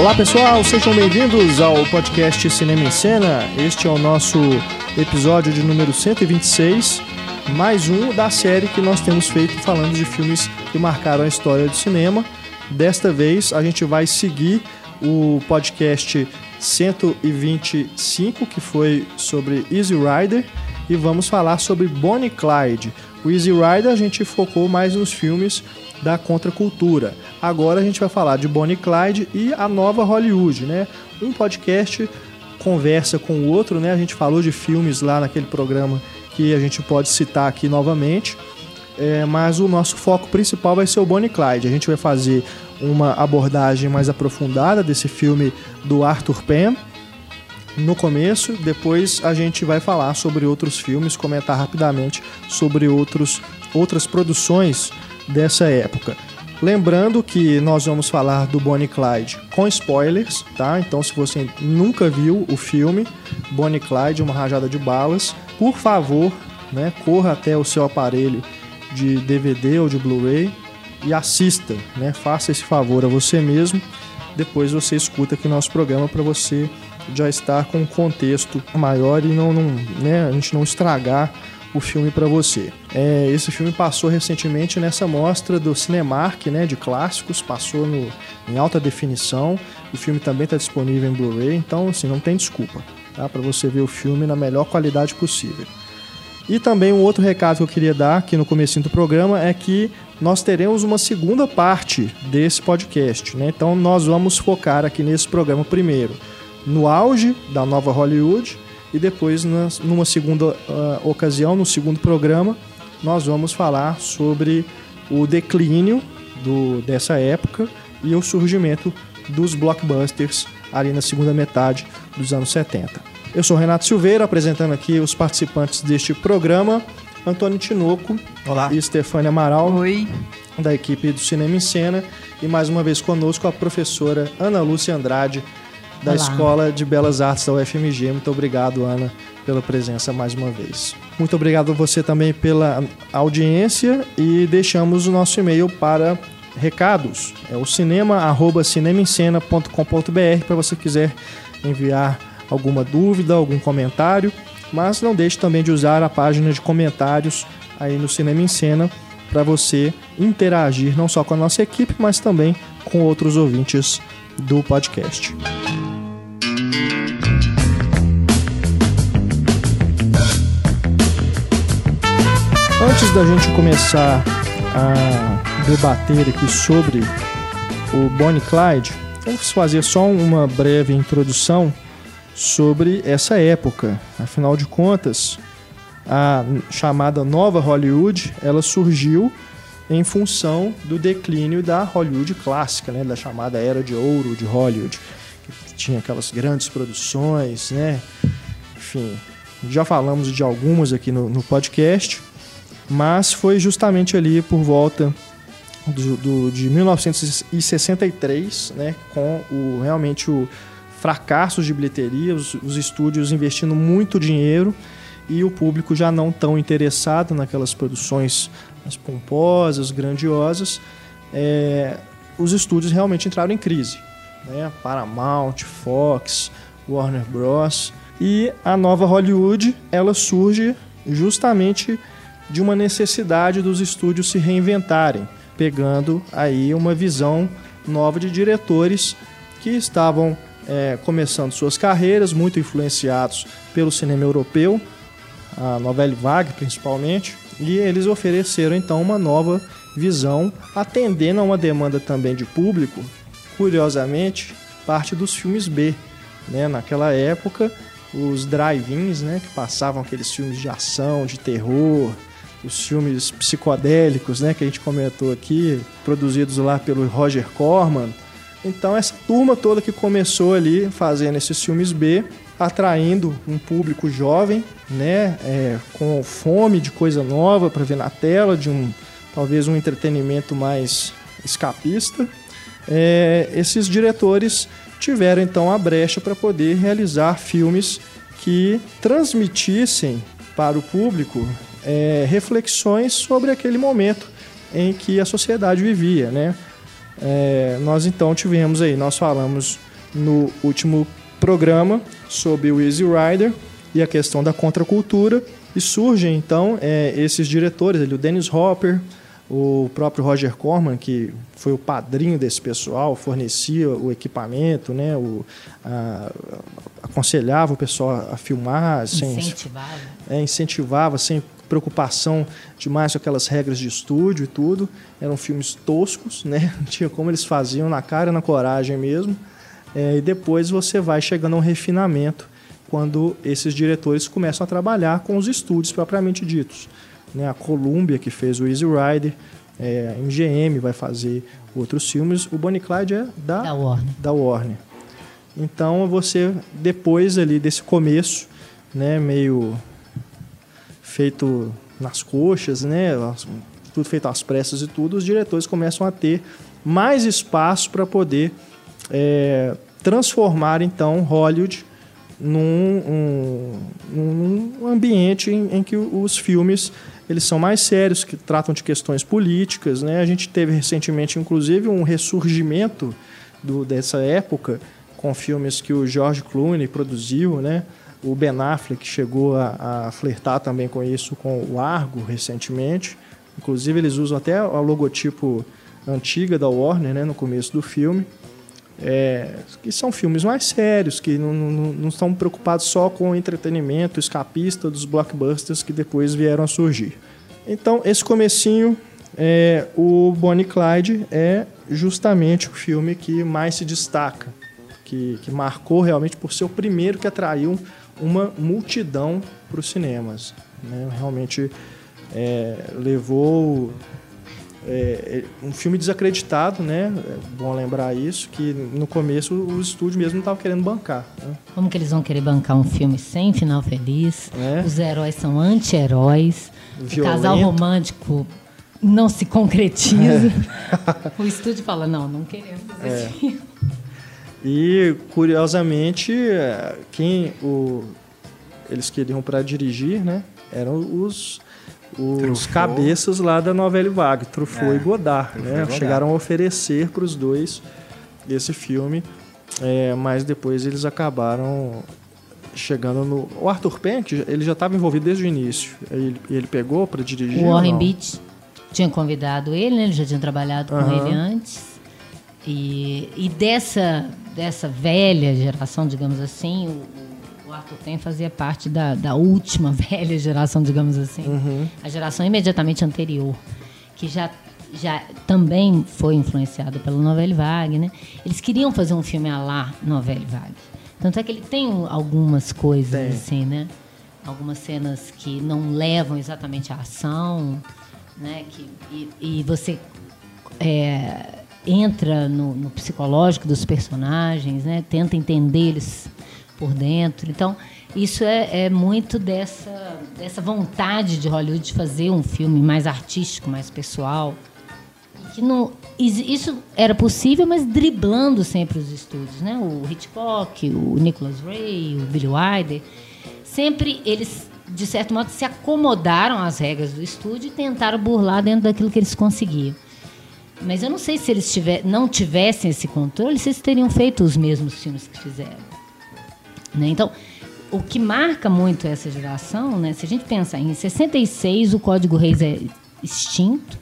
Olá pessoal, sejam bem-vindos ao podcast Cinema em Cena. Este é o nosso episódio de número 126, mais um da série que nós temos feito falando de filmes que marcaram a história do cinema. Desta vez a gente vai seguir o podcast 125, que foi sobre Easy Rider, e vamos falar sobre Bonnie Clyde. O Easy Rider a gente focou mais nos filmes da contracultura. Agora a gente vai falar de Bonnie Clyde e a nova Hollywood, né? Um podcast conversa com o outro, né? A gente falou de filmes lá naquele programa que a gente pode citar aqui novamente. É, mas o nosso foco principal vai ser o Bonnie Clyde. A gente vai fazer uma abordagem mais aprofundada desse filme do Arthur Penn no começo, depois a gente vai falar sobre outros filmes, comentar rapidamente sobre outros, outras produções dessa época. Lembrando que nós vamos falar do Bonnie Clyde com spoilers, tá? Então, se você nunca viu o filme Bonnie Clyde, uma rajada de balas, por favor, né, corra até o seu aparelho de DVD ou de Blu-ray e assista, né? Faça esse favor a você mesmo. Depois você escuta aqui nosso programa para você já estar com um contexto maior e não, não né, a gente não estragar o filme para você. É, esse filme passou recentemente nessa mostra do Cinemark, né, de clássicos, passou no, em alta definição. O filme também está disponível em Blu-ray, então assim, não tem desculpa tá, para você ver o filme na melhor qualidade possível. E também um outro recado que eu queria dar aqui no começo do programa é que nós teremos uma segunda parte desse podcast. Né? Então nós vamos focar aqui nesse programa primeiro no auge da nova Hollywood e depois, numa segunda uh, ocasião, no segundo programa, nós vamos falar sobre o declínio do, dessa época e o surgimento dos blockbusters ali na segunda metade dos anos 70. Eu sou Renato Silveira, apresentando aqui os participantes deste programa. Antônio Tinoco Olá. e Stefania Amaral, Oi. da equipe do Cinema em Cena. E mais uma vez conosco a professora Ana Lúcia Andrade, da Olá. Escola de Belas Artes da UFMG. Muito obrigado, Ana, pela presença mais uma vez. Muito obrigado a você também pela audiência e deixamos o nosso e-mail para recados. É o cinema@cinemaencena.com.br para você quiser enviar alguma dúvida, algum comentário, mas não deixe também de usar a página de comentários aí no Cinema em Cena para você interagir não só com a nossa equipe, mas também com outros ouvintes do podcast. Antes da gente começar a debater aqui sobre o Bonnie Clyde, vamos fazer só uma breve introdução sobre essa época. Afinal de contas, a chamada Nova Hollywood, ela surgiu em função do declínio da Hollywood clássica, né, da chamada Era de Ouro de Hollywood, que tinha aquelas grandes produções, né? Enfim, já falamos de algumas aqui no, no podcast, mas foi justamente ali por volta do, do, de 1963, né, com o, realmente o fracasso de bilheteria, os, os estúdios investindo muito dinheiro e o público já não tão interessado naquelas produções mais pomposas, grandiosas, é, os estúdios realmente entraram em crise. Né? Paramount, Fox, Warner Bros. E a nova Hollywood ela surge justamente de uma necessidade dos estúdios se reinventarem, pegando aí uma visão nova de diretores que estavam é, começando suas carreiras, muito influenciados pelo cinema europeu, a novela vague principalmente, e eles ofereceram então uma nova visão, atendendo a uma demanda também de público, curiosamente, parte dos filmes B. Né? Naquela época, os drive-ins, né, que passavam aqueles filmes de ação, de terror, os filmes psicodélicos, né, que a gente comentou aqui, produzidos lá pelo Roger Corman. Então essa turma toda que começou ali fazendo esses filmes B, atraindo um público jovem, né, é, com fome de coisa nova para ver na tela, de um talvez um entretenimento mais escapista. É, esses diretores tiveram então a brecha para poder realizar filmes que transmitissem para o público é, reflexões sobre aquele momento em que a sociedade vivia, né? É, nós então tivemos aí, nós falamos no último programa sobre o Easy Rider e a questão da contracultura. E surgem então é, esses diretores, ali, o Dennis Hopper, o próprio Roger Corman, que foi o padrinho desse pessoal, fornecia o equipamento, né, o, a, aconselhava o pessoal a filmar. Incentivava. Sem, é, incentivava, sem preocupação demais com aquelas regras de estúdio e tudo. Eram filmes toscos, né? Não tinha como eles faziam na cara e na coragem mesmo. É, e depois você vai chegando a um refinamento quando esses diretores começam a trabalhar com os estúdios propriamente ditos né? A Columbia, que fez o Easy Rider, é, a MGM vai fazer outros filmes. O Bonnie Clyde é da, da, Warner. da Warner. Então, você, depois ali desse começo, né, meio feito nas coxas, né, tudo feito às pressas e tudo, os diretores começam a ter mais espaço para poder é, transformar, então, Hollywood num, um, num ambiente em, em que os filmes eles são mais sérios, que tratam de questões políticas. Né? A gente teve recentemente, inclusive, um ressurgimento do, dessa época com filmes que o George Clooney produziu, né? O Ben Affleck chegou a, a flertar também com isso com o Argo recentemente. Inclusive eles usam até o logotipo antiga da Warner, né, no começo do filme. É, que são filmes mais sérios, que não, não, não, estão preocupados só com o entretenimento escapista dos blockbusters que depois vieram a surgir. Então, esse comecinho, é, o Bonnie Clyde é justamente o filme que mais se destaca, que, que marcou realmente por ser o primeiro que atraiu uma multidão para os cinemas. Né? Realmente é, levou é, é, um filme desacreditado, né? É bom lembrar isso, que no começo o estúdio mesmo não estava querendo bancar. Né? Como que eles vão querer bancar um filme sem final feliz? É. Os heróis são anti-heróis. O casal romântico não se concretiza. É. o estúdio fala, não, não queremos fazer é. esse filme. E, curiosamente, quem o, eles queriam para dirigir, né? Eram os os Truffaut. cabeças lá da novela vaga, Truffaut é, e Godard, né? Godard. Chegaram a oferecer para os dois esse filme, é, mas depois eles acabaram chegando no o Arthur Penn, que ele já estava envolvido desde o início. Ele, ele pegou para dirigir. O Warren Beach tinha convidado ele, né? ele já tinha trabalhado com ele antes. E, e dessa dessa velha geração, digamos assim, o, o Arthur Penn fazia parte da, da última velha geração, digamos assim. Uhum. A geração imediatamente anterior, que já, já também foi influenciada pela Novelle Vague, né? Eles queriam fazer um filme a lá Novelle Vague. Tanto é que ele tem algumas coisas, tem. assim, né? Algumas cenas que não levam exatamente à ação, né? Que, e, e você é, entra no, no, psicológico dos personagens, né? Tenta entender eles por dentro. Então, isso é, é, muito dessa, dessa vontade de Hollywood de fazer um filme mais artístico, mais pessoal. Que não, isso era possível, mas driblando sempre os estúdios. Né? O Hitchcock, o Nicholas Ray, o Billy Wilder, sempre eles, de certo modo, se acomodaram às regras do estúdio e tentaram burlar dentro daquilo que eles conseguiam. Mas eu não sei se eles tiver, não tivessem esse controle, se eles teriam feito os mesmos filmes que fizeram. Né? Então, o que marca muito essa geração, né? se a gente pensar em 66, o Código Reis é extinto,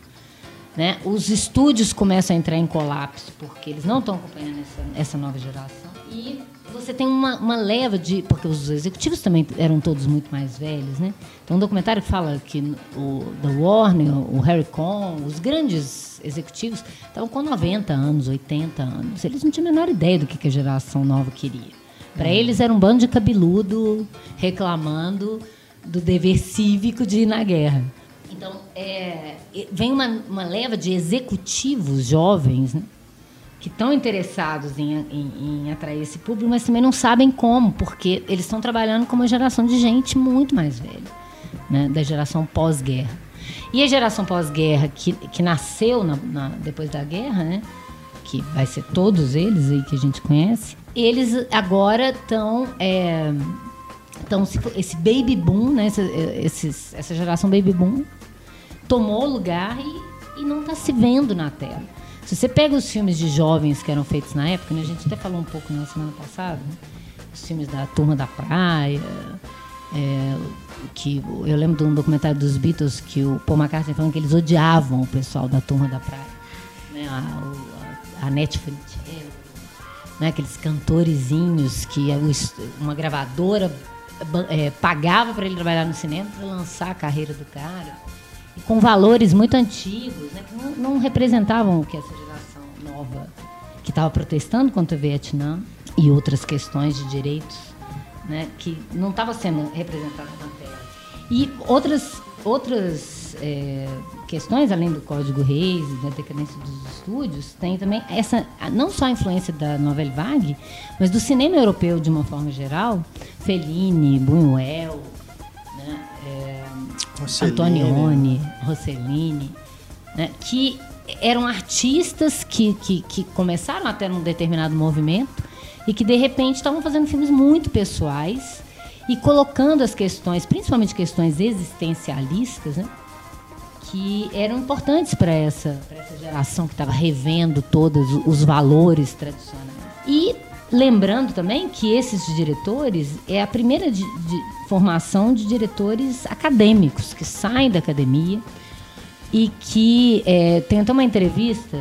né? os estúdios começam a entrar em colapso, porque eles não estão acompanhando essa, essa nova geração. E você tem uma, uma, leva de. Porque os executivos também eram todos muito mais velhos, né? Então, um documentário fala que o da Warner, o Harry Cohn, os grandes executivos estavam com 90 anos, 80 anos. Eles não tinham a menor ideia do que a geração nova queria. Para eles era um bando de cabeludo reclamando do dever cívico de ir na guerra. Então, é, vem uma, uma leva de executivos jovens né, que estão interessados em, em, em, atrair esse público, mas também não sabem como, porque eles estão trabalhando com uma geração de gente muito mais velha, né, da geração pós-guerra. E a geração pós-guerra, que, que nasceu na, na, depois da guerra, né, que vai ser todos eles aí que a gente conhece, eles agora estão. É, esse baby boom, né, essa, esses, essa geração baby boom, tomou lugar e, e não está se vendo na tela. Se você pega os filmes de jovens que eram feitos na época, né, a gente até falou um pouco na semana passada, né, os filmes da Turma da Praia, é, que eu lembro de um documentário dos Beatles que o Paul McCartney falando que eles odiavam o pessoal da Turma da Praia, né, a, a, a Netflix, né, aqueles cantorezinhos que uma gravadora é, pagava para ele trabalhar no cinema para lançar a carreira do cara e com valores muito antigos, né, que não, não representavam o que essa geração nova que estava protestando contra o Vietnã e outras questões de direitos, né, que não estava sendo representada na tela. E outras outras é, questões, além do Código Reis e da decadência dos estúdios, tem também essa, não só a influência da Nouvelle Vague, mas do cinema europeu de uma forma geral, Fellini, Buñuel, né, é, Antonioni, Rossellini, né, que eram artistas que, que, que começaram até num determinado movimento e que de repente estavam fazendo filmes muito pessoais e colocando as questões, principalmente questões existencialistas, né, que eram importantes para essa, essa geração que estava revendo todos os valores tradicionais. E lembrando também que esses diretores é a primeira de, de formação de diretores acadêmicos que saem da academia e que é, tem até uma entrevista,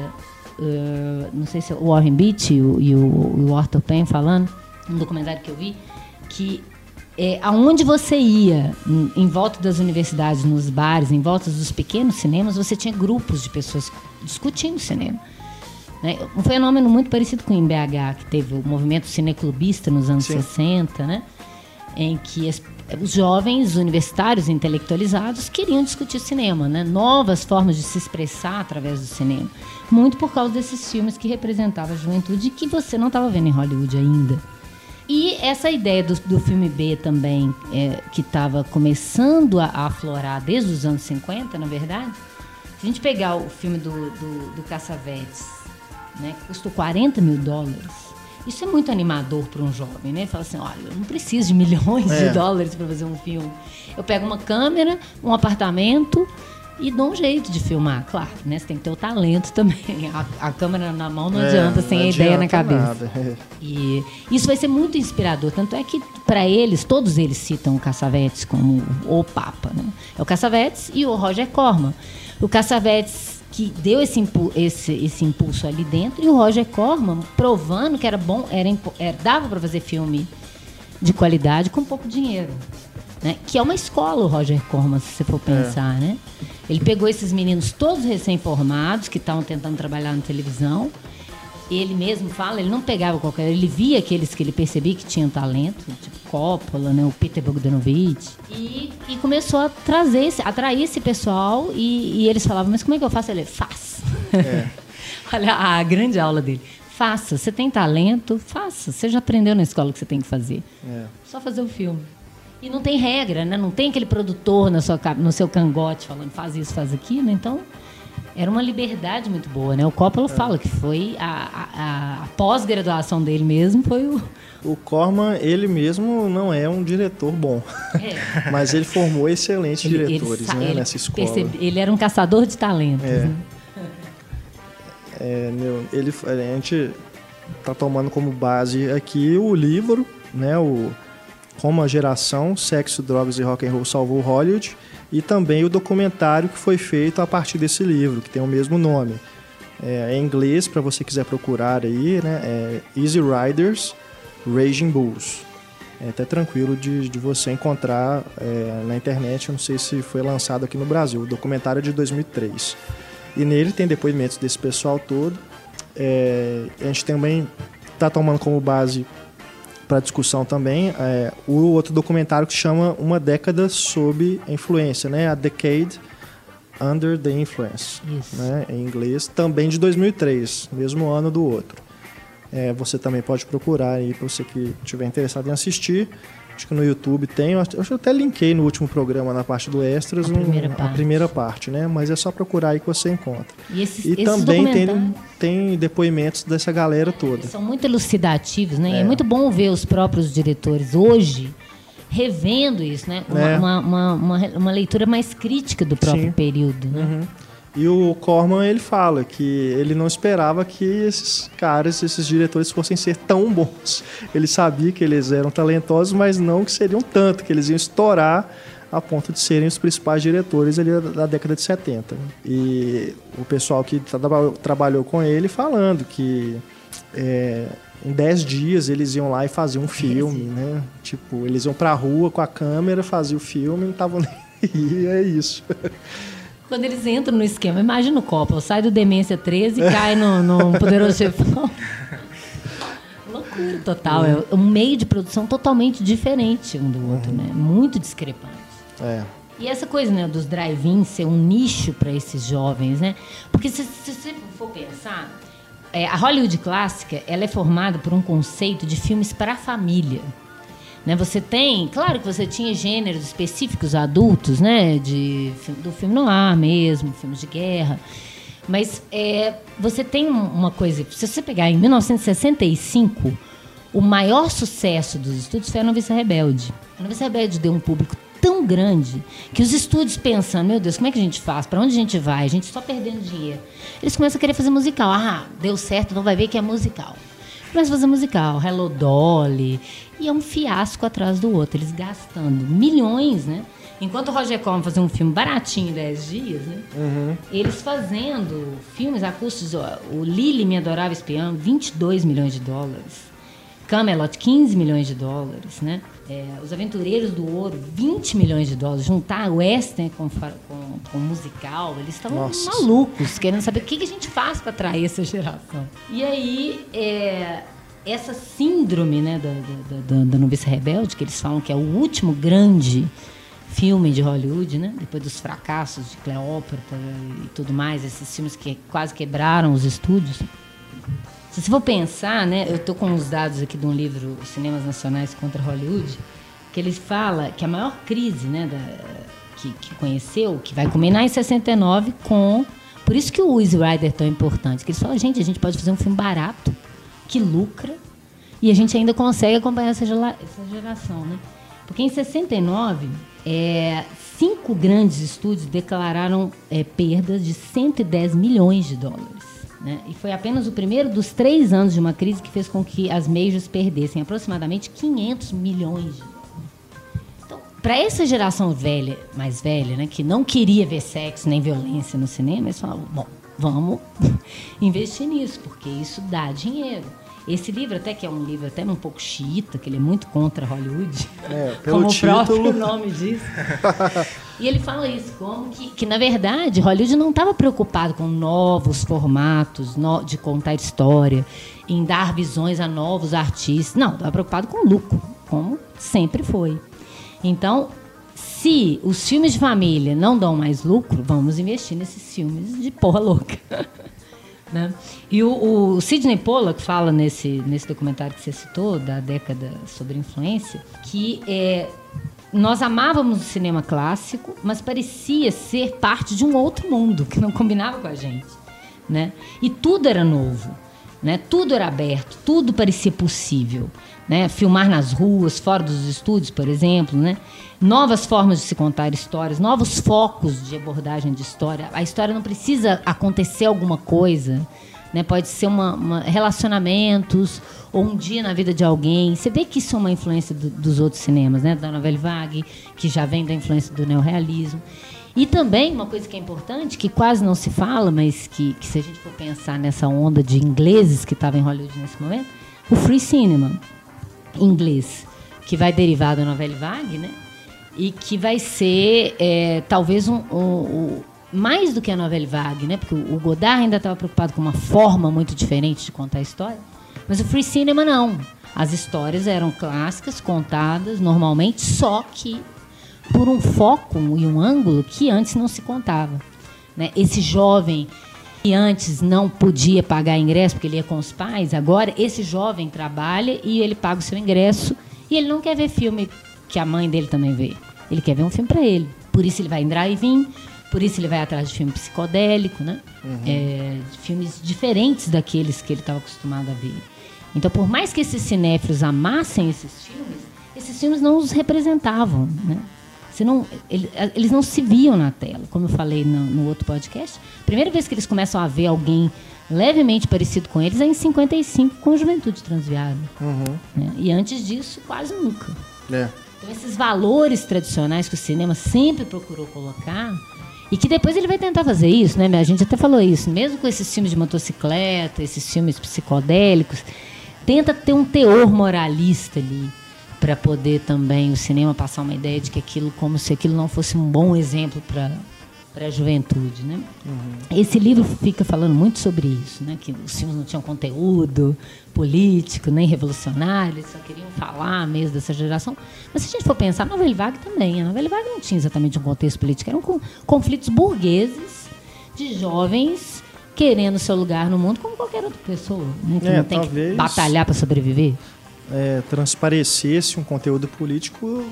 uh, não sei se é o Warren Beatty e o, e o Arthur Penn falando, um documentário que eu vi, que é, aonde você ia, em, em, volta das universidades, nos bares, em volta dos pequenos cinemas, você tinha grupos de pessoas discutindo cinema. Né? Um fenômeno muito parecido com o BH, que teve o movimento cineclubista nos anos Sim. 60, né? em que as, os jovens universitários intelectualizados queriam discutir cinema, né? novas formas de se expressar através do cinema. Muito por causa desses filmes que representavam a juventude que você não estava vendo em Hollywood ainda. E essa ideia do, do filme B também, é, que estava começando a, a, aflorar desde os anos 50, na verdade, se a gente pegar o filme do, do, do Caçavetes, né, que custou 40 mil dólares, isso é muito animador para um jovem, né? Fala assim, olha, eu não preciso de milhões é. de dólares para fazer um filme. Eu pego uma câmera, um apartamento e dou um jeito de filmar, claro, né? Você tem que ter o talento também. A, a câmera na mão não é, adianta sem a ideia na cabeça. Nada. E isso vai ser muito inspirador. Tanto é que, para eles, todos eles citam o Cassavetes como o Papa. Né? É o Cassavetes e o Roger Corman. O Cassavetes que deu esse, esse, esse impulso ali dentro e o Roger Corman provando que era bom, era, era dava para fazer filme de qualidade com pouco dinheiro. Né? Que é uma escola o Roger Corman, se você for é. pensar, é. né? Ele pegou esses meninos todos recém-formados, que estavam tentando trabalhar na televisão. Ele mesmo fala, ele não pegava qualquer, ele via aqueles que ele percebia que tinham talento, tipo Coppola, né, o Peter Bogdanovich, e, e começou a trazer, esse, atrair esse pessoal e, e, eles falavam, mas como é que eu faço? Ele, faz. É. Olha a grande aula dele. Faça, você tem talento, faça. Você já aprendeu na escola o que você tem que fazer. É. Só fazer o filme. E não tem regra, né? Não tem aquele produtor na sua, no seu cangote falando faz isso, faz aquilo. Então, era uma liberdade muito boa, né? O Coppola é. fala que foi a, a, a pós-graduação dele mesmo foi o... O Corman, ele mesmo não é um diretor bom. É. Mas ele formou excelentes ele, diretores ele, né, ele nessa escola. Percebe, ele era um caçador de talentos. É. Né? É, meu, ele, a gente está tomando como base aqui o livro, né? O como a geração Sexo, Drogas e Rock and Roll salvou Hollywood e também o documentário que foi feito a partir desse livro, que tem o mesmo nome. É, em inglês, para você quiser procurar aí, né, é Easy Riders, Raging Bulls. É até tranquilo de, de você encontrar é, na internet, eu não sei se foi lançado aqui no Brasil, o documentário é de 2003. E nele tem depoimentos desse pessoal todo. É, a gente também está tomando como base para discussão também é, o outro documentário que chama Uma Década sob Influência, né? A Decade Under the Influence, né? em inglês, também de 2003, mesmo ano do outro. É, você também pode procurar aí para você que estiver interessado em assistir. Acho que no YouTube tem, eu acho que eu até linkei no último programa na parte do extras a, um, primeira, parte. a primeira parte, né? Mas é só procurar aí que você encontra. E, esses, e esses também tem, tem depoimentos dessa galera toda. São muito elucidativos, né? É. é muito bom ver os próprios diretores hoje revendo isso, né? Uma, é. uma, uma, uma, uma, leitura mais crítica do próprio Sim. período. Né? Uhum. E o Corman ele fala que ele não esperava que esses caras, esses diretores fossem ser tão bons. Ele sabia que eles eram talentosos, mas não que seriam tanto, que eles iam estourar a ponto de serem os principais diretores ali da década de 70. E o pessoal que tra trabalhou com ele falando que é, em 10 dias eles iam lá e faziam um filme, né? Tipo, eles iam pra rua com a câmera, faziam o filme e não estavam nem aí, é isso. Quando eles entram no esquema, imagina o Coppola, sai do Demência 13 e cai no, no Poderoso Chefão. Loucura total. É um meio de produção totalmente diferente um do outro, uhum. né? Muito discrepante. É. E essa coisa né, dos drive-ins ser um nicho para esses jovens, né? Porque se, se você for pensar, é, a Hollywood clássica ela é formada por um conceito de filmes para a família. Né? Você tem, claro que você tinha gêneros específicos adultos, né? De, do filme no ar mesmo, filmes de guerra. Mas é, você tem uma coisa, se você pegar em 1965, o maior sucesso dos estúdios foi a Noviça Rebelde. A Noviça Rebelde deu um público tão grande que os estúdios pensando, meu Deus, como é que a gente faz? Para onde a gente vai? A gente só perdendo dinheiro. Eles começam a querer fazer musical. Ah, deu certo, então vai ver que é musical. Começa a fazer musical, Hello Dolly, e é um fiasco atrás do outro, eles gastando milhões, né? Enquanto o Roger Corman fazia um filme baratinho em 10 dias, né? Uhum. Eles fazendo filmes a custos. O Lily, Me Adorava Espião, 22 milhões de dólares. Camelot, 15 milhões de dólares, né? É, Os Aventureiros do Ouro, 20 milhões de dólares. Juntar o western com, com, com musical, eles estavam malucos, querendo saber o que, que a gente faz para atrair essa geração. E aí, é, essa síndrome né, da, da, da, da Novice Rebelde, que eles falam que é o último grande filme de Hollywood, né? Depois dos fracassos de Cleópatra e tudo mais, esses filmes que quase quebraram os estúdios. Se você for pensar, né? Eu estou com os dados aqui de um livro, Cinemas Nacionais contra Hollywood, que ele fala que a maior crise, né? Da, que, que conheceu, que vai culminar em 69 com... Por isso que o Easy Rider é tão importante, que eles falam, gente, a gente pode fazer um filme barato, que lucra e a gente ainda consegue acompanhar essa, geração, né? Porque em 69, é, cinco grandes estúdios declararam é, perdas de 110 milhões de dólares. Né? E foi apenas o primeiro dos três anos de uma crise que fez com que as majors perdessem aproximadamente 500 milhões de dólares. Então, para essa geração velha, mais velha, né, que não queria ver sexo nem violência no cinema, eles falavam, bom, vamos investir nisso, porque isso dá dinheiro. Esse livro até que é um livro até um pouco xiita, que ele é muito contra Hollywood, é, como título... o próprio nome diz. e ele fala isso, como que, que na verdade Hollywood não estava preocupado com novos formatos no, de contar história, em dar visões a novos artistas. Não, estava preocupado com lucro, como sempre foi. Então, se os filmes de família não dão mais lucro, vamos investir nesses filmes de porra louca. né? E o, o Sidney Pollack fala nesse, nesse documentário que você citou, da década sobre influência, que é, nós amávamos o cinema clássico, mas parecia ser parte de um outro mundo que não combinava com a gente. Né? E tudo era novo. Né? Tudo era aberto, tudo parecia possível. Né? Filmar nas ruas, fora dos estúdios, por exemplo. Né? Novas formas de se contar histórias, novos focos de abordagem de história. A história não precisa acontecer alguma coisa. Né? Pode ser uma, uma relacionamentos ou um dia na vida de alguém. Você vê que isso é uma influência do, dos outros cinemas, né? Da novela vague, que já vem da influência do neorrealismo. E também, uma coisa que é importante, que quase não se fala, mas que, que se a gente for pensar nessa onda de ingleses que estava em Hollywood nesse momento, o free cinema inglês, que vai derivar da novela vague, né? E que vai ser é, talvez um, um, um, mais do que a novela vague, né? Porque o Godard ainda estava preocupado com uma forma muito diferente de contar a história, mas o free cinema não. As histórias eram clássicas, contadas normalmente, só que por um foco e um ângulo que antes não se contava. Né? Esse jovem que antes não podia pagar ingresso porque ele ia com os pais, agora esse jovem trabalha e ele paga o seu ingresso e ele não quer ver filme que a mãe dele também vê. Ele quer ver um filme para ele. Por isso ele vai em drive-in, por isso ele vai atrás de filme psicodélico, né? Uhum. É, filmes diferentes daqueles que ele estava acostumado a ver. Então, por mais que esses cinéfilos amassem esses filmes, esses filmes não os representavam, né? Você não, ele, eles não se viam na tela, como eu falei no, no outro podcast. Primeira vez que eles começam a ver alguém levemente parecido com eles é em 55 com Juventude Transviada. Uhum. Né? E antes disso, quase nunca. É. Então, esses valores tradicionais que o cinema sempre procurou colocar, e que depois ele vai tentar fazer isso, né? A gente até falou isso, mesmo com esses filmes de motocicleta, esses filmes psicodélicos, tenta ter um teor moralista ali para poder também o cinema passar uma ideia de que aquilo como se aquilo não fosse um bom exemplo para para a juventude, né? Uhum. Esse livro fica falando muito sobre isso, né? Que os filmes não tinham conteúdo político nem revolucionário, eles só queriam falar mesmo dessa geração. Mas se a gente for pensar, a Novela Vague também, a Novela Vague não tinha exatamente um contexto político, eram conflitos burgueses de jovens querendo seu lugar no mundo como qualquer outra pessoa, né? que é, não tem que batalhar para sobreviver. É, transparecesse um conteúdo político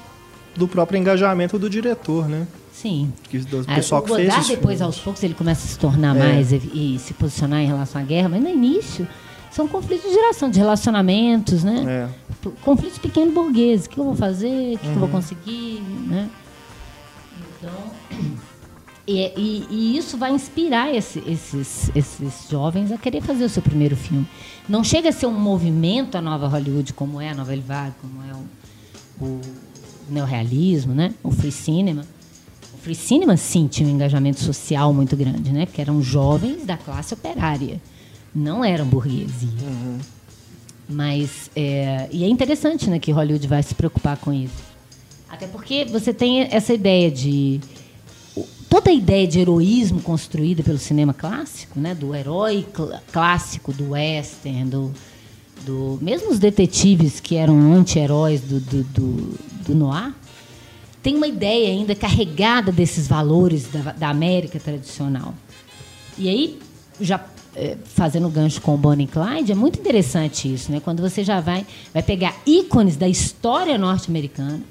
do próprio engajamento do diretor, né? Sim. Que, do ah, pessoal o que fez isso. depois, aos poucos, ele começa a se tornar é. mais e, e, se posicionar em relação à guerra, mas no início são conflitos de geração, de relacionamentos, né? É. Conflitos pequenos burgueses. O que eu vou fazer? O que, uhum. que eu vou uhum. conseguir? Né? Então... E, e, e, isso vai inspirar esse, esses, esses jovens a querer fazer o seu primeiro filme. Não chega a ser um movimento a nova Hollywood, como é a nova Vague, como é o, o neorrealismo, né? o free cinema free cinema, sim, tinha um engajamento social muito grande, né? Porque eram jovens da classe operária, não eram burguesia. Uhum. Mas, é, e é interessante né, que Hollywood vai se preocupar com isso. Até porque você tem essa ideia de. Toda a ideia de heroísmo construída pelo cinema clássico, né, do herói cl clássico, do western, do, do, mesmo os detetives que eram anti-heróis do, do, do, do noir, tem uma ideia ainda carregada desses valores da, da América tradicional. E aí, já é, fazendo gancho com o Bonnie Clyde, é muito interessante isso, né? Quando você já vai, vai pegar ícones da história norte-americana,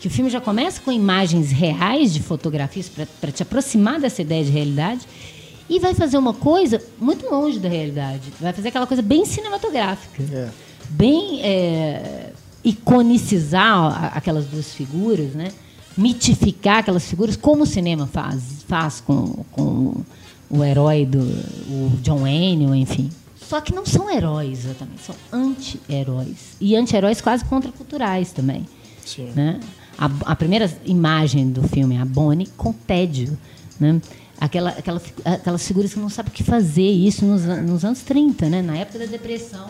que o filme já começa com imagens reais de fotografias para te aproximar dessa ideia de realidade, e vai fazer uma coisa muito longe da realidade. Vai fazer aquela coisa bem cinematográfica, é. bem é, iconicizar aquelas duas figuras, né? mitificar aquelas figuras, como o cinema faz, faz com, com o herói do o John Wayne, enfim. Só que não são heróis exatamente, são anti-heróis. E anti-heróis quase contraculturais também. Sim. Né? A, a, primeira imagem do filme a Bonnie com tédio. Né? Aquela, aquela, aquelas figuras que não sabem o que fazer, isso nos, nos anos 30, né? na época da depressão,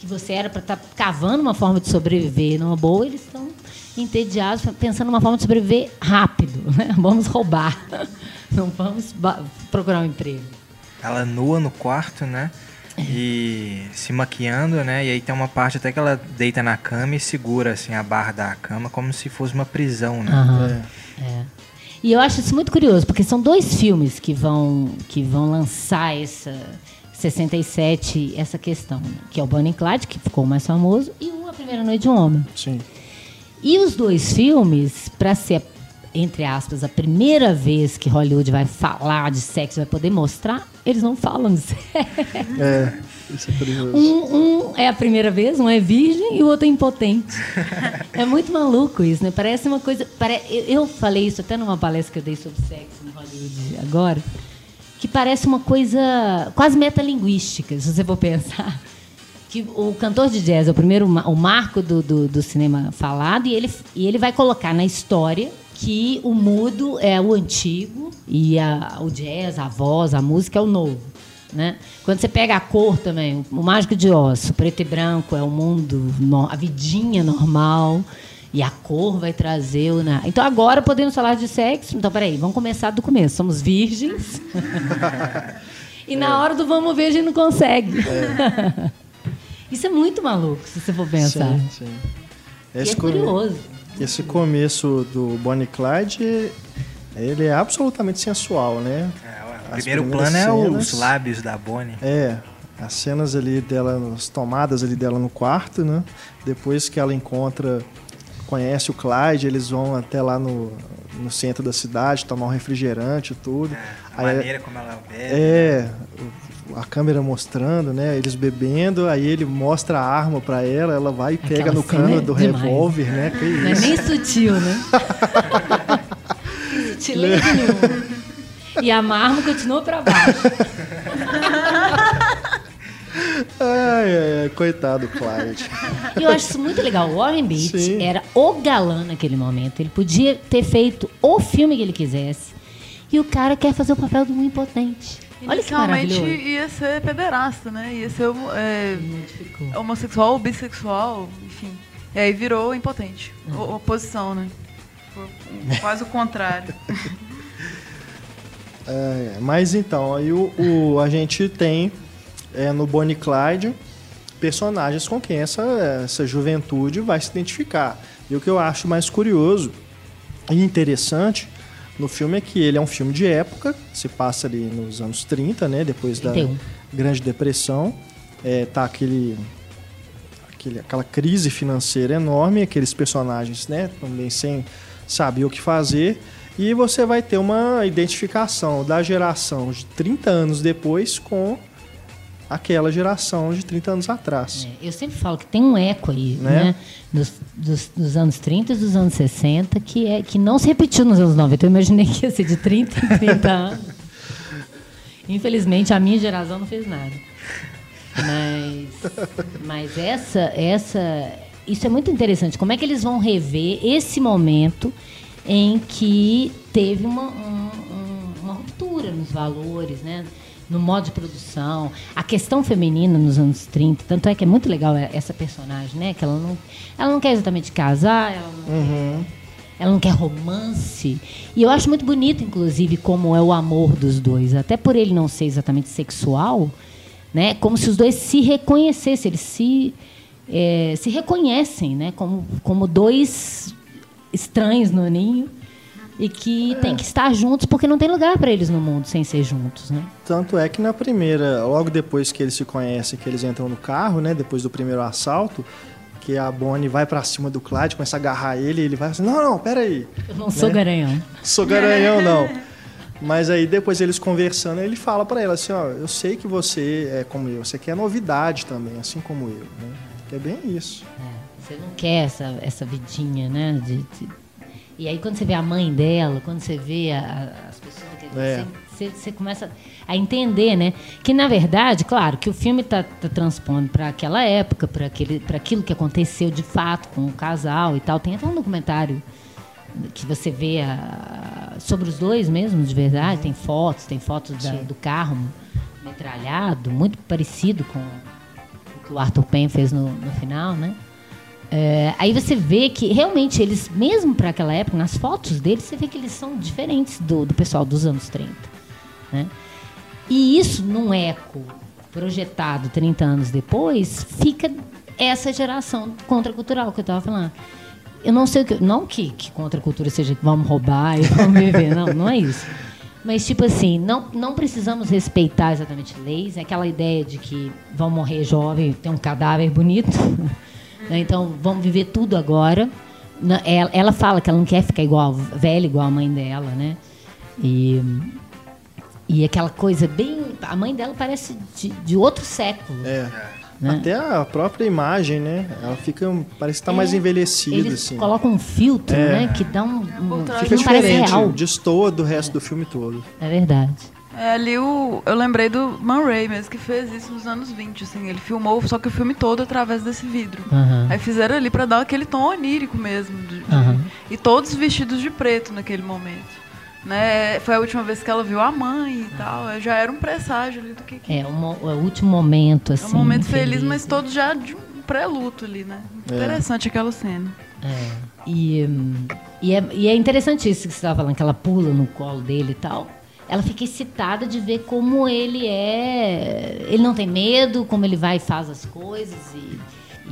que você era para estar tá cavando uma forma de sobreviver numa boa, eles estão entediados, pensando numa forma de sobreviver rápido. Né? Vamos roubar, não vamos procurar um emprego. Ela nua no quarto, né? E se maquiando, né? E aí tem uma parte até que ela deita na cama e segura assim a barra da cama como se fosse uma prisão, né? Uhum. É. é. E eu acho isso muito curioso, porque são dois filmes que vão que vão lançar essa 67 essa questão, né? que é o Bonnie Clyde, que ficou mais famoso, e o A Primeira Noite de um Homem. Sim. E os dois filmes, para ser, entre aspas, a primeira vez que Hollywood vai falar de sexo, vai poder mostrar, eles não falam sexo. É, isso é curioso. Um, um é a primeira vez, um é virgem e o outro é impotente. é muito maluco isso, né? Parece uma coisa. Pare... Eu falei isso até numa palestra que eu dei sobre sexo em Hollywood agora, que parece uma coisa quase metalinguística, se você for pensar que o cantor de jazz é o primeiro o marco do, do, do, cinema falado e ele, e ele vai colocar na história que o mudo é o antigo e a, o jazz, a voz, a música é o novo. Né? Quando você pega a cor também, o Mágico de Osso, preto e branco é o mundo, a vidinha normal e a cor vai trazer o. Na... Então agora podemos falar de sexo. Então peraí, vamos começar do começo. Somos virgens. e na hora do vamos ver a gente não consegue. É. Isso é muito maluco, se você for pensar. Sim, sim. Esse é curioso. Esse começo do Bonnie Clyde, ele é absolutamente sensual, né? É, o primeiro plano cenas, é os lábios da Bonnie. É, as cenas ali dela, as tomadas ali dela no quarto, né? Depois que ela encontra, conhece o Clyde, eles vão até lá no, no centro da cidade tomar um refrigerante e tudo. É, a Aí, maneira como ela bebe. É, né? a câmera mostrando, né? Eles bebendo, aí ele mostra a arma para ela, ela vai e pega Aquela no cano é do revólver, né? Que Não é nem sutil, né? Tilete nenhuma. E a Marmo continua para baixo. Ai, ai, coitado Clyde. E eu acho isso muito legal. O Warren Beatty Sim. era o galã naquele momento. Ele podia ter feito o filme que ele quisesse. E o cara quer fazer o papel do um impotente. Olha que Inicialmente maravilhoso. ia ser pederasta, né? Ia ser é, homossexual ou bissexual, enfim. E aí virou impotente. O- oposição, né? Foi quase o contrário. É, mas então, aí o, o- a gente tem é, no Bonnie Clyde personagens com quem essa, essa juventude vai se identificar. E o que eu acho mais curioso e interessante no filme é que ele é um filme de época, se passa ali nos anos 30, né? Depois da 31. Grande Depressão. É, tá aquele, aquele, aquela crise financeira enorme, aqueles personagens, né? Também sem saber o que fazer. E você vai ter uma identificação da geração de 30 anos depois com aquela geração de 30 anos atrás. É, eu sempre falo que tem um eco aí, Né? né? Dos, dos, dos anos 30 e dos anos 60, que, é, que não se repetiu nos anos 90. Eu imaginei que ia ser de 30 em 30 anos. Infelizmente, a minha geração não fez nada. Mas, mas essa, essa, isso é muito interessante. Como é que eles vão rever esse momento em que teve uma, um- um- uma ruptura nos valores, né? No modo de produção, a questão feminina nos anos 30, tanto é que é muito legal essa personagem, né? Que ela não, ela não quer exatamente casar, ela não quer ela não quer romance. E eu acho muito bonito, inclusive, como é o amor dos dois. Até por ele não ser exatamente sexual, né? Como se os dois se reconhecessem, eles se, eh, se reconhecem, né? Como, como dois estranhos no ninho e que têm que estar juntos porque não tem lugar para eles no mundo sem ser juntos, né? Tanto é que na primeira, logo depois que eles se conhecem, que eles entram no carro, né, depois do primeiro assalto, que a Bonnie vai pra cima do Clyde, começa a agarrar ele, e ele vai assim: "Não, não, pera aí. Eu não sou Né? garanhão. Sou garanhão não". Mas aí depois eles conversando, ele fala pra ela assim, ó, eu sei que você é como eu, você quer novidade também, assim como eu, né? Que é bem isso. É, você não quer essa, essa vidinha, né? de- de- E aí quando você vê a mãe dela, quando você vê a- a- as pessoas daquele É. você, você começa a entender, né? Que na verdade, claro, que o filme está transpondo para aquela época, para aquele, para aquilo que aconteceu de fato com o casal e tal. Tem até um documentário que você vê a- sobre os dois mesmo, de verdade. Tem fotos, tem fotos da- do carro metralhado, muito parecido com o que o Arthur Penn fez no, no final, né? É, aí você vê que realmente eles, mesmo para aquela época, nas fotos deles, você vê que eles são diferentes do, do pessoal dos anos 30. Né? E isso, num eco projetado 30 anos depois, fica essa geração contracultural que eu estava falando. Eu não sei o que. Não que, que contracultura seja vamos roubar e vamos viver, não, não é isso. Mas, tipo assim, não, não precisamos respeitar exatamente leis. É aquela ideia de que vão morrer jovem, tem um cadáver bonito. Né? Então, vamos viver tudo agora. Ela, ela fala que ela não quer ficar igual, velha igual a mãe dela, né? E, e aquela coisa bem... A mãe dela parece de, de outro século. É. Né? Até a própria imagem, né? Ela fica, parece que tá mais É, envelhecida, Eles assim. colocam um filtro, É. né? Que dá um... um Fica não parece diferente, real. destoa do resto do filme todo. É verdade. É, ali o, eu lembrei do Man Ray mesmo, que fez isso nos anos 20, assim. Ele filmou só que o filme todo através desse vidro. Aham. Aí fizeram ali pra dar aquele tom onírico mesmo. de- de- Aham. E todos vestidos de preto naquele momento. Né? Foi a última vez que ela viu a mãe e tal. Já era um presságio ali do que, que É, o, mo- é o último momento, É assim. um momento feliz, né? mas todos já de um pré-luto ali, né? É. Interessante aquela cena. É. E, hum, e, é, e é interessante isso que você estava falando, que ela pula no colo dele e tal. Ela fica excitada de ver como ele é. Ele não tem medo, como ele vai e faz as coisas. E,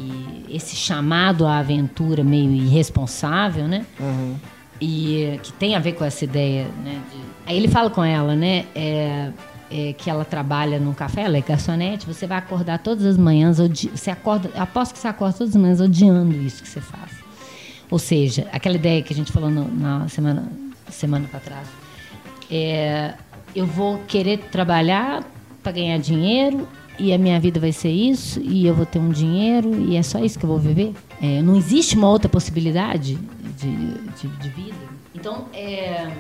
e esse chamado à aventura meio irresponsável, né? Uhum. e que tem a ver com essa ideia, né? de- Aí ele fala com ela, né? é, é, que ela trabalha num café, ela é garçonete, você vai acordar todas as manhãs, odi- você acorda, aposto que você acorda todas as manhãs odiando isso que você faz. Ou seja, aquela ideia que a gente falou no- na semana, semana para trás. É, eu vou querer trabalhar para ganhar dinheiro e a minha vida vai ser isso, e eu vou ter um dinheiro, e é só isso que eu vou viver? É, não existe uma outra possibilidade de, de, de vida? Então, é,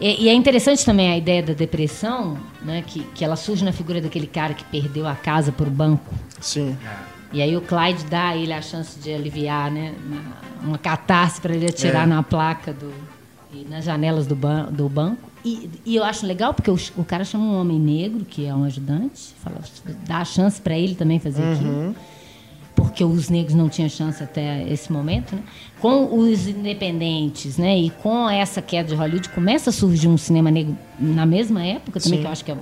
é, e é interessante também a ideia da depressão, né, que, que ela surge na figura daquele cara que perdeu a casa por banco. Sim. E aí o Clyde dá a ele a chance de aliviar, né, uma, catarse para ele atirar É. na placa do, e nas janelas do, ban do banco. E, e eu acho legal porque o, o cara chama um homem negro, que é um ajudante, fala, dá a chance para ele também fazer aquilo. Porque os negros não tinham chance até esse momento. Né? Com os independentes né? e com essa queda de Hollywood, começa a surgir um cinema negro na mesma época também, Sim. que eu acho que é um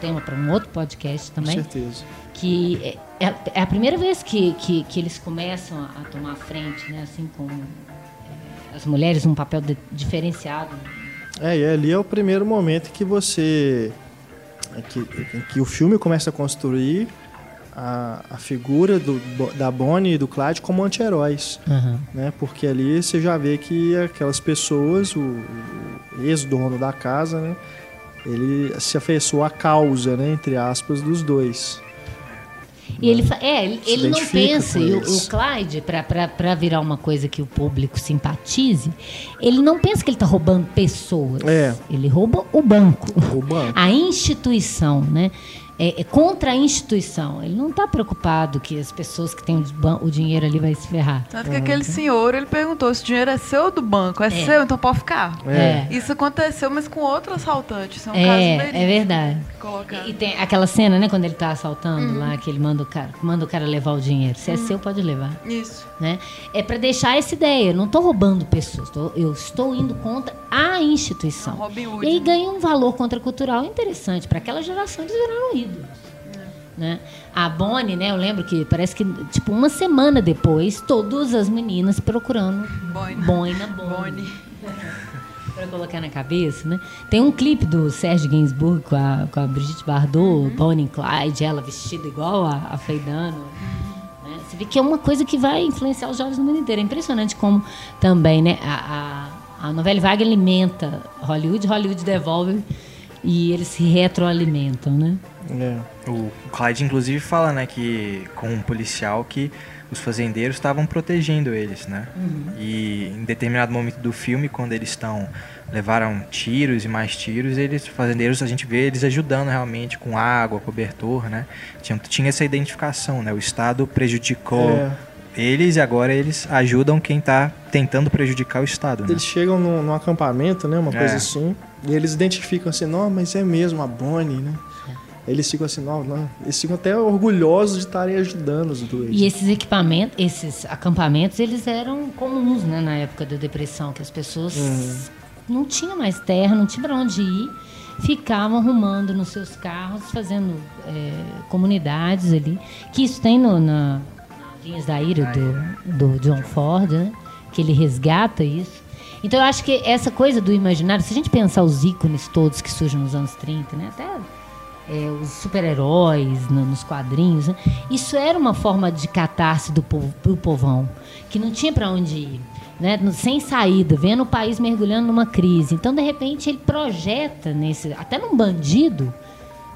tema para um outro podcast Com também certeza. que é, é- é a primeira vez que, que, que eles começam a, a tomar frente, né? Assim, com é, as mulheres um papel de- diferenciado. É, e ali é o primeiro momento que você. que, que o filme começa a construir a, a figura do, da Bonnie e do Clyde como anti-heróis. Né? Porque ali você já vê que aquelas pessoas, o, o ex-dono da casa, né? ele se afeiçoou à causa, né? entre aspas, dos dois. E ele, fa- é, ele, não pensa, o, o Clyde, para virar uma coisa que o público simpatize, ele não pensa que ele está roubando pessoas. É. Ele rouba o banco. O banco. A instituição, né? É, é contra a instituição. Ele não está preocupado que as pessoas que têm o, dinheiro ali vai se ferrar. Tanto que aquele senhor, ele perguntou se o dinheiro é seu ou do banco. É, seu, então pode ficar. É. Isso aconteceu, mas com outro assaltante. Isso é um É, caso é verdade. Colocado. E tem aquela cena, né, quando ele tá assaltando lá, que ele manda o cara, manda o cara levar o dinheiro. Se é seu, pode levar, Isso. né? É para deixar essa ideia, eu não tô roubando pessoas, tô- eu estou indo contra a instituição. Robin Hood, E aí né? ganha um valor contracultural interessante para aquela geração eles viraram ídolos. Né? A Bonnie, né? Eu lembro que parece que tipo uma semana depois, todas as meninas procurando Boina. boina, Bonnie. para colocar na cabeça, né? Tem um clipe do Sérgio Gainsbourg com a, com a Brigitte Bardot, Bonnie and Clyde, ela vestida igual a, a Faye Dunaway, né? Você vê que é uma coisa que vai influenciar os jovens no mundo inteiro. É impressionante como também, né? A, a, a novela vaga alimenta Hollywood, Hollywood devolve e eles se retroalimentam, né? É. O Clyde, inclusive, fala, né, que com um policial que os fazendeiros estavam protegendo eles, né? E em determinado momento do filme, quando eles estão levaram tiros e mais tiros, eles os fazendeiros a gente vê eles ajudando realmente com água, cobertor, né? Tinha, tinha essa identificação, né? O Estado prejudicou É. eles e agora eles ajudam quem está tentando prejudicar o Estado, né? Eles chegam num, num acampamento, né? Uma coisa É. assim. E eles identificam assim, não, mas é mesmo a Bonnie, né? Eles ficam assim, não, não. Eles ficam até orgulhosos de estarem ajudando os dois. E esses equipamentos, esses acampamentos, eles eram comuns, né, na época da depressão, que as pessoas não tinham mais terra, não tinham para onde ir, ficavam arrumando nos seus carros, fazendo é, comunidades ali, que isso tem no, na, Linhas da Ira do, do John Ford, né, que ele resgata isso. Então eu acho que essa coisa do imaginário, se a gente pensar os ícones todos que surgem nos anos 30, né, até é, os super-heróis no- nos quadrinhos. né? Isso era uma forma de catarse do povo, pro povão, que não tinha para onde ir, né? Sem saída, vendo o país mergulhando numa crise. Então, de repente, ele projeta nesse, até num bandido,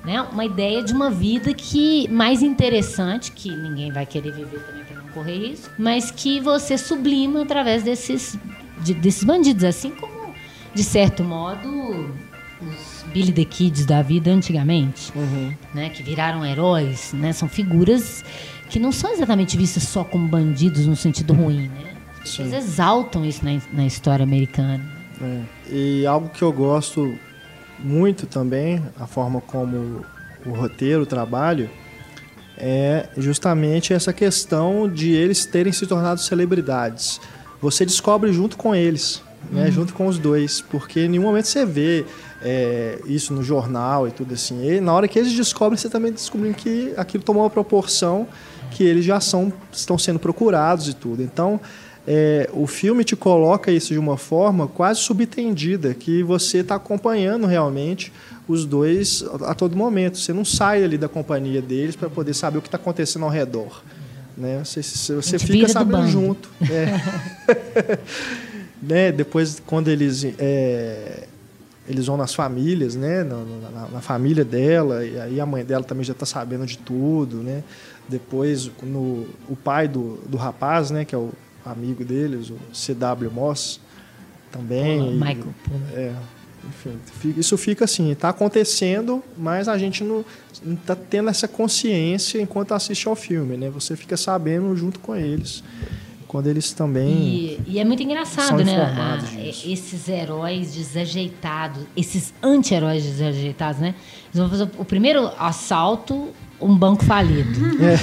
né? Uma ideia de uma vida que mais interessante, que ninguém vai querer viver também para não correr risco, mas que você sublima através desses, de- desses bandidos, assim como, de certo modo, os Billy the Kids da vida antigamente, né? Que viraram heróis, né? São figuras que não são exatamente vistas só como bandidos no sentido ruim, né? As pessoas Sim. exaltam isso na, na história americana. É. E algo que eu gosto muito também, a forma como o roteiro, o trabalho, é justamente essa questão de eles terem se tornado celebridades. Você descobre junto com eles, né? junto com os dois, porque em nenhum momento você vê é, isso no jornal e tudo assim. E na hora que eles descobrem, você também descobre que aquilo tomou uma proporção que eles já são, estão sendo procurados e tudo. Então, é, o filme te coloca isso de uma forma quase subtendida, que você está acompanhando realmente os dois a, a todo momento. Você não sai ali da companhia deles para poder saber o que está acontecendo ao redor. Né? Você, você, fica sabendo junto. É. né? Depois, quando eles é, eles vão nas famílias, né? Na, na, na, família dela, e aí a mãe dela também já está sabendo de tudo, né? Depois, no, o pai do, do rapaz, né? Que é o amigo deles, o C.W. Moss, também. Pula, Michael É, enfim, isso fica assim, está acontecendo, mas a gente não está tendo essa consciência enquanto assiste ao filme, né? Você fica sabendo junto com eles quando eles também. E, e é muito engraçado, né? Ah, esses heróis desajeitados, esses anti-heróis desajeitados, né? Eles vão fazer o primeiro assalto, um banco falido. É.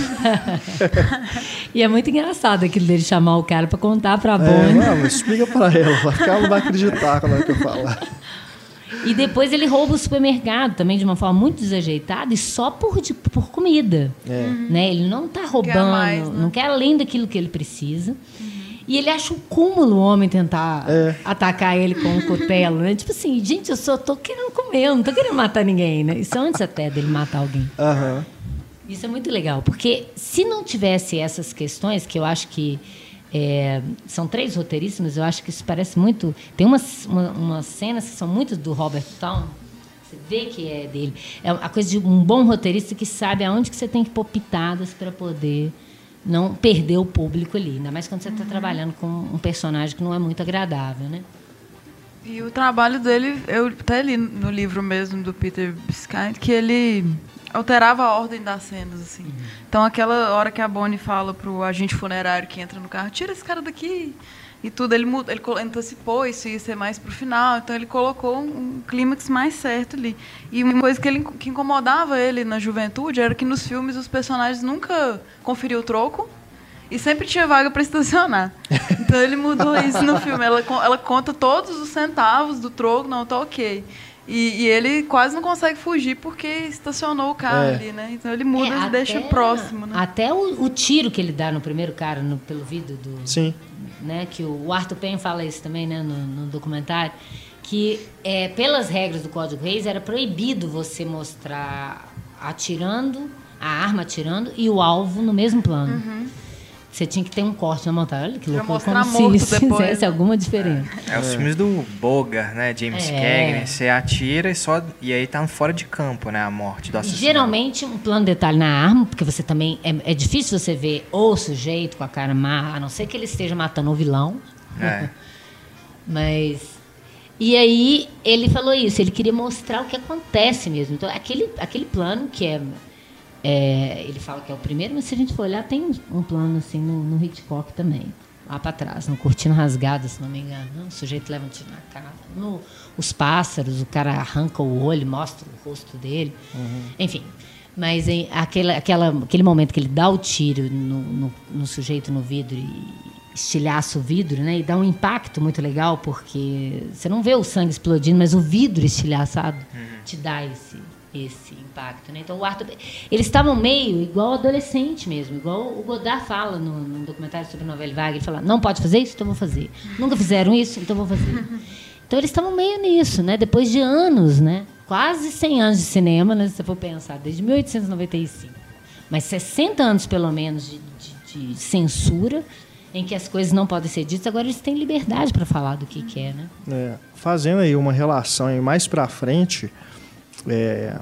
e é muito engraçado aquilo dele chamar o cara para contar para a Bonnie. É, não, explica para ela, porque ela não vai acreditar quando eu falar. E depois ele rouba o supermercado também de uma forma muito desajeitada e só por, de, por comida. É. Né? Ele não está roubando, quer mais, né? não quer além daquilo que ele precisa. Uhum. E ele acha um cúmulo o homem tentar é. atacar ele com um cutelo, né? Tipo assim, gente, eu só tô querendo comer, eu não tô querendo matar ninguém, né? Isso antes até dele matar alguém. Uhum. Isso é muito legal, porque se não tivesse essas questões, que eu acho que é, são três roteiristas, mas eu acho que isso parece muito. Tem umas, uma, umas cenas que são muito do Robert Town. Você vê que é dele. É a coisa de um bom roteirista que sabe aonde que você tem que pôr pitadas para poder não perder o público ali. Ainda mais quando você está uhum. trabalhando com um personagem que não é muito agradável, né? E o trabalho dele, eu até li no livro mesmo do Peter Biscayne, que ele alterava a ordem das cenas, assim. Uhum. Então, aquela hora que a Bonnie fala pro agente funerário que entra no carro, tira esse cara daqui e tudo, ele, ele antecipou isso ia ser mais pro final, então ele colocou um, um clímax mais certo ali. E uma coisa que, ele, que incomodava ele na juventude era que nos filmes os personagens nunca conferiam o troco, e sempre tinha vaga para estacionar. Então ele mudou isso no filme. Ela, ela conta todos os centavos do troco, não, tá ok. E, e, ele quase não consegue fugir porque estacionou o carro é. ali, né? Então ele muda é, e deixa próximo, né? Até o, o, tiro que ele dá no primeiro cara, no, pelo vidro do... Sim. Né, que o Arthur Penn fala isso também, né, no, no documentário, que é, pelas regras do Código Reis era proibido você mostrar atirando, a arma atirando e o alvo no mesmo plano. Uhum. Você tinha que ter um corte na montagem. Olha que loucura, como se isso depois. fizesse alguma diferença. É, é os filmes do Bogart, né? James é. Cagney. Você atira e só... E aí tá fora de campo, né? A morte do assassino. Geralmente, um plano de detalhe na arma, porque você também... É, é difícil você ver o sujeito com a cara má, a não ser que ele esteja matando o vilão. É. Mas... E aí, ele falou isso. Ele queria mostrar o que acontece mesmo. Então, aquele, aquele plano que é é, ele fala que é o primeiro, mas se a gente for olhar, tem um plano assim no, no Hitchcock também. Lá para trás, no Cortina Rasgada, se não me engano. O sujeito leva um tiro na cara. No, os pássaros, o cara arranca o olho, mostra o rosto dele. Uhum. Enfim. Mas em, aquele, aquela, aquele momento que ele dá o tiro no, no, no sujeito no vidro e estilhaça o vidro, né? E dá um impacto muito legal, porque você não vê o sangue explodindo, mas o vidro estilhaçado uhum. te dá esse, esse impacto. Né? Então, o Arthur, eles estavam meio igual adolescente mesmo, igual o Godard fala no, no documentário sobre a novela Vague, ele fala, não pode fazer isso? Então vou fazer. Nunca fizeram isso? Então vou fazer. Então, eles estavam meio nisso, né? depois de anos, né? quase 100 anos de cinema, né? se você for pensar, desde 1895. Mas 60 anos, pelo menos, de, de, de censura, em que as coisas não podem ser ditas, agora eles têm liberdade para falar do que quer, né? É, fazendo aí uma relação aí mais para frente, é,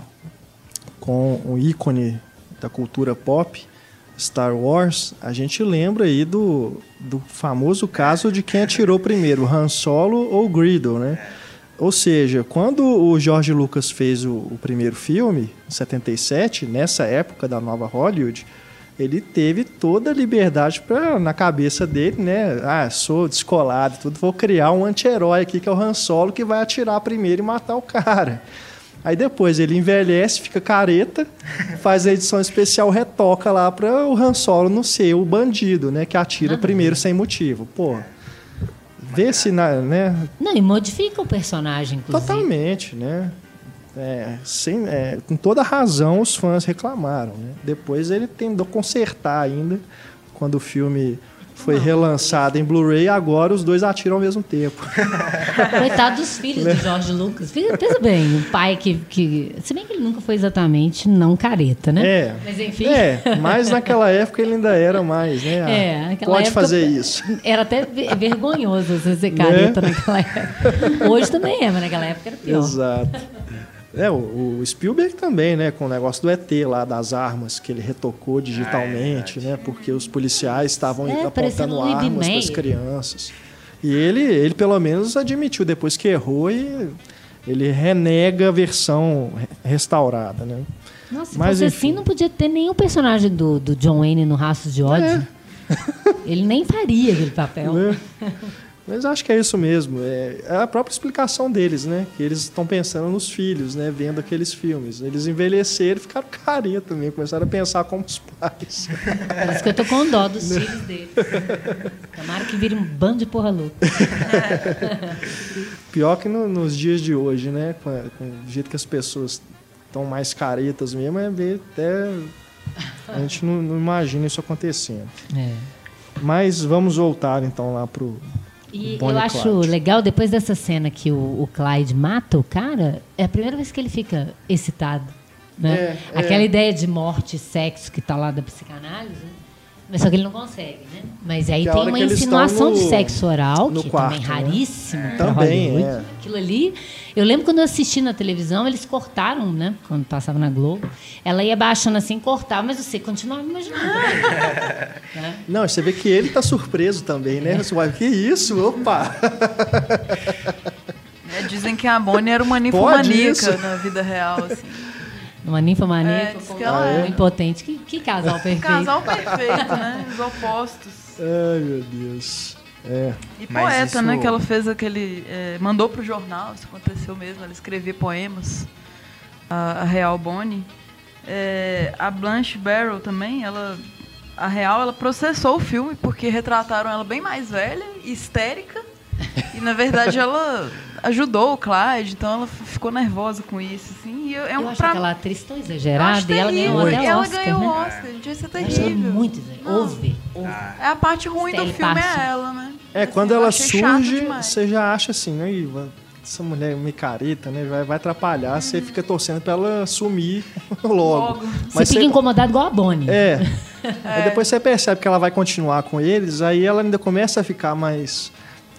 com um ícone da cultura pop, Star Wars, a gente lembra aí do, do famoso caso de quem atirou primeiro, Han Solo ou Greedo, né? Ou seja, quando o George Lucas fez o, o, primeiro filme, em 77, nessa época da nova Hollywood, ele teve toda a liberdade para na cabeça dele, né? Ah, sou descolado, tudo, vou criar um anti-herói aqui que é o Han Solo que vai atirar primeiro e matar o cara. Aí depois ele envelhece, fica careta, faz a edição especial, retoca lá para o Han Solo não ser o bandido, né? Que atira ah, primeiro sem motivo. Pô, vê se, na, né? Não, e modifica o personagem, inclusive. Totalmente, né? É, sem, é, com toda razão os fãs reclamaram. Né? Depois ele tentou consertar ainda, quando o filme foi relançado em Blu-ray, agora os dois atiram ao mesmo tempo. Coitado dos filhos de Jorge Lucas. Pensa bem, um pai que, que. Se bem que ele nunca foi exatamente não careta, né? É. Mas enfim. É, mas naquela época ele ainda era mais, né? Ah, É, naquela Pode época- fazer isso. Era até ve- vergonhoso você ser careta naquela época. Hoje também é, mas naquela época era pior. Exato. É, o, o Spielberg também, né? Com o negócio do ET lá, das armas, que ele retocou digitalmente, né? Porque os policiais estavam É, apontando armas para as crianças. E ele, ele, pelo menos, admitiu depois que errou e ele renega a versão re- restaurada, né? Nossa, se Mas, fosse enfim. assim, não podia ter nenhum personagem do, do John Wayne no Rastros de Ódio. Ele nem faria aquele papel. Né? Mas acho que é isso mesmo. É é a própria explicação deles, né? Que eles estão pensando nos filhos, né? Vendo aqueles filmes. Eles envelheceram e ficaram careta também. Começaram a pensar como os pais. Isso que eu tô com dó dos filhos deles. Tomara que vire um bando de porra louca. Pior que no- nos dias de hoje, né? Com, a- com o jeito que as pessoas estão mais caretas mesmo, é ver até. A gente não, não imagina isso acontecendo. É. Mas vamos voltar então lá pro. E Bonnie eu acho Clyde. legal, depois dessa cena que o, o Clyde mata o cara, é a primeira vez que ele fica excitado. Né? É, é. Aquela ideia de morte e sexo que tá lá da psicanálise, né? Mas só que ele não consegue, né? Mas aí Que tem uma insinuação estão de no- sexo oral, no que quarto, também né? raríssimo pra Também, é. Aquilo ali, eu lembro quando eu assisti na televisão, eles cortaram, né? Quando passava na Globo. Ela ia baixando assim, cortava, mas você continuava imaginando. né? Não, você vê que ele tá surpreso também, né? Você vai, que isso? Opa! É, dizem que a Bonnie era uma ninfomaníaca na vida real, assim. Uma ninfomaníaca É, ela um é. impotente. Que, que casal perfeito. Casal perfeito, né? Os opostos. Ai, meu Deus. É. E Mas poeta, isso- né? Que ela fez aquele. é, mandou pro jornal, isso aconteceu mesmo. Ela escrevia poemas. A, a Real Bonnie. É, a Blanche Barrow também, ela. A Real, ela processou o filme porque retrataram ela bem mais velha, histérica. E na verdade ela ajudou o Clyde, então ela ficou nervosa com isso, assim. E eu- é Eu um acho pra- aquela atriz tão eu acho exagerada e ela ganhou até ela Oscar, ganhou né? o Oscar, gente, isso é Eu achei terrível. muito exagerado. Não. Ouve, ouve. É a parte ruim do filme Parsons. é ela, né? É, Assim, quando eu ela surge, você já acha assim, né? "Ih, vai- Essa mulher me careta, né? Vai, vai atrapalhar, você fica torcendo pra ela sumir logo. Logo. Você fica incomodado igual a Bonnie. É. Aí depois você percebe que ela vai continuar com eles, aí ela ainda começa a ficar mais,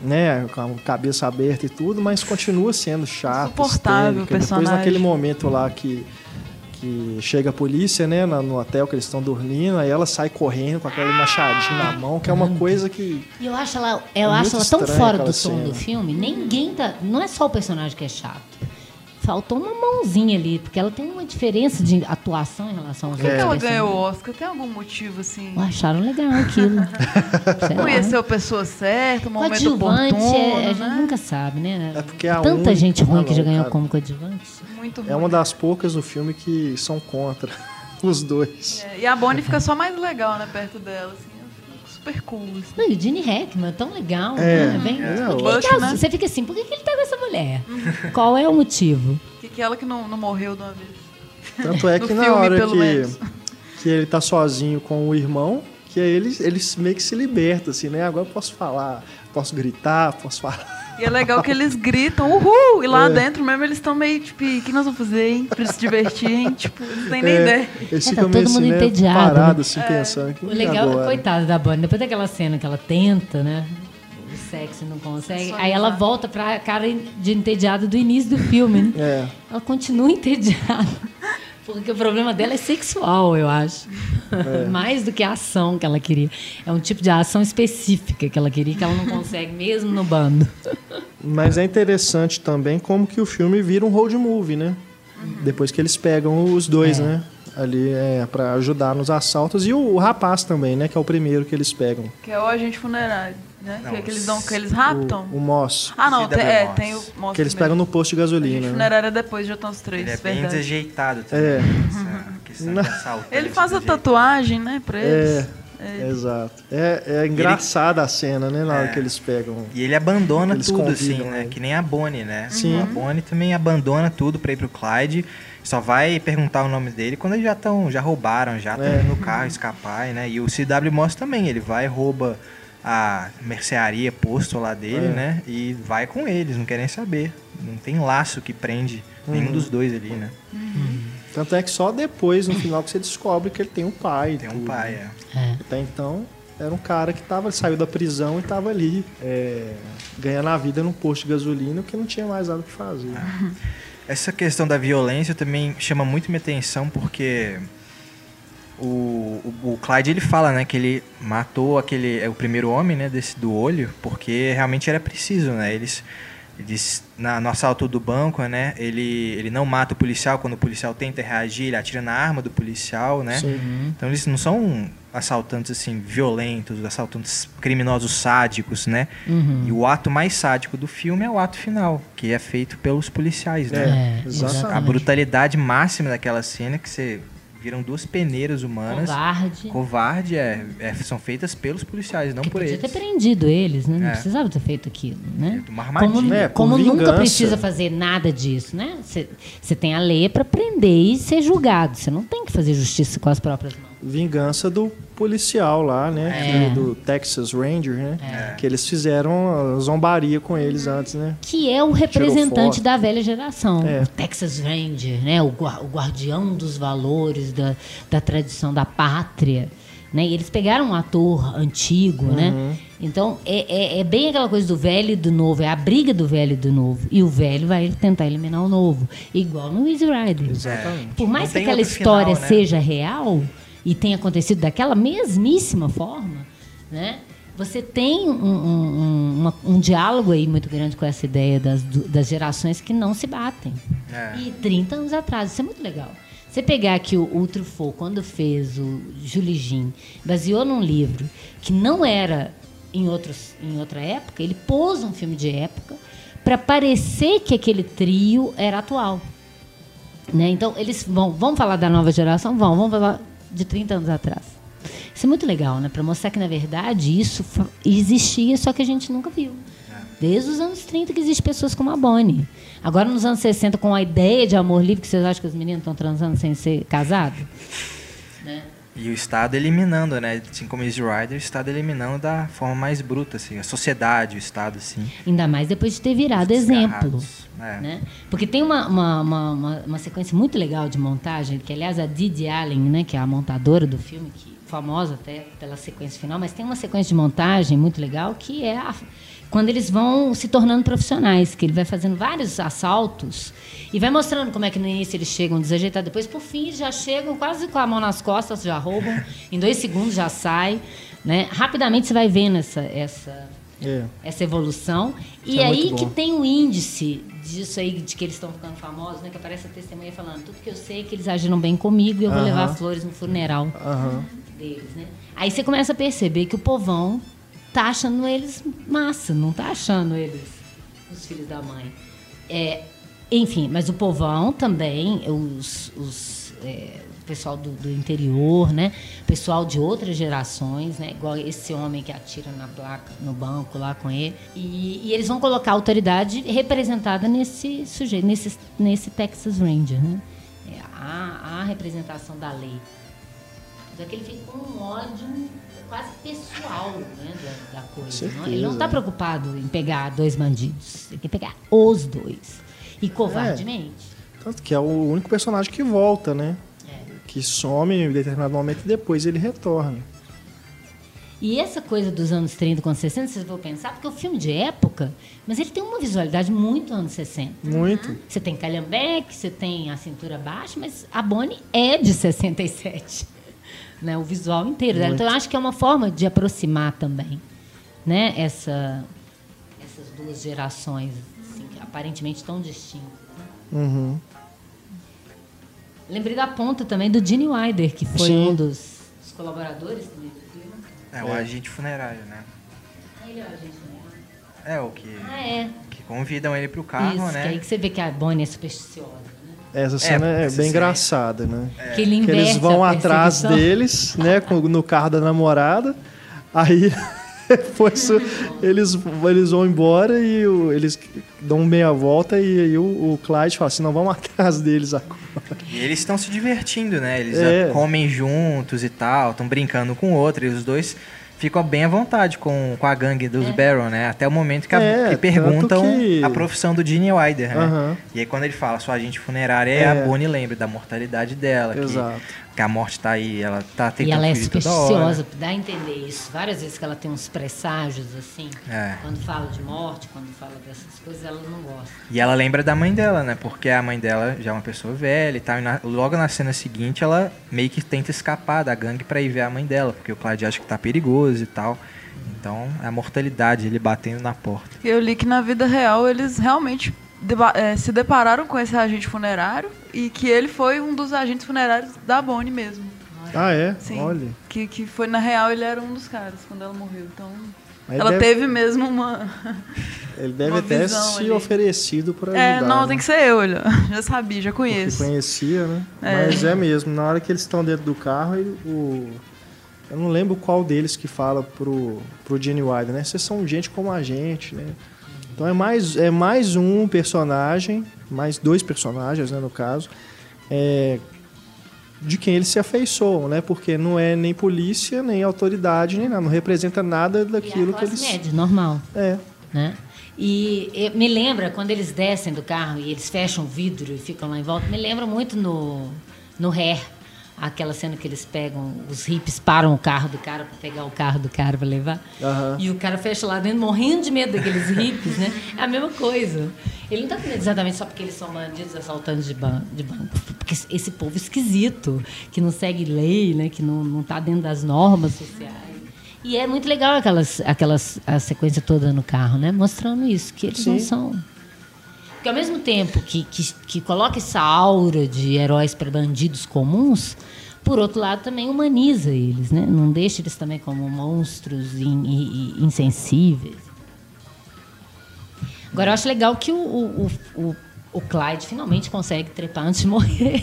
né, com a cabeça aberta e tudo, mas continua sendo chata, Insuportável o histérica. Depois personagem. naquele momento lá que que chega a polícia, né, no hotel que eles estão dormindo, aí ela sai correndo com aquele machadinho na mão, que é uma coisa que E eu acho ela, eu Muito acho ela tão fora do aquela tom cena. do filme. Ninguém tá. Não é só o personagem que é chato. Faltou uma mãozinha ali, porque ela tem uma diferença de atuação em relação aos Por que ela ganhou o Oscar? Tem algum motivo, assim? Ué, Acharam legal aquilo. Ser a pessoa certa, o momento Coadjuvante, oportuno, é, a gente né? nunca sabe, né? É porque a Tanta única- gente ruim Ah, que já não, ganhou cara. como coadjuvante. Muito ruim. é uma das poucas no filme que são contra os dois. É, e a Bonnie fica só mais legal, né, perto dela, assim. Super cool, assim. Não, e o Gene Hackman, tão legal, É, né? Bem, é, por que o ele Bush, tá- né? Você fica assim, por que, que ele tá com essa mulher? Qual é o motivo? Que, que ela que não, não morreu de uma vez. Tanto é que na filme, hora pelo que, menos. que ele tá sozinho com o irmão, que aí ele, ele meio que se liberta, assim, né? Agora eu posso falar, posso gritar, posso falar. E é legal que eles gritam, uhul! E lá É. dentro mesmo eles estão meio, tipo, o que nós vamos fazer, hein? Pra se divertir, hein? Tipo, não têm nem É, ideia. Eles É, tá ficam meio todo assim, mundo né, entediado, parado, né? assim, pensando. Que O legal é, agora? coitada da Bonnie, depois daquela cena que ela tenta, né? O sexo e não consegue. Aí ela volta pra cara de entediada do início do filme, né? É, Ela continua entediada. Porque o problema dela é sexual, eu acho. Mais do que a ação que ela queria. É um tipo de ação específica que ela queria, que ela não consegue mesmo no bando. Mas é interessante também como que o filme vira um road movie, né? Depois que eles pegam os dois, É. né? Ali é para ajudar nos assaltos e o, o rapaz também, né? Que é o primeiro que eles pegam. Que é o agente funerário, né? Não, que, é que eles dão, que eles raptam. O, o Moss. Ah, não, tem, é, Moss. tem o moço Que eles mesmo. pegam no posto de gasolina. né? funerária depois, já estão os três, Ele é bem verdade. desajeitado também. É. Essa Ele é faz a tatuagem, né, pra eles. É, exato. É, é engraçada a cena, né? Na hora É. que eles pegam. E ele abandona Eles tudo, assim, convidam né? ele. Que nem a Bonnie, né? Sim. A Bonnie também abandona tudo pra ir pro Clyde. Só vai perguntar o nome dele quando eles já estão, já roubaram, já estão É. no carro, escapar, né? E o CW Moss também, ele vai, rouba a mercearia posto lá dele, É. né? E vai com eles, não querem saber. Não tem laço que prende nenhum Uhum. dos dois ali, né? Tanto é que só depois, no final, que você descobre que ele tem um pai. Tem um tudo, pai, né? é. É. Até então, era um cara que tava, saiu da prisão e tava ali é, ganhando a vida num posto de gasolina porque não tinha mais nada pra fazer. Essa questão da violência também chama muito minha atenção porque o, o, o Clyde ele fala, né, que ele matou aquele é o primeiro homem, né, desse do olho, porque realmente era preciso, né? Eles eles na no assalto do banco, né, ele ele não mata o policial quando o policial tenta reagir, ele atira na arma do policial, né? Sim. Então eles não são assaltantes assim violentos, assaltantes criminosos sádicos, né? Uhum. E o ato mais sádico do filme é o ato final, que é feito pelos policiais, né? É, exatamente. A brutalidade máxima daquela cena é que você viram duas peneiras humanas. Covarde. Covarde é, é- são feitas pelos policiais, não que por podia eles. ter prendido eles, né? Não É. precisava ter feito aquilo, né? Uma armadilha. Como, É, com como nunca precisa fazer nada disso, né? Você tem a lei para prender e ser julgado. Você não tem que fazer justiça com as próprias mãos. Vingança do policial lá, né? É. Do Texas Ranger, né? Que eles fizeram a zombaria com eles antes, né? Que é o representante da velha geração. É. O Texas Ranger, né? O, gua- o guardião dos valores, da, da tradição da pátria. Né? E eles pegaram um ator antigo, né? Então, é, é, é bem aquela coisa do velho e do novo. É a briga do velho e do novo. E o velho vai tentar eliminar o novo. Igual no Easy Rider. Exatamente. Por mais Não que aquela história final, né? seja real e tenha acontecido daquela mesmíssima forma, né? Você tem um, um- um- uma- um diálogo aí muito grande com essa ideia das, das gerações que não se batem. É. E 30 anos atrás, isso é muito legal. Você pegar aqui o, o Truffaut, quando fez o Julie Jean, baseou num livro que não era em, outros, em outra época, ele pôs um filme de época para parecer que aquele trio era atual. Né? Então, eles vão, vão falar da nova geração? Vão, vão falar de 30 anos atrás. Isso é muito legal, né? Para mostrar que, na verdade, isso existia, só que a gente nunca viu. Desde os anos 30 que existem pessoas como a Bonnie. Agora, nos anos 60, com a ideia de amor livre, que vocês acham que os meninos estão transando sem ser casados? E o Estado eliminando, né? Assim como Easy Rider, o Estado eliminando da forma mais bruta, assim. A sociedade, o Estado, assim. Ainda mais depois de ter virado exemplo. É. Né? Porque tem uma, uma, uma, uma- uma sequência muito legal de montagem, que aliás a Didi Allen, né, que é a montadora do filme, que famosa até pela sequência final, mas tem uma sequência de montagem muito legal que é a- quando eles vão se tornando profissionais, que ele vai fazendo vários assaltos e vai mostrando como é que no início eles chegam desajeitados, depois por fim já chegam quase com a mão nas costas, já roubam, em dois segundos já sai, né? Rapidamente você vai vendo essa essa É. essa evolução. Isso e é aí que tem o índice disso aí, de que eles estão ficando famosos, né? Que aparece a testemunha falando, tudo que eu sei é que eles agiram bem comigo e eu vou Aham. levar flores no funeral Aham. deles, né? Aí você começa a perceber que o povão tá achando eles massa, não tá achando eles os filhos da mãe. É, enfim, mas o povão também, os, os, é, pessoal do, do interior, né? Pessoal de outras gerações, né? Igual esse homem que atira na placa, no banco lá com ele. E, e eles vão colocar a autoridade representada nesse sujeito, nesse, nesse Texas Ranger, né? É, a, a representação da lei. Só que ele fica com um ódio quase pessoal né, da, da coisa. Não- Ele não está preocupado em pegar dois bandidos. Ele quer pegar os dois. E covardemente. Tanto que é o único personagem que volta, né? Que some em determinado momento e depois ele retorna. E essa coisa dos anos 30 com 60, vocês vão pensar, porque é um filme de época, mas ele tem uma visualidade muito anos 60. Muito. Você tem calhambeque, você tem a cintura baixa, mas a Bonnie é de 67. Né? O visual inteiro dela. Então, eu acho que é uma forma de aproximar também né? Essa, essas duas gerações, assim, aparentemente tão distintas. Uhum. Lembrei da ponta também do Gene Wilder, que foi Sim. um dos, dos colaboradores também do filme. É, o agente funerário, né? Ele é o agente funerário. É, o que, Ah, é. que convidam ele pro carro, Isso, né? que aí que você vê que a Bonnie é supersticiosa. Né? Essa cena é, essa bem engraçada, né? Que ele Que eles vão atrás deles, né, no carro da namorada. Aí depois eles, eles vão embora e o- eles dão meia volta e aí o, o Clyde fala assim, não, vamos atrás deles agora. E eles estão se divertindo, né? Eles É. comem juntos e tal, estão brincando com o outro, e os dois ficam bem à vontade com, com a gangue dos Baron, né? Até o momento que, a- É, que perguntam que- a profissão do Gene Wilder, né? Aham. E aí quando ele fala sua agente funerária, É. a Bonnie lembra da mortalidade dela. Exato. Que, a morte tá aí, ela tá E tentando ela é hora. supersticiosa, dá a entender isso. Várias vezes que ela tem uns presságios, assim. É. Quando fala de morte, quando fala dessas coisas, ela não gosta. E ela lembra da mãe dela, né? Porque a mãe dela já é uma pessoa velha e tal. E na- logo na cena seguinte, ela meio que tenta escapar da gangue pra ir ver a mãe dela. Porque o Clyde acha que tá perigoso e tal. Então, é a mortalidade, ele batendo na porta. Eu li que na vida real eles realmente se depararam com esse agente funerário e que ele foi um dos agentes funerários da Bonnie mesmo. Ah, é? Sim. Olha. Que, que foi, na real, ele era um dos caras quando ela morreu. Então, Aí ela deve- teve mesmo uma... Ele deve uma até se ali. oferecido para ajudar. É, não, né? tem que ser eu, olha. Já sabia, já Porque conheço. conhecia, né? É. Mas é mesmo, na hora que eles estão dentro do carro, ele- o... eu não lembro qual deles que fala pro, pro Gene Wilder, né? Vocês são gente como a gente, né? Então é mais, é mais um personagem, mais dois personagens, né, no caso, é, de quem eles se afeiçoam, né? Porque não é nem polícia, nem autoridade, nem nada. Não representa nada daquilo que eles... média, normal. É, né? E me lembra quando eles descem do carro e eles fecham o vidro e ficam lá em volta, me lembra muito no no Hair, aquela cena que eles pegam, os hippies param o carro do cara para pegar o carro do cara para levar. E o cara fecha lá dentro morrendo de medo daqueles hippies, né? É a mesma coisa. Ele não tá com medo exatamente só porque eles são bandidos assaltantes de, ban de banco, porque esse povo esquisito, que não segue lei, né, que não não tá dentro das normas sociais. E é muito legal aquelas, aquelas, a sequência toda no carro, né? Mostrando isso, que eles não Sim. são. Porque ao mesmo tempo que, que, que coloca essa aura de heróis para bandidos comuns, por outro lado também humaniza eles, né? Não deixa eles também como monstros in- e- e insensíveis. Agora eu acho legal que o, o, o, o- o Clyde finalmente consegue trepar antes de morrer.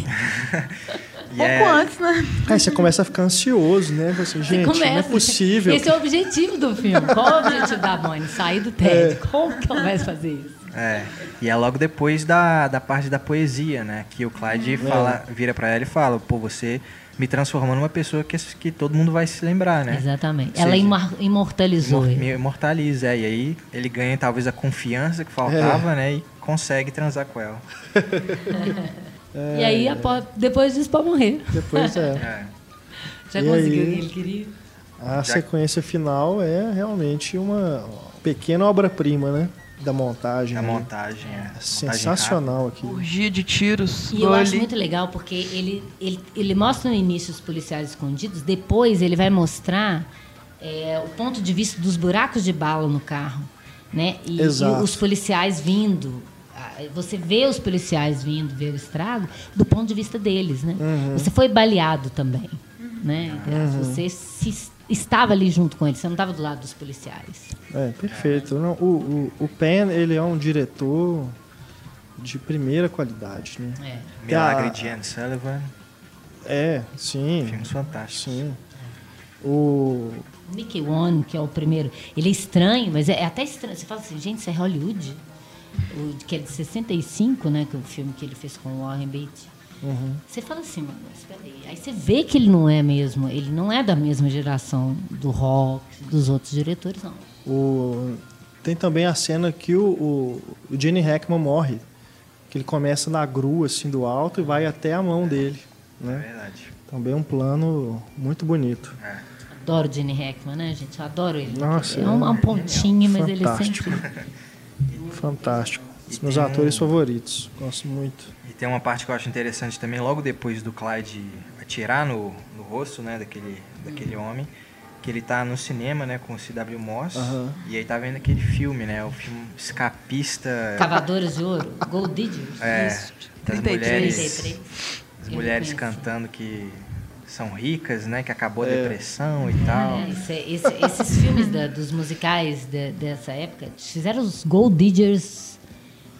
E Pouco é- antes, né? Aí você começa a ficar ansioso, né? Você, Você gente, não é possível. Esse é o objetivo do filme. Qual é o objetivo da Bonnie? Sair do TED. É. Como que ela vai fazer isso? É, e é logo depois da, da parte da poesia, né? Que o Clyde fala, vira pra ela e fala, pô, você me transformou numa pessoa que, que todo mundo vai se lembrar, né? Exatamente. Ela seja, imor- imortalizou Imor- ele. me imortaliza, é, e aí ele ganha talvez a confiança que faltava, né? E consegue transar com ela. E aí, apo- depois disso, pode morrer. Depois é. É. Já E conseguiu aí? o que ele queria. A sequência final é realmente uma pequena obra-prima, né? Da montagem. A né? montagem é. montagem Sensacional aqui. Urgia de tiros. E eu igual acho ali. muito legal porque ele, ele, ele mostra no início os policiais escondidos, depois ele vai mostrar é, o ponto de vista dos buracos de bala no carro. Né? E, e Exato. os policiais vindo. Você vê os policiais vindo ver o estrago do ponto de vista deles. Né? Uhum. Você foi baleado também. Né? Você se- estava ali junto com eles, você não estava do lado dos policiais. É, perfeito. Não, o, o, o Penn, ele é um diretor de primeira qualidade, né? É. Milagre de Anne Sullivan, É, sim. filmes fantásticos. Sim. O... Mickey One, que é o primeiro, ele é estranho, mas é, é até estranho. Você fala assim, gente, isso é Hollywood? O, que é de 65, né? Que é o filme que ele fez com o Warren Beatty. Uhum. Você fala assim, mano, espera aí. Aí você vê que ele não é mesmo, ele não é da mesma geração do rock, dos outros diretores, não. O, tem também a cena que o, o, o Gene Hackman morre. Que ele começa na grua, assim, do alto e vai até a mão dele. É Né? verdade. Também é um plano muito bonito. É. Adoro o Gene Hackman, né, gente? Eu adoro ele. Nossa, é um, é um pontinho, mas ele fantástico. sempre. Fantástico. Dos meus tem atores favoritos. Gosto muito. Tem uma parte que eu acho interessante também, logo depois do Clyde atirar no, no rosto, né, daquele, daquele homem, que ele tá no cinema, né, com o C.W. Moss, Aham. e aí tá vendo aquele filme, né, o filme escapista Cavadores de Ouro, Gold Digger. é, Isso. das 33. mulheres, 33. as mulheres cantando que são ricas, né, que acabou a É. depressão e tal. É, isso é- esse- esses filmes da- dos musicais de- dessa época fizeram os Gold Diggers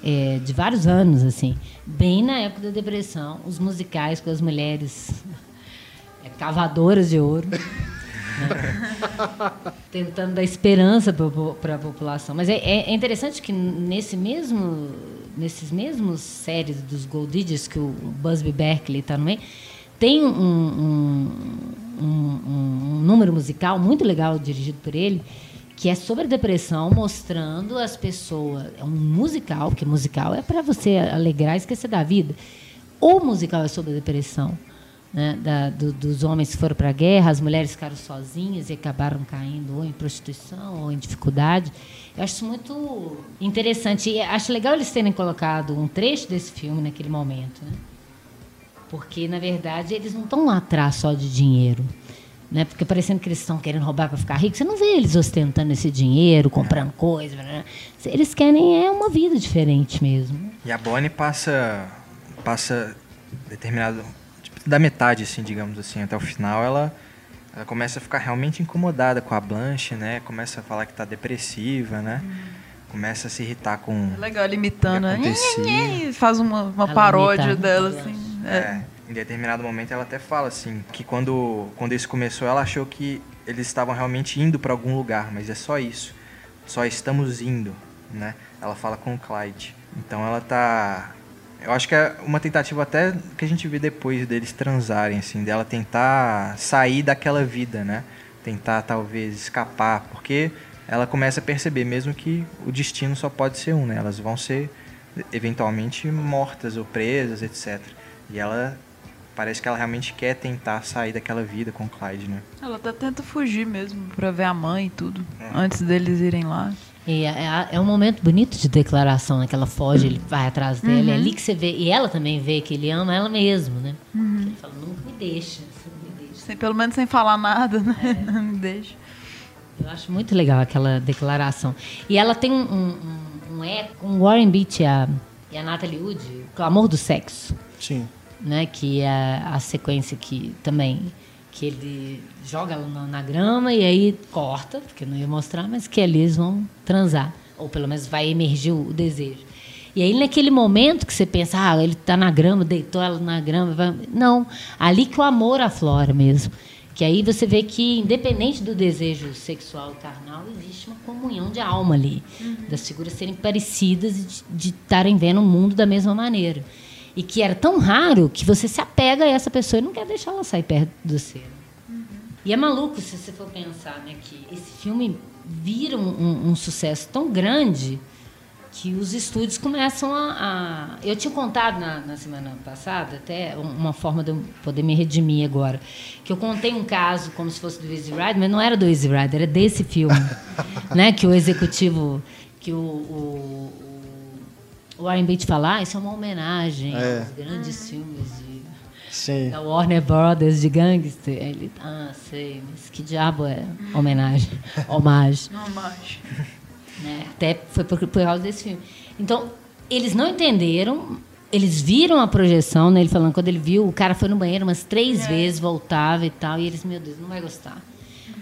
é, de vários anos, assim. Bem na época da depressão, os musicais com as mulheres é, cavadoras de ouro. né? Tentando dar esperança para a população. Mas é, é- é interessante que nesse mesmo, nesses mesmos séries dos Gold Diggers, que o Busby Berkeley está no meio, tem um- um, um, um número musical muito legal dirigido por ele, que é sobre depressão, mostrando as pessoas. É um musical, porque musical é para você alegrar e esquecer da vida. O musical é sobre depressão. Né, da, do, dos homens que foram para a guerra, as mulheres ficaram sozinhas e acabaram caindo ou em prostituição ou em dificuldade. Eu acho isso muito interessante. E acho legal eles terem colocado um trecho desse filme naquele momento. Né? Porque, na verdade, eles não estão lá atrás só de dinheiro. Né? Porque parecendo que eles estão querendo roubar para ficar ricos. Você não vê eles ostentando esse dinheiro, comprando coisas. Né? Eles querem é uma vida diferente mesmo. E a Bonnie passa, passa determinado tipo, da metade, assim, digamos assim, até o final, ela, ela começa a ficar realmente incomodada com a Blanche, né? Começa a falar que está depressiva, né? Hum começa a se irritar com. É legal, imitando. Faz uma, uma paródia dela, assim. É. é. Em determinado momento ela até fala assim que quando, quando isso começou ela achou que eles estavam realmente indo para algum lugar, mas é só isso. Só estamos indo, né? Ela fala com o Clyde. Então ela tá eu acho que é uma tentativa até que a gente vê depois deles transarem assim, dela tentar sair daquela vida, né? Tentar talvez escapar, porque ela começa a perceber mesmo que o destino só pode ser um, né? Elas vão ser eventualmente mortas ou presas, etc. E ela parece que ela realmente quer tentar sair daquela vida com o Clyde, né? Ela até tenta fugir mesmo para ver a mãe e tudo, é. antes deles irem lá. E é, é, é, um momento bonito de declaração, né? Que ela foge, ele vai atrás dela. Uhum. É ali que você vê. E ela também vê que ele ama ela mesmo, né? Uhum. Ele fala, nunca me deixa. Me deixa. Sem, pelo menos sem falar nada, né? É. Não me deixa. Eu acho muito legal aquela declaração. E ela tem um, um, um eco com Warren Beatty e a, e a Natalie Wood, o amor do sexo. Sim. Né, que é a sequência que também que ele joga ela na, na, grama e aí corta, porque não ia mostrar, mas que ali eles vão transar. Ou pelo menos vai emergir o, o desejo. E aí, naquele momento que você pensa, ah, ele está na grama, deitou ela na grama. Vai... Não, ali que o amor aflora mesmo. Que aí você vê que, independente do desejo sexual e carnal, existe uma comunhão de alma ali. Uhum. Das figuras serem parecidas e de estarem vendo o mundo da mesma maneira. E que era tão raro que você se apega a essa pessoa e não quer deixar ela sair perto do você. Uhum. E é maluco se você for pensar né, que esse filme vira um, um, um sucesso tão grande que os estúdios começam a, a... Eu tinha contado na, na, semana passada, até uma forma de eu poder me redimir agora, que eu contei um caso como se fosse do Easy Rider, mas não era do Easy Rider, era desse filme, né? Que o executivo, que o, o, o Warren Beatty fala, ah, isso é uma homenagem é. aos grandes filmes de, Sim. da Warner Brothers de gangster. Ele, ah, sei, mas que diabo é homenagem? Homagem. Homagem. Né? Até foi por, por causa desse filme. Então, eles não entenderam, eles viram a projeção, né? Ele falando, quando ele viu, o cara foi no banheiro umas três é. vezes, voltava e tal, e eles, meu Deus, não vai gostar.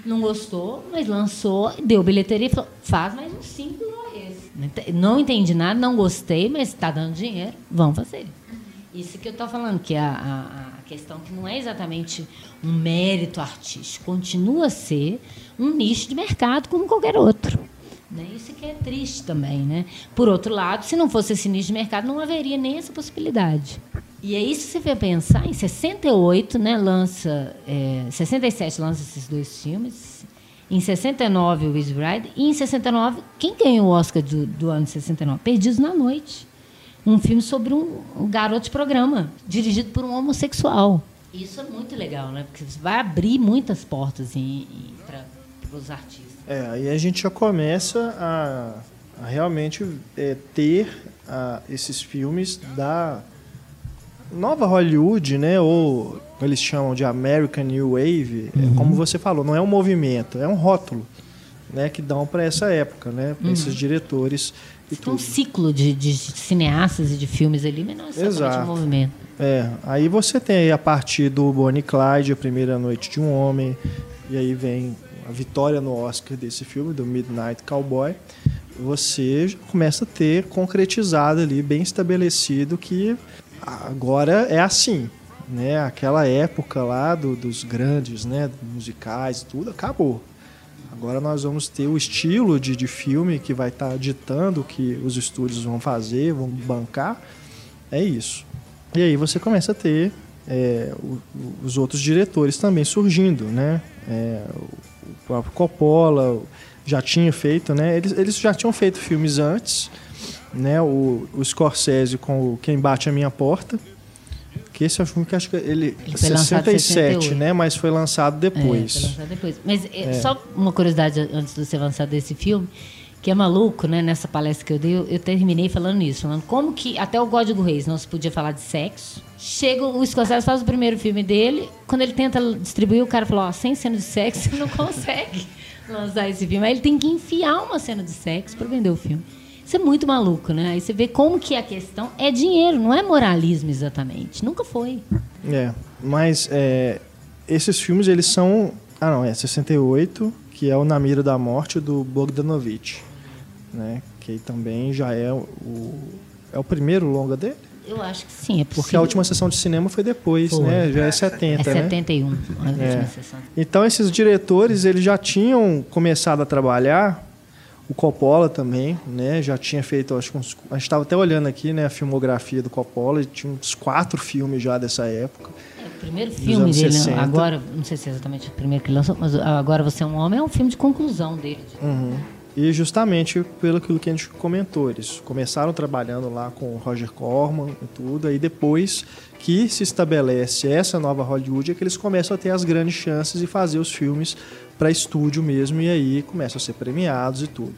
Não gostou, mas lançou, deu bilheteria e falou, faz mais uns cinco esse. Não entendi nada, não gostei, mas está dando dinheiro, vamos fazer. Isso que eu estou falando, que a, a, a, questão que não é exatamente um mérito artístico, continua a ser um nicho de mercado como qualquer outro. Né? Isso que é triste também. Né? Por outro lado, se não fosse esse nicho de mercado, não haveria nem essa possibilidade. E aí, se você for pensar, em 68, né, lança. É, 67 lança esses dois filmes. Em 69, o Easy Ride. E em 69, quem ganhou o Oscar do, do ano de 69? Perdidos na Noite. Um filme sobre um, um garoto de programa, dirigido por um homossexual. Isso é muito legal, né? Porque vai abrir muitas portas para os artistas. É, aí a gente já começa a, a realmente é, ter a, esses filmes da nova Hollywood, né? Ou eles chamam de American New Wave, é, uhum. como você falou, não é um movimento, é um rótulo, né? Que dão para essa época, né? Para uhum. esses diretores e tudo. um ciclo de, de, cineastas e de filmes ali, mas não é Exato. um movimento. É, aí você tem aí a partir do Bonnie Clyde, A Primeira Noite de um Homem, e aí vem a vitória no Oscar desse filme, do Midnight Cowboy, você começa a ter concretizado ali, bem estabelecido que agora é assim. Né? Aquela época lá do, dos grandes né? musicais tudo acabou. Agora nós vamos ter o estilo de, de filme que vai estar tá ditando o que os estúdios vão fazer, vão bancar. É isso. E aí você começa a ter é, os outros diretores também surgindo, né? É, o próprio Coppola já tinha feito, né? Eles, eles já tinham feito filmes antes, né? O, o Scorsese com o Quem Bate a Minha Porta, que esse é um filme que acho que ele, Ele foi lançado 67, em 68. né? Mas foi lançado É, depois. foi lançado depois. Mas é, só uma curiosidade antes de você avançar desse filme, que é maluco, né? Nessa palestra que eu dei, eu, terminei falando isso, falando como que até o Código Reis não se podia falar de sexo. Chega o Scorsese faz o primeiro filme dele, quando ele tenta distribuir, o cara falou, ó, sem cena de sexo, não consegue lançar esse filme. Aí ele tem que enfiar uma cena de sexo para vender o filme. Isso é muito maluco, né? Aí você vê como que a questão é dinheiro, não é moralismo exatamente. Nunca foi. É, mas é, esses filmes eles são. Ah, não, é 68, que é o Na Mira da Morte do Bogdanovich, né? Que também já é o. É o primeiro longa dele? Eu acho que sim, é possível. Porque a última sessão de cinema foi depois, Foi. né? Já é 70, É né? 71, a última É. sessão. Então esses diretores eles já tinham começado a trabalhar. O Coppola também, né? Já tinha feito, acho que uns, a gente estava até olhando aqui, né? A filmografia do Coppola, e tinha uns quatro filmes já dessa época. É, o primeiro filme dele, 60. agora, não sei se é exatamente o primeiro que ele lançou, mas agora Você é um Homem é um filme de conclusão dele. Uhum. E justamente pelo aquilo que a gente comentou, eles começaram trabalhando lá com o Roger Corman e tudo, aí depois que se estabelece essa nova Hollywood é que eles começam a ter as grandes chances e fazer os filmes para estúdio mesmo e aí começam a ser premiados e tudo.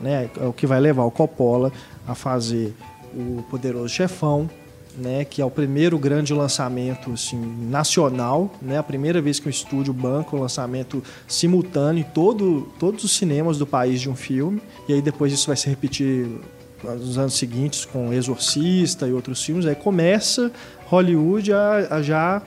Né? É o que vai levar o Coppola a fazer o Poderoso Chefão, né, que é o primeiro grande lançamento assim, nacional, né, a primeira vez que um estúdio banca um lançamento simultâneo em todo, todos os cinemas do país de um filme, e aí depois isso vai se repetir nos anos seguintes com Exorcista e outros filmes, aí começa Hollywood a, a já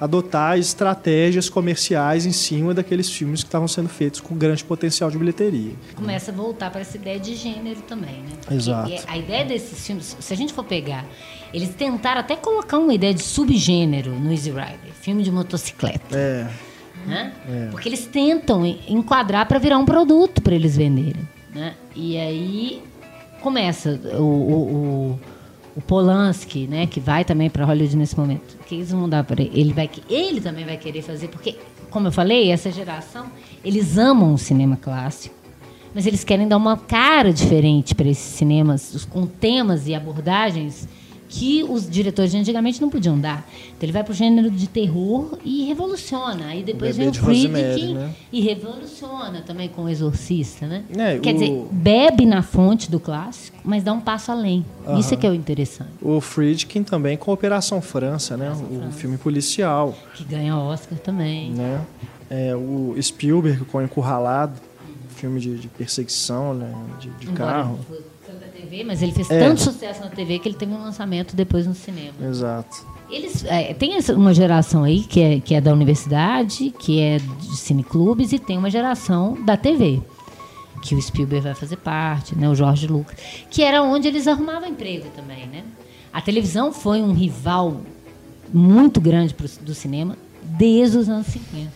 adotar estratégias comerciais em cima daqueles filmes que estavam sendo feitos com grande potencial de bilheteria. Começa a voltar para essa ideia de gênero também, né? Porque Exato. é- A ideia desses filmes, se a gente for pegar, eles tentaram até colocar uma ideia de subgênero no Easy Rider, filme de motocicleta. É, né? Porque eles tentam en- enquadrar para virar um produto para eles venderem, né? E aí começa o, o, o, o Polanski, né? Que vai também para Hollywood nesse momento. Que eles vão dar para ele? Ele vai, ele também vai querer fazer, porque, como eu falei, essa geração eles amam o cinema clássico, mas eles querem dar uma cara diferente para esses cinemas, com temas e abordagens que os diretores de antigamente não podiam dar. Então ele vai pro gênero de terror e revoluciona. Aí depois vem o de Friedkin né? e revoluciona também com o Exorcista, né? É, Quer o- dizer, bebe na fonte do clássico, mas dá um passo além. Isso é que é o interessante. o Friedkin também com Operação França, né, o filme policial. Que ganha Oscar também. né? É, o Spielberg com Encurralado, filme de, de perseguição, né? De, de Embora carro. da TV, mas ele fez É. tanto sucesso na TV que ele teve um lançamento depois no cinema. Exato. Eles é, tem uma geração aí que é, que é da universidade, que é de cineclubes, e tem uma geração da TV, que o Spielberg vai fazer parte, né, o Jorge Lucas, que era onde eles arrumavam emprego também, né? A televisão foi um rival muito grande pro, do cinema desde os anos 50.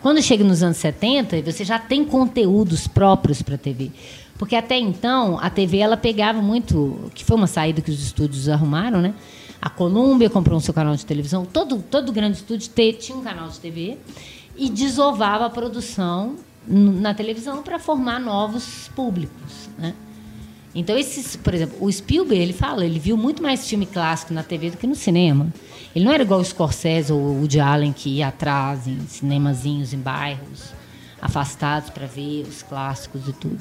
Quando chega nos anos 70, você já tem conteúdos próprios para a TV. Porque até então, a TV ela pegava muito, que foi uma saída que os estúdios arrumaram, né? A Columbia comprou o seu canal de televisão, todo, todo grande estúdio te- tinha um canal de TV e desovava a produção na televisão para formar novos públicos, né? Então, esses, por exemplo, o Spielberg, ele fala, ele viu muito mais filme clássico na TV do que no cinema. Ele não era igual o Scorsese ou o Woody Allen, que ia atrás em cinemazinhos, em bairros afastados para ver os clássicos e tudo.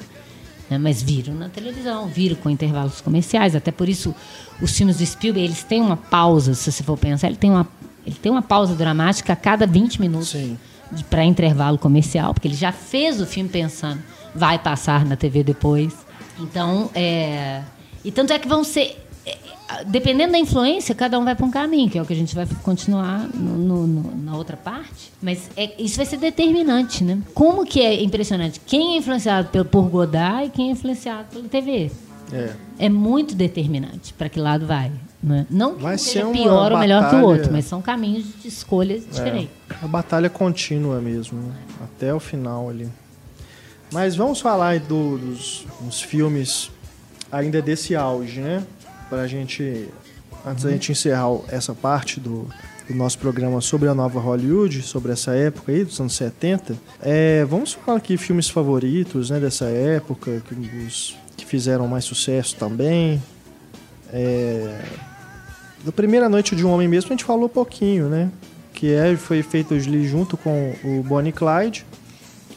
Né? Mas viram na televisão, viram com intervalos comerciais. Até por isso, os filmes do Spielberg, eles têm uma pausa, se você for pensar, ele tem uma, ele tem uma pausa dramática a cada 20 minutos para intervalo comercial, porque ele já fez o filme pensando, vai passar na TV depois. Então, é. E tanto é que vão ser. É, é, Dependendo da influência, cada um vai para um caminho, que é o que a gente vai continuar no- no- no- na outra parte. Mas é- isso vai ser determinante, né? Como que é impressionante? Quem é influenciado pelo, por Godard e quem é influenciado pela TV? É. É muito determinante para que lado vai. Né? Não que Vai ser seja pior ou melhor que o batalha- outro, mas são caminhos de escolhas diferentes. A batalha contínua mesmo, né? até o final ali. Mas vamos falar aí do- dos, dos filmes ainda desse auge, né? Pra gente, antes da gente encerrar essa parte do, do nosso programa sobre a nova Hollywood, sobre essa época aí, dos anos 70. É, vamos falar aqui filmes favoritos né, dessa época, que, os, que fizeram mais sucesso também. É, da primeira noite de um homem mesmo a gente falou pouquinho, né? Que é, foi feito ali junto com o Bonnie Clyde,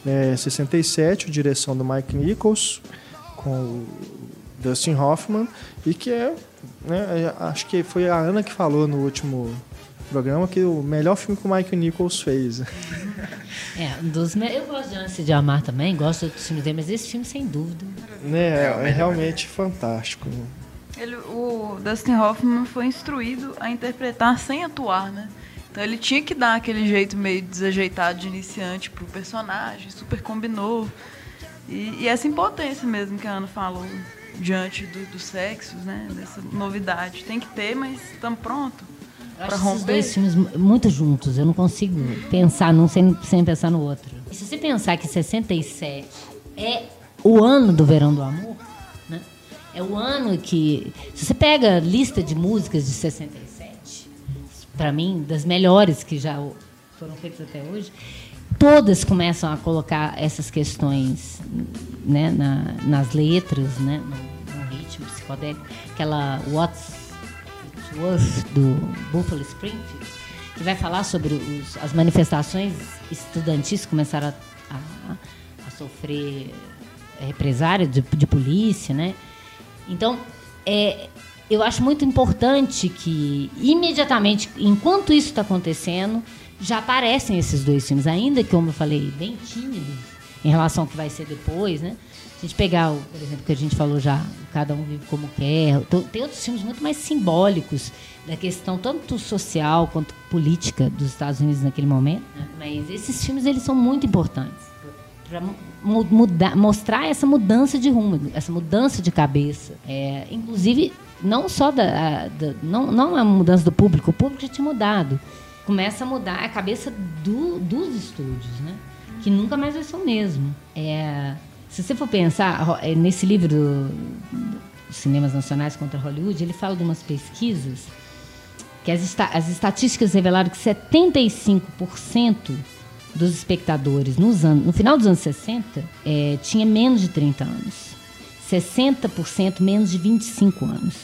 é, 67, direção do Mike Nichols, com o Dustin Hoffman, e que é, né, acho que foi a Ana que falou no último programa que o melhor filme que o Mike Nichols fez. É, um dos me... eu gosto de Antes de Amar também, gosto dos filmes dele, mas esse filme sem dúvida. Né, é, é realmente fantástico. Ele, o Dustin Hoffman foi instruído a interpretar sem atuar, né? Então ele tinha que dar aquele jeito meio desajeitado de iniciante pro personagem, super combinou. E, e essa impotência mesmo que a Ana falou diante do, dos sexos, né? Dessa novidade. Tem que ter, mas estamos prontos. Para romper. Esses dois filmes muito juntos, eu não consigo pensar num sem, sem pensar no outro. E se você pensar que 67 é o ano do Verão do Amor, né? É o ano que. Se você pega a lista de músicas de 67, para mim, das melhores que já foram feitas até hoje, todas começam a colocar essas questões né, na, nas letras, né, no, no ritmo psicodélico. Aquela What's It Worth do Buffalo Springfield, que vai falar sobre os, as manifestações estudantis que começaram a, a, a sofrer represária de, de polícia, né? Então, é, eu acho muito importante que, imediatamente, enquanto isso está acontecendo, já aparecem esses dois filmes, ainda que, como eu falei, bem tímidos em relação ao que vai ser depois, né? A gente pegar, o, por exemplo, que a gente falou já, Cada Um Vive Como Quer, tem outros filmes muito mais simbólicos da questão tanto social quanto política dos Estados Unidos naquele momento. Né? Mas esses filmes, eles são muito importantes para mudar, mostrar essa mudança de rumo, essa mudança de cabeça. É, inclusive, não só da, da, não, não a mudança do público, o público já tinha mudado. Começa a mudar a cabeça do, dos estúdios, né? Que nunca mais vai ser o mesmo. É, se você for pensar, é, nesse livro do, Cinemas Nacionais contra Hollywood, ele fala de umas pesquisas que as, as estatísticas revelaram que 75% dos espectadores nos anos, no final dos anos 60 é, tinha menos de 30 anos. 60% menos de 25 anos.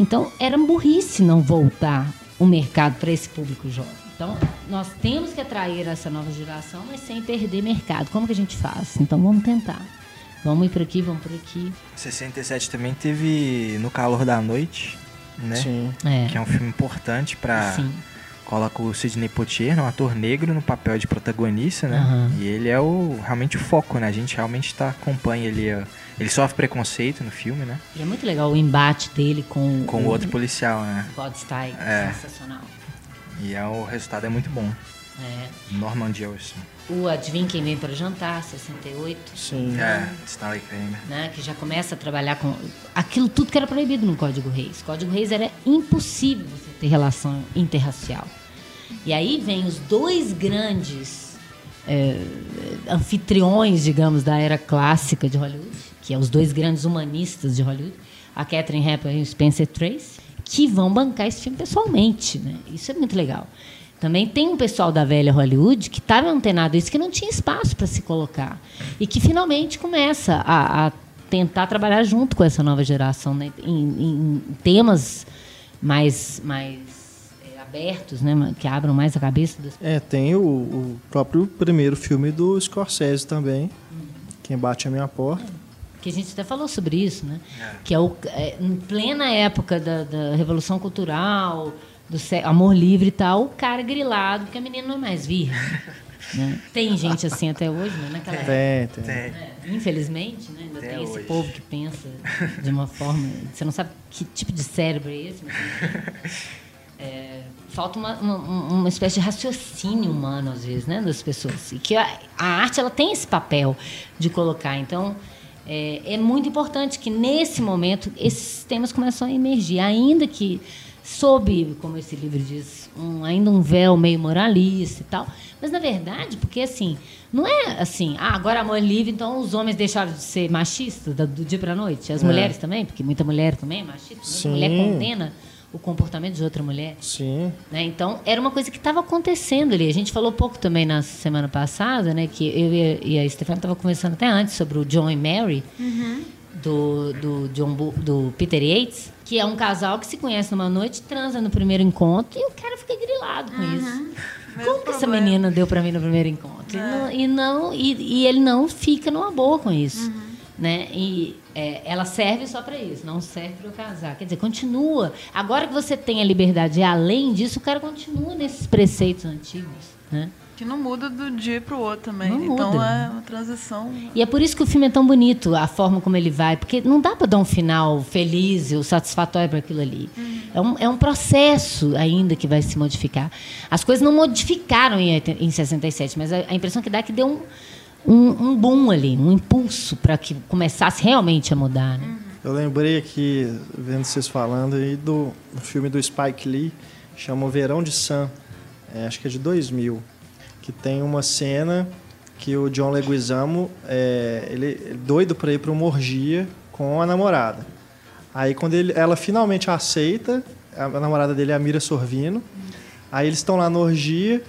Então, era burrice não voltar o mercado para esse público jovem. Então, nós temos que atrair essa nova geração, mas sem perder mercado. Como que a gente faz? Então, vamos tentar. Vamos ir por aqui, vamos por aqui. 67 também teve No Calor da Noite, né? Sim. É. Que é um filme importante para coloca o Sidney Poitier, um ator negro, no papel de protagonista, né? Uhum. E ele é o realmente o foco, né? A gente realmente tá, acompanha ele. Ele sofre preconceito no filme, né? E é muito legal o embate dele com, com o outro policial, né? Rod Steiger, é. sensacional. E é, o resultado é muito bom. É. Norman Jewison. O Adivinha Quem Vem para Jantar, 68. Sim. É, Stanley Kramer. Né, que já começa a trabalhar com aquilo tudo que era proibido no Código Reis. Código Reis era impossível você ter relação interracial. E aí vem os dois grandes é, anfitriões, digamos, da era clássica de Hollywood, que é os dois grandes humanistas de Hollywood, a Catherine Hepburn e o Spencer Tracy, que vão bancar esse filme pessoalmente. Né? Isso é muito legal. Também tem um pessoal da velha Hollywood que estava antenado isso, que não tinha espaço para se colocar. E que finalmente começa a, a, tentar trabalhar junto com essa nova geração né? em, em temas mais, mais é, abertos, né? que abram mais a cabeça das É, tem o, o próprio primeiro filme do Scorsese também, Quem Bate a Minha Porta. Que a gente até falou sobre isso, né? É. Que é, o, é em plena época da, da Revolução Cultural, do amor livre e tal, o cara grilado, porque a menina não é mais virgem. Né? Tem gente assim até hoje, né? Naquela tem, tem. tem. É, infelizmente, né? ainda até tem esse povo que pensa de uma forma. Você não sabe que tipo de cérebro é esse, mas. É, falta uma, uma, uma, espécie de raciocínio humano, às vezes, né? Das pessoas. E que a, a arte ela tem esse papel de colocar. Então. É, é muito importante que nesse momento esses temas começam a emergir, ainda que sob, como esse livro diz, um, ainda um véu meio moralista e tal. Mas, na verdade, porque assim, não é assim, ah, agora amor é livre, então os homens deixaram de ser machistas do, do dia para a noite. As É. mulheres também, porque muita mulher também é machista. Muita Sim. mulher condena o comportamento de outra mulher. Sim. Né? Então, era uma coisa que estava acontecendo ali. A gente falou pouco também na semana passada, né? Que eu e a, e a Stefania estavam conversando até antes sobre o John e Mary, do, do, John Bu- do Peter Yates, que é um casal que se conhece numa noite, transa no primeiro encontro e o cara fica grilado com isso. Como que essa menina deu para mim no primeiro encontro? E não, e, não- e, e ele não fica numa boa com isso. Né? E é, ela serve só para isso, não serve para eu casar. Quer dizer, continua. Agora que você tem a liberdade e além disso, o cara continua nesses preceitos antigos. Né? Que não muda do dia pro outro também. Não então muda. é uma transição. E é por isso que o filme é tão bonito, a forma como ele vai, porque não dá para dar um final feliz ou satisfatório para aquilo ali. É, um, é um processo ainda que vai se modificar. As coisas não modificaram em, em 67, mas a, a impressão que dá é que deu um, um, um boom ali, um impulso para que começasse realmente a mudar. Né? Eu lembrei aqui, vendo vocês falando aí, do, filme do Spike Lee, chama O Verão de Sam, é, acho que é de 2000, que tem uma cena que o John Leguizamo, é, ele é doido para ir para uma orgia com a namorada. Aí quando ele, ela finalmente aceita, a namorada dele é a Mira Sorvino, aí eles estão lá na orgia,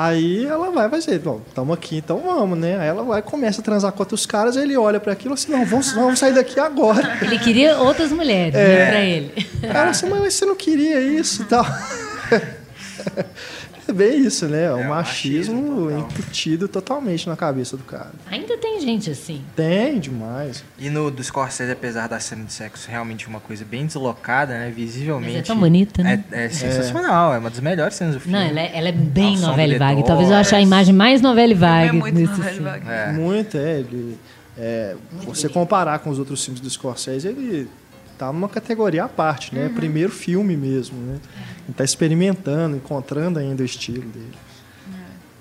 aí ela vai, vai ser, bom, estamos aqui, então vamos, né? Aí ela vai, começa a transar com outros caras, ele olha para aquilo assim, não, vamos, vamos sair daqui agora. Ele queria outras mulheres né, para ele. Ela assim, mas você não queria isso e tal. É bem isso, né? O É, o machismo, machismo incutido totalmente na cabeça do cara. Ainda tem gente assim. Tem demais. E no do Scorsese, apesar da cena de sexo realmente uma coisa bem deslocada, né? Visivelmente. Mas é tão bonita, né? É, é sensacional, é. uma das melhores cenas do filme. Não, ela é, ela é bem Ao novela vague. Talvez eu ache a imagem mais novela É vague muito nesse novela filme. vague. É. Muito, é. Ele, é, você comparar com os outros filmes do Scorsese, ele tá numa categoria à parte, Uhum. né? Primeiro filme mesmo, né? Ele tá experimentando, encontrando ainda o estilo dele.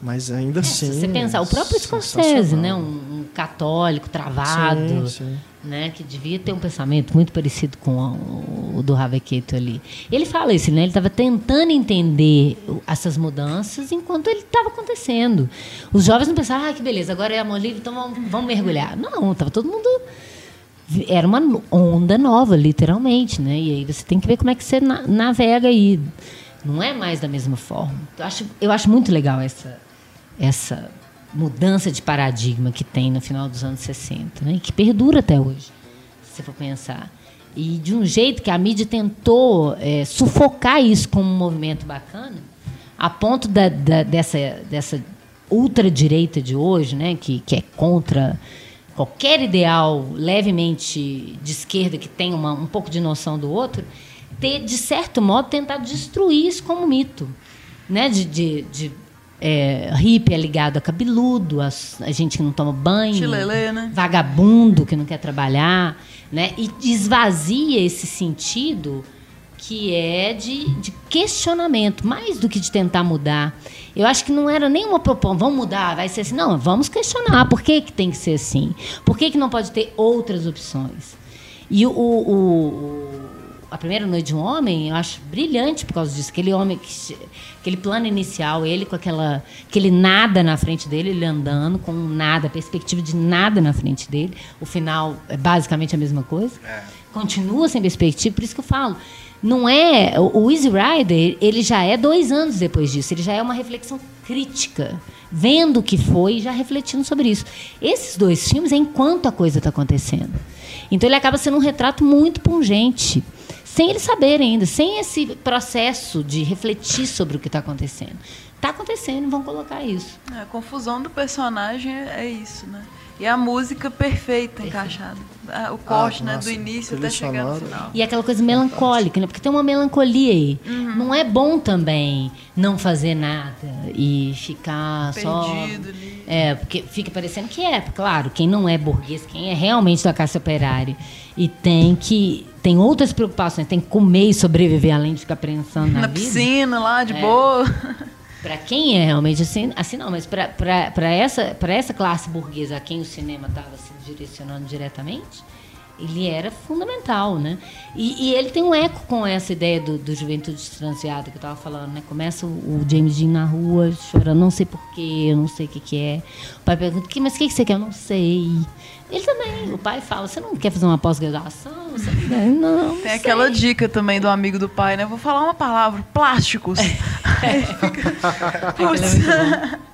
Mas ainda É, assim. se você pensar, o próprio Scorsese, né? Um, um católico travado, Sim, sim. né? Que devia ter um pensamento muito parecido com o, o do Keitel ali. Ele fala isso, né? Ele estava tentando entender essas mudanças enquanto ele estava acontecendo. Os jovens não pensavam, ah, que beleza, agora é amor livre, então vamos, vamos mergulhar. Não, estava todo mundo era uma onda nova, literalmente, né? E aí você tem que ver como é que você na- navega aí. Não é mais da mesma forma. Eu acho, eu acho muito legal essa, essa mudança de paradigma que tem no final dos anos 60, né? E que perdura até hoje, se você for pensar. E de um jeito que a mídia tentou eh, sufocar isso como um movimento bacana, a ponto da, da- dessa, dessa ultradireita de hoje, né? Que, que é contra qualquer ideal levemente de esquerda que tenha uma, um pouco de noção do outro, ter, de certo modo, tentado destruir isso como mito. Né? De, de, de é, hippie é ligado a cabeludo, a, a gente que não toma banho, Chilelê, né? vagabundo que não quer trabalhar, né? e esvazia esse sentido que é de, de questionamento, mais do que de tentar mudar. Eu acho que não era nenhuma proposta, vamos mudar, vai ser assim. Não, vamos questionar. Por que, que tem que ser assim? Por que, que não pode ter outras opções? E o, o- o- a primeira noite de um homem, eu acho brilhante por causa disso. Aquele homem, que, aquele plano inicial, ele com aquela, aquele nada na frente dele, ele andando com nada, perspectiva de nada na frente dele. O final é basicamente a mesma coisa. Continua sem perspectiva, por isso que eu falo. Não é. O Easy Rider, ele já é dois anos depois disso. Ele já é uma reflexão crítica. Vendo o que foi e já refletindo sobre isso. Esses dois filmes é enquanto a coisa está acontecendo. Então ele acaba sendo um retrato muito pungente. Sem eles saberem ainda, sem esse processo de refletir sobre o que está acontecendo. Está acontecendo, vão colocar isso. É, a confusão do personagem é isso, né? E a música perfeita, encaixada. Ah, O corte, né? nossa, Do início até chegar no final. E aquela coisa melancólica, né? Porque tem uma melancolia aí. Não é bom também não fazer nada e ficar só. Perdido ali. É, porque fica parecendo que é. Claro, quem não é burguês, quem é realmente da classe operária e tem que. Tem outras preocupações, tem que comer e sobreviver além de ficar pensando na, Na vida. piscina, lá, de É. boa. Para quem é realmente assim, assim não, mas para essa, essa classe burguesa a quem o cinema estava se direcionando diretamente, ele era fundamental, né? E, e, ele tem um eco com essa ideia do, do juventude distanciada que eu estava falando, né? Começa o, o, James Dean na rua chorando, não sei porquê, eu não sei o que, que é. O pai pergunta, mas o que, que você quer? Eu não sei. Ele também, o pai fala, você não quer fazer uma pós-graduação? Não, Tem aquela dica também do amigo do pai, né? Vou falar uma palavra, plásticos. É.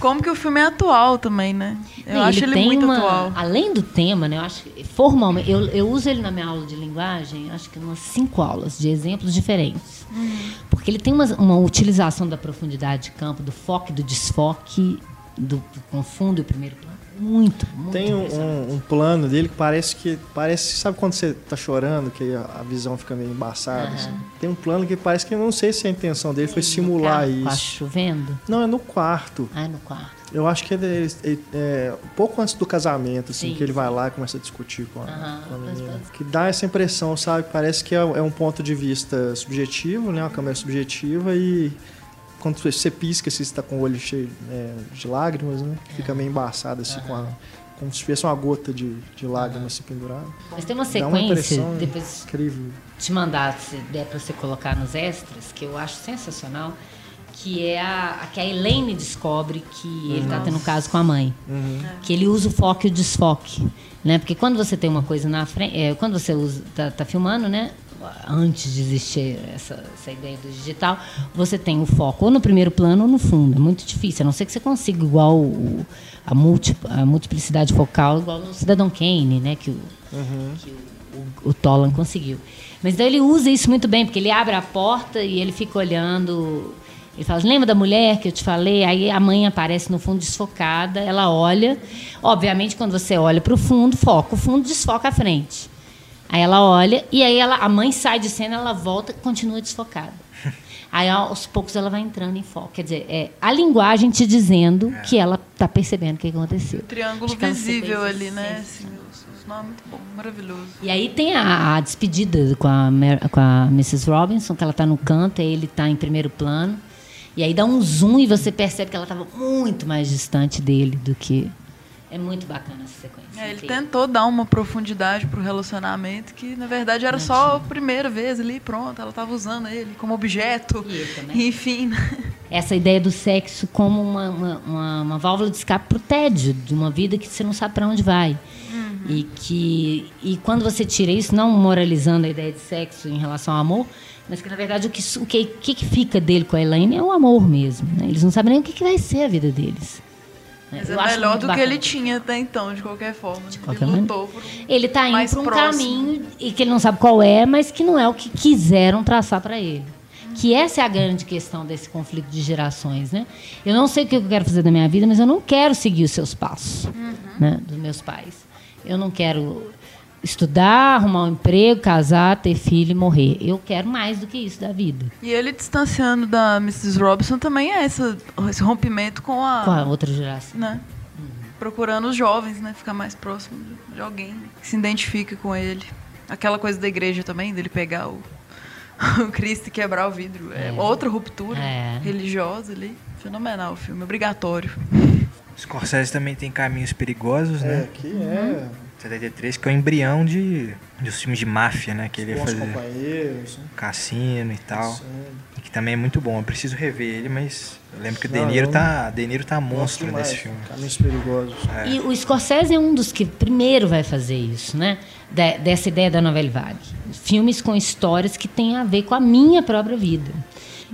Como que o filme é atual também, né? Eu ele acho ele muito uma, atual. Além do tema, né? Eu acho que formalmente, eu, eu uso ele na minha aula de linguagem, acho que umas cinco aulas de exemplos diferentes. Uhum. Porque ele tem uma, uma utilização da profundidade de campo, do foco e do desfoque, do, do confundo e o primeiro plano muito, muito Tem um, um, plano dele que parece que. Parece, sabe quando você tá chorando, que a, visão fica meio embaçada? Uhum. Assim? Tem um plano que parece que eu não sei se a intenção dele foi simular carro, isso. chovendo? Não, é no quarto. Ah, é no quarto. Eu acho que ele, ele, é um pouco antes do casamento, assim, Sim. que ele vai lá e começa a discutir com a, uhum, com a menina. Que dá essa impressão, sabe? Parece que é, é um ponto de vista subjetivo, né? Uma câmera subjetiva e quando você pisca, se está com o olho cheio é, de lágrimas, né? Fica meio embaçado, assim, uhum. com a, como se tivesse uma gota de, de lágrimas se pendurada. Mas tem uma sequência, uma depois incrível. te mandar, se der para você colocar nos extras, que eu acho sensacional, que é a, a que a Elaine descobre que uhum. ele está tendo um caso com a mãe. Uhum. Que ele usa o foco e o desfoque. Né? Porque quando você tem uma coisa na frente, é, quando você está tá filmando, né? Antes de existir essa, essa, ideia do digital, você tem o foco ou no primeiro plano ou no fundo. É muito difícil, a não ser que você consiga igual o, a, multi, a, multiplicidade focal, igual no Cidadão Kane, né, que o, uhum. que o, o, o Tolan conseguiu. Mas então ele usa isso muito bem, porque ele abre a porta e ele fica olhando. Ele fala, lembra da mulher que eu te falei? Aí a mãe aparece no fundo desfocada, ela olha. Obviamente, quando você olha para o fundo, foca o fundo, desfoca a frente. Aí ela olha e aí ela, a mãe sai de cena, ela volta, continua desfocada. Aí aos poucos ela vai entrando em foco. Quer dizer, é a linguagem te dizendo é. que ela está percebendo o que aconteceu. O triângulo visível ali, né? Assim, é muito bom, maravilhoso. E aí tem a, a despedida com a, com a Mrs. Robinson, que ela está no canto, e ele está em primeiro plano. E aí dá um zoom e você percebe que ela estava muito mais distante dele do que é muito bacana essa sequência. É, ele tentou dar uma profundidade pro relacionamento que, na verdade, era Não só tinha. a primeira vez ali, pronto, ela estava usando ele como objeto. E ele também. Enfim. Né? Essa ideia do sexo como uma, uma, uma, uma válvula de escape pro tédio, de uma vida que você não sabe para onde vai. Uhum. E que e quando você tira isso, não moralizando a ideia de sexo em relação ao amor, mas que na verdade o que, o que, que fica dele com a Elaine é o amor mesmo. Né? Eles não sabem nem o que, que vai ser a vida deles. Mas é melhor do bacana. que ele tinha até então, de qualquer forma. De qualquer ele lutou por um Ele está indo para um próximo. caminho e que ele não sabe qual é, mas que não é o que quiseram traçar para ele. Que essa é a grande questão desse conflito de gerações, né? Eu não sei o que eu quero fazer da minha vida, mas eu não quero seguir os seus passos, uhum. né? Dos meus pais. Eu não quero estudar, arrumar um emprego, casar, ter filho e morrer. Eu quero mais do que isso da vida. E ele distanciando da Mrs. Robinson também é essa, esse rompimento com a... Com a outra geração. Né? Uhum. Procurando os jovens, né? Ficar mais próximo de alguém que se identifique com ele. Aquela coisa da igreja também, dele pegar o, o Cristo e quebrar o vidro. É, é. outra ruptura é. religiosa ali. Fenomenal o filme, obrigatório. Scorsese também tem caminhos perigosos, né? É, que é... Uhum 73, que é o embrião de, de filmes de máfia, né? Que ele ia fazer. Companheiros. Né? Cassino e tal. Que também é muito bom. Eu preciso rever ele, mas eu lembro que o De Niro tá, De Niro tá monstro nesse filme. Caminhos perigosos. É. E o Scorsese é um dos que primeiro vai fazer isso, né? De, dessa ideia da novela vague. Filmes com histórias que têm a ver com a minha própria vida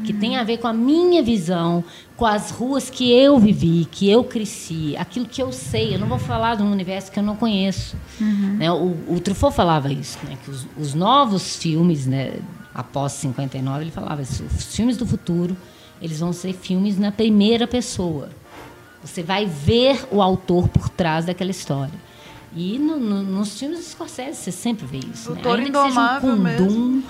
que tem a ver com a minha visão, com as ruas que eu vivi, que eu cresci, aquilo que eu sei. Eu não vou falar de um universo que eu não conheço. Uhum. Né? O, o, Truffaut falava isso, né? que os, os, novos filmes, né, após 59, ele falava isso, os filmes do futuro, eles vão ser filmes na primeira pessoa. Você vai ver o autor por trás daquela história. E no, no, nos filmes de Scorsese você sempre vê isso. O né? Ainda que seja um Kundum,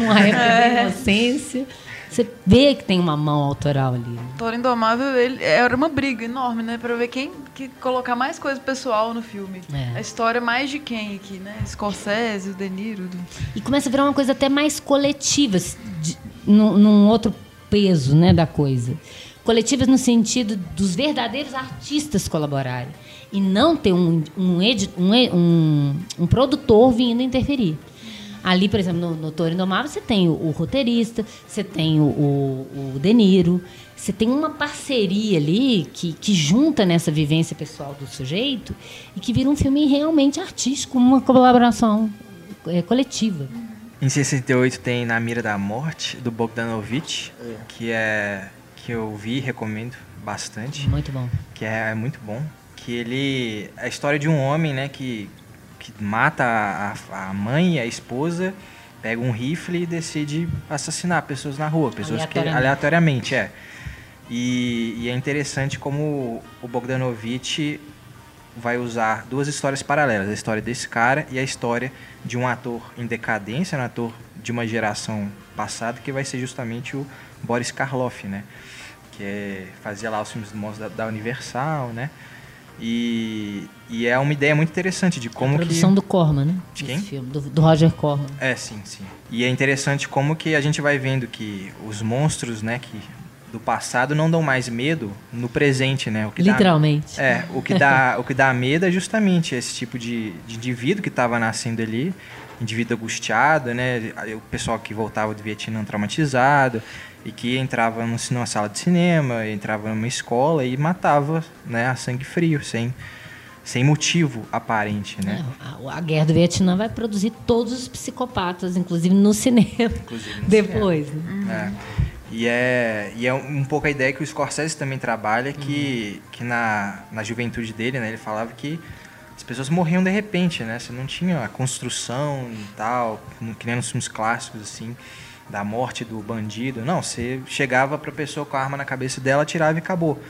uma época é. da inocência. Você vê que tem uma mão autoral ali. Né? Toro Indomável, ele, era uma briga enorme, né? Pra ver quem que colocar mais coisa pessoal no filme. É. A história mais de quem aqui, né? Scorsese, o De Niro. Do... E começa a virar uma coisa até mais coletiva, de, num, num outro peso, né, da coisa. coletivas no sentido dos verdadeiros artistas colaborarem e não ter um, um, um, um, um produtor vindo interferir. Ali, por exemplo, no, no Toro Indomável, você tem o, o roteirista, você tem o, o, o De Niro, você tem uma parceria ali que, que junta nessa vivência pessoal do sujeito e que vira um filme realmente artístico, uma colaboração é, coletiva. Em 68 tem Na Mira da Morte, do Bogdanovich, é. que é que eu vi e recomendo bastante. Muito bom. Que é, é, muito bom. Que ele. A história de um homem, né, que, que mata a, a mãe e a esposa, pega um rifle e decide assassinar pessoas na rua, pessoas aleatoriamente. que aleatoriamente, é. E, e, é interessante como o Bogdanovich vai usar duas histórias paralelas, a história desse cara e a história de um ator em decadência, um ator de uma geração passada, que vai ser justamente o Boris Karloff, né? Que é, fazia lá os filmes do monstro da, da Universal, né? E, e, é uma ideia muito interessante de como a produção que... do Corman, né? De quem? Filme, do, do, Roger Corman. É, sim, sim. E é interessante como que a gente vai vendo que os monstros, né, que do passado não dão mais medo no presente, né? O que Literalmente. Dá, é, o que dá, o que dá medo é justamente esse tipo de, de indivíduo que estava nascendo ali, indivíduo angustiado, né? O pessoal que voltava do Vietnã traumatizado e que entrava numa sala de cinema, entrava numa escola e matava, né, a sangue frio, sem sem motivo aparente, né? A, a, guerra do Vietnã vai produzir todos os psicopatas, inclusive no cinema. Inclusive no depois. Cinema. Né? É. E é, e é um pouco a ideia que o Scorsese também trabalha, que, uhum. que na, na juventude dele, né, ele falava que as pessoas morriam de repente, né? Você não tinha a construção e tal, que nem nos filmes clássicos, assim, da morte do bandido. Não, você chegava para a pessoa com a arma na cabeça dela, tirava e acabou.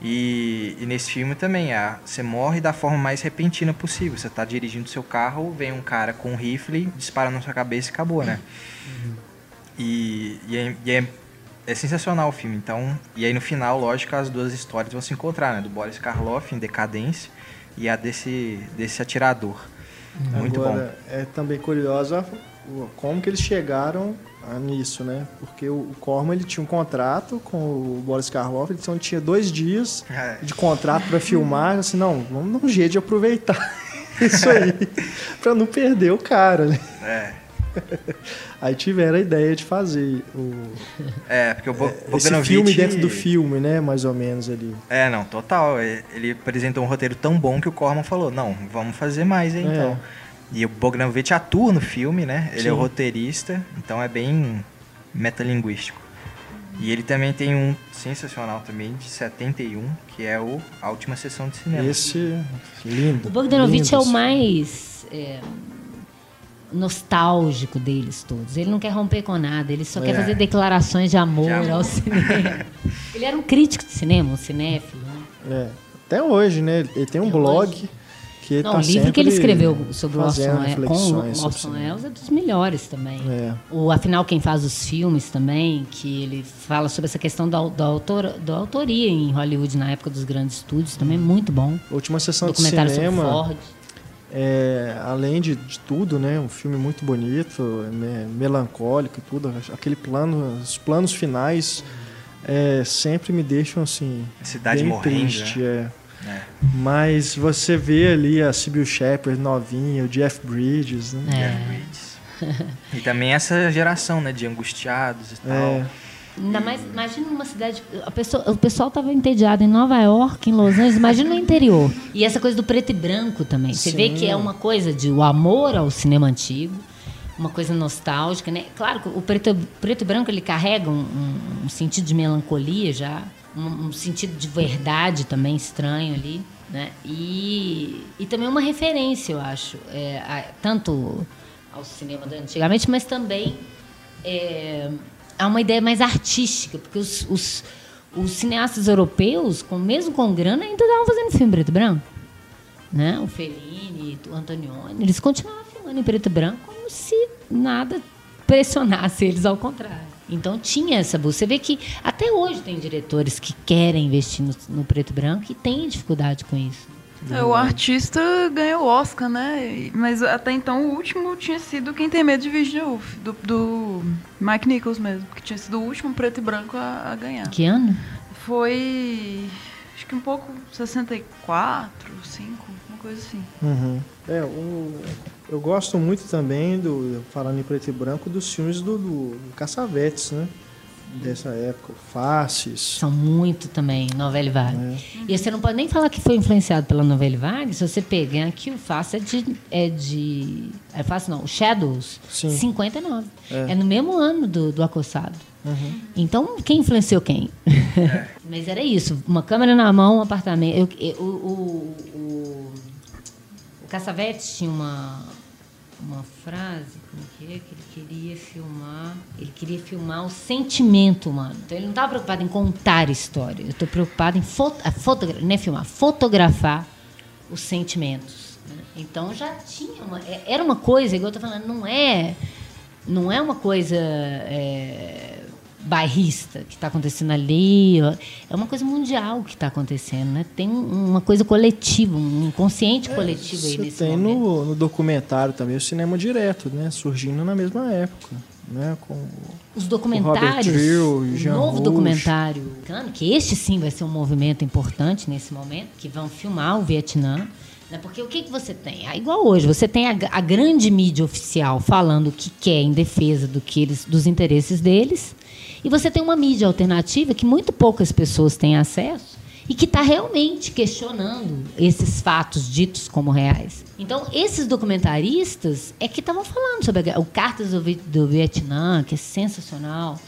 E, e nesse filme também, a, você morre da forma mais repentina possível. Você está dirigindo seu carro, vem um cara com um rifle, dispara na sua cabeça e acabou, né? Uhum. E, e, é, e é é sensacional o filme. Então, e aí no final, lógico, as duas histórias vão se encontrar, né? Do Boris Karloff em decadência e a desse desse atirador. Uhum. Muito Agora, bom. É também curioso como que eles chegaram nisso, né? Porque o Corman ele tinha um contrato com o Boris Karloff, então tinha dois dias é. de contrato para filmar, assim, não, vamos dar um jeito de aproveitar isso aí para não perder o cara, né? É. Aí tiveram a ideia de fazer o. É, porque o Bo é, Esse filme dentro do filme, né? Mais ou menos ali. É, não, total. É, ele apresentou um roteiro tão bom que o Corman falou: não, vamos fazer mais aí, é. então. E o Bogdanovich atua no filme, né? Ele Sim. é o roteirista, então é bem metalinguístico. E ele também tem um sensacional também, de 71, que é o A Última Sessão de Cinema. Esse, lindo. O Bogdanovich lindo, é o mais... É nostálgico deles todos. Ele não quer romper com nada, ele só é. quer fazer declarações de amor, de amor. ao cinema. ele era um crítico de cinema, um cinéfilo. Né? É. Até hoje, né? Ele tem um Até blog. Hoje. Que não, tá o livro que ele escreveu sobre o Orson Welles, com Orson Welles é dos melhores também. É. O Afinal Quem Faz os Filmes também, que ele fala sobre essa questão da, da, autor, da autoria em Hollywood na época dos grandes estúdios, também muito bom. última sessão de cinema. Sobre Ford. É, além de, de, tudo, né, um filme muito bonito, me, melancólico e tudo. Aquele plano, os planos finais é, sempre me deixam assim cidade bem morrendo, triste. Né? É. é. Mas você vê ali a Sybil Shepard novinha, o Jeff Bridges, né? É. Jeff Bridges. e também essa geração, né, de angustiados e tal. É. Ainda mais, imagina uma cidade. A pessoa, o pessoal estava entediado em Nova York, em Los Angeles, imagina no interior. E essa coisa do preto e branco também. Você Sim. vê que é uma coisa de o amor ao cinema antigo, uma coisa nostálgica, né? Claro que o preto, preto e branco ele carrega um, um, um sentido de melancolia já, um, um, sentido de verdade também estranho ali, né? E, e também uma referência, eu acho, é, a, tanto ao cinema de antigamente, mas também. É, há uma ideia mais artística, porque os, os, os cineastas europeus, com, mesmo com grana, ainda estavam fazendo filme preto e branco. Né? O Fellini, o Antonioni, eles continuavam filmando em preto e branco como se nada pressionasse eles, ao contrário. Então tinha essa busca. Você vê que até hoje tem diretores que querem investir no, no preto e branco e têm dificuldade com isso. É, o artista ganhou o Oscar, né? Mas até então o último tinha sido Quem Tem Medo de Virginia Woolf, do, do Mike Nichols mesmo, que tinha sido o último preto e branco a, a ganhar. Que ano? foi. Acho que um pouco 64, 5, uma coisa assim. Uhum. É, o, eu gosto muito também, do falando em preto e branco, dos filmes do, do, do Caçavetes, né? Dessa época, Faces. São muito também, Novelle Vague. É. E você não pode nem falar que foi influenciado pela Novelle Vague, se você pegar que o Face é de. É de é Face não, o Shadows, Sim. 59. É. é no mesmo ano do, do Acossado. Uhum. Então, quem influenciou quem? É. Mas era isso, uma câmera na mão, um apartamento. Eu, eu, o, o, o, o Cassavetes tinha uma, uma frase, como que é? Que ele queria filmar. Ele queria filmar o sentimento humano. Então ele não estava preocupado em contar história. Eu estou preocupado em foto, fotografar, não é filmar, fotografar os sentimentos. Né? Então já tinha uma. É, era uma coisa, igual eu estou falando, não é. Não é uma coisa. É, bairrista que está acontecendo ali. É uma coisa mundial que está acontecendo, né? Tem uma coisa coletiva, um inconsciente é, coletivo aí nesse tem. No, no documentário também o cinema direto, né? Surgindo na mesma época. Né, com os documentários, o novo Rouge. documentário, que este sim vai ser um movimento importante nesse momento, que vão filmar o Vietnã, né, porque o que, que você tem? Ah, igual hoje, você tem a, a, grande mídia oficial falando o que quer em defesa do que eles, dos interesses deles, e você tem uma mídia alternativa que muito poucas pessoas têm acesso e que está realmente questionando esses fatos ditos como reais. Então, esses documentaristas é que estavam falando sobre o Cartas do, Vietnã, que é sensacional.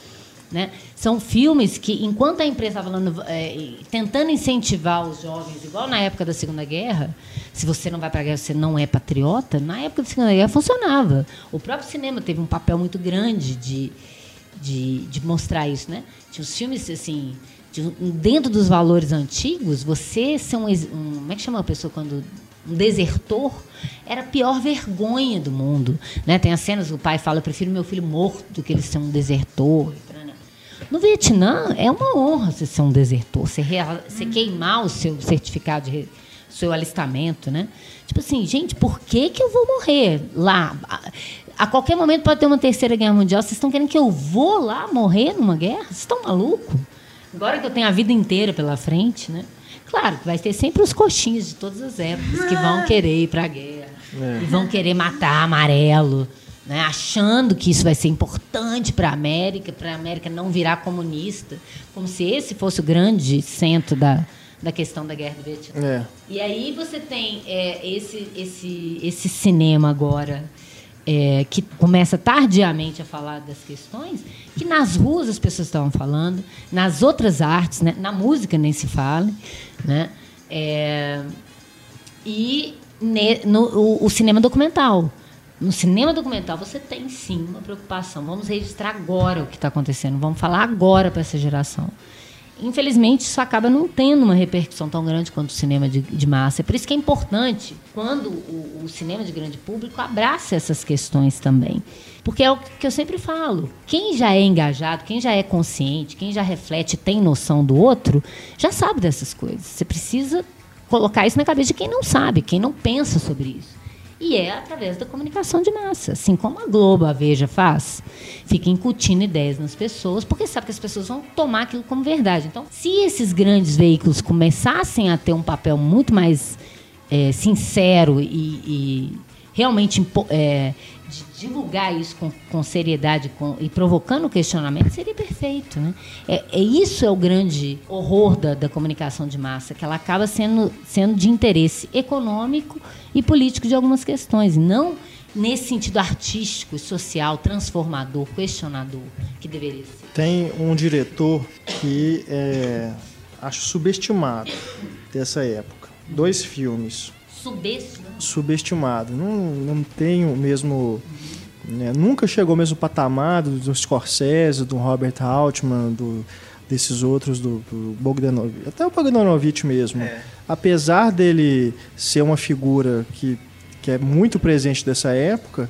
Né? São filmes que, enquanto a empresa estava é, tentando incentivar os jovens, igual na época da Segunda Guerra, se você não vai para a guerra, você não é patriota, na época da Segunda Guerra funcionava. O próprio cinema teve um papel muito grande de, de, de mostrar isso, né? Tinha os filmes assim, de, dentro dos valores antigos, você ser um, um, como é que chama a pessoa quando um desertor era a pior vergonha do mundo, né? Tem as cenas o pai fala, eu prefiro meu filho morto do que ele ser um desertor. No Vietnã é uma honra você ser um desertor, você, você queimar o seu certificado de seu alistamento, né? Tipo assim, gente, por que que eu vou morrer lá? A qualquer momento pode ter uma terceira guerra mundial. Vocês estão querendo que eu vou lá morrer numa guerra? Vocês estão malucos? Agora que eu tenho a vida inteira pela frente, né? Claro que vai ter sempre os coxinhos de todas as épocas que vão querer ir para a guerra. É. E vão querer matar amarelo, né? achando que isso vai ser importante para a América, para a América não virar comunista. Como se esse fosse o grande centro da, da questão da guerra do Vietnã. É. E aí você tem é, esse, esse, esse cinema agora é, que começa tardiamente a falar das questões, que nas ruas as pessoas estavam falando, nas outras artes, né? na música nem se fala, né? É, e ne, no, o, o, cinema documental. No cinema documental você tem sim uma preocupação. Vamos registrar agora o que está acontecendo, vamos falar agora para essa geração. Infelizmente, isso acaba não tendo uma repercussão tão grande quanto o cinema de, de massa. É por isso que é importante quando o, o, cinema de grande público abraça essas questões também. Porque é o que eu sempre falo: quem já é engajado, quem já é consciente, quem já reflete, tem noção do outro, já sabe dessas coisas. Você precisa colocar isso na cabeça de quem não sabe, quem não pensa sobre isso. E é através da comunicação de massa, assim como a Globo, a Veja faz. Fica incutindo ideias nas pessoas, porque sabe que as pessoas vão tomar aquilo como verdade. Então, se esses grandes veículos começassem a ter um papel muito mais é, sincero e, e realmente é, divulgar isso com, com seriedade com, e provocando questionamento seria perfeito. Né? É, é, isso é o grande horror da, da comunicação de massa, que ela acaba sendo, sendo de interesse econômico e político de algumas questões, não nesse sentido artístico, social, transformador, questionador, que deveria ser. Tem um diretor que é, acho subestimado dessa época. Dois filmes. Subestimado? Subestimado. Não, não tem o mesmo né? Nunca chegou ao mesmo patamar do, do Scorsese, do Robert Altman, do, desses outros, do, do Bogdanovich, até o Bogdanovich mesmo. É. Apesar dele ser uma figura que, que é muito presente dessa época,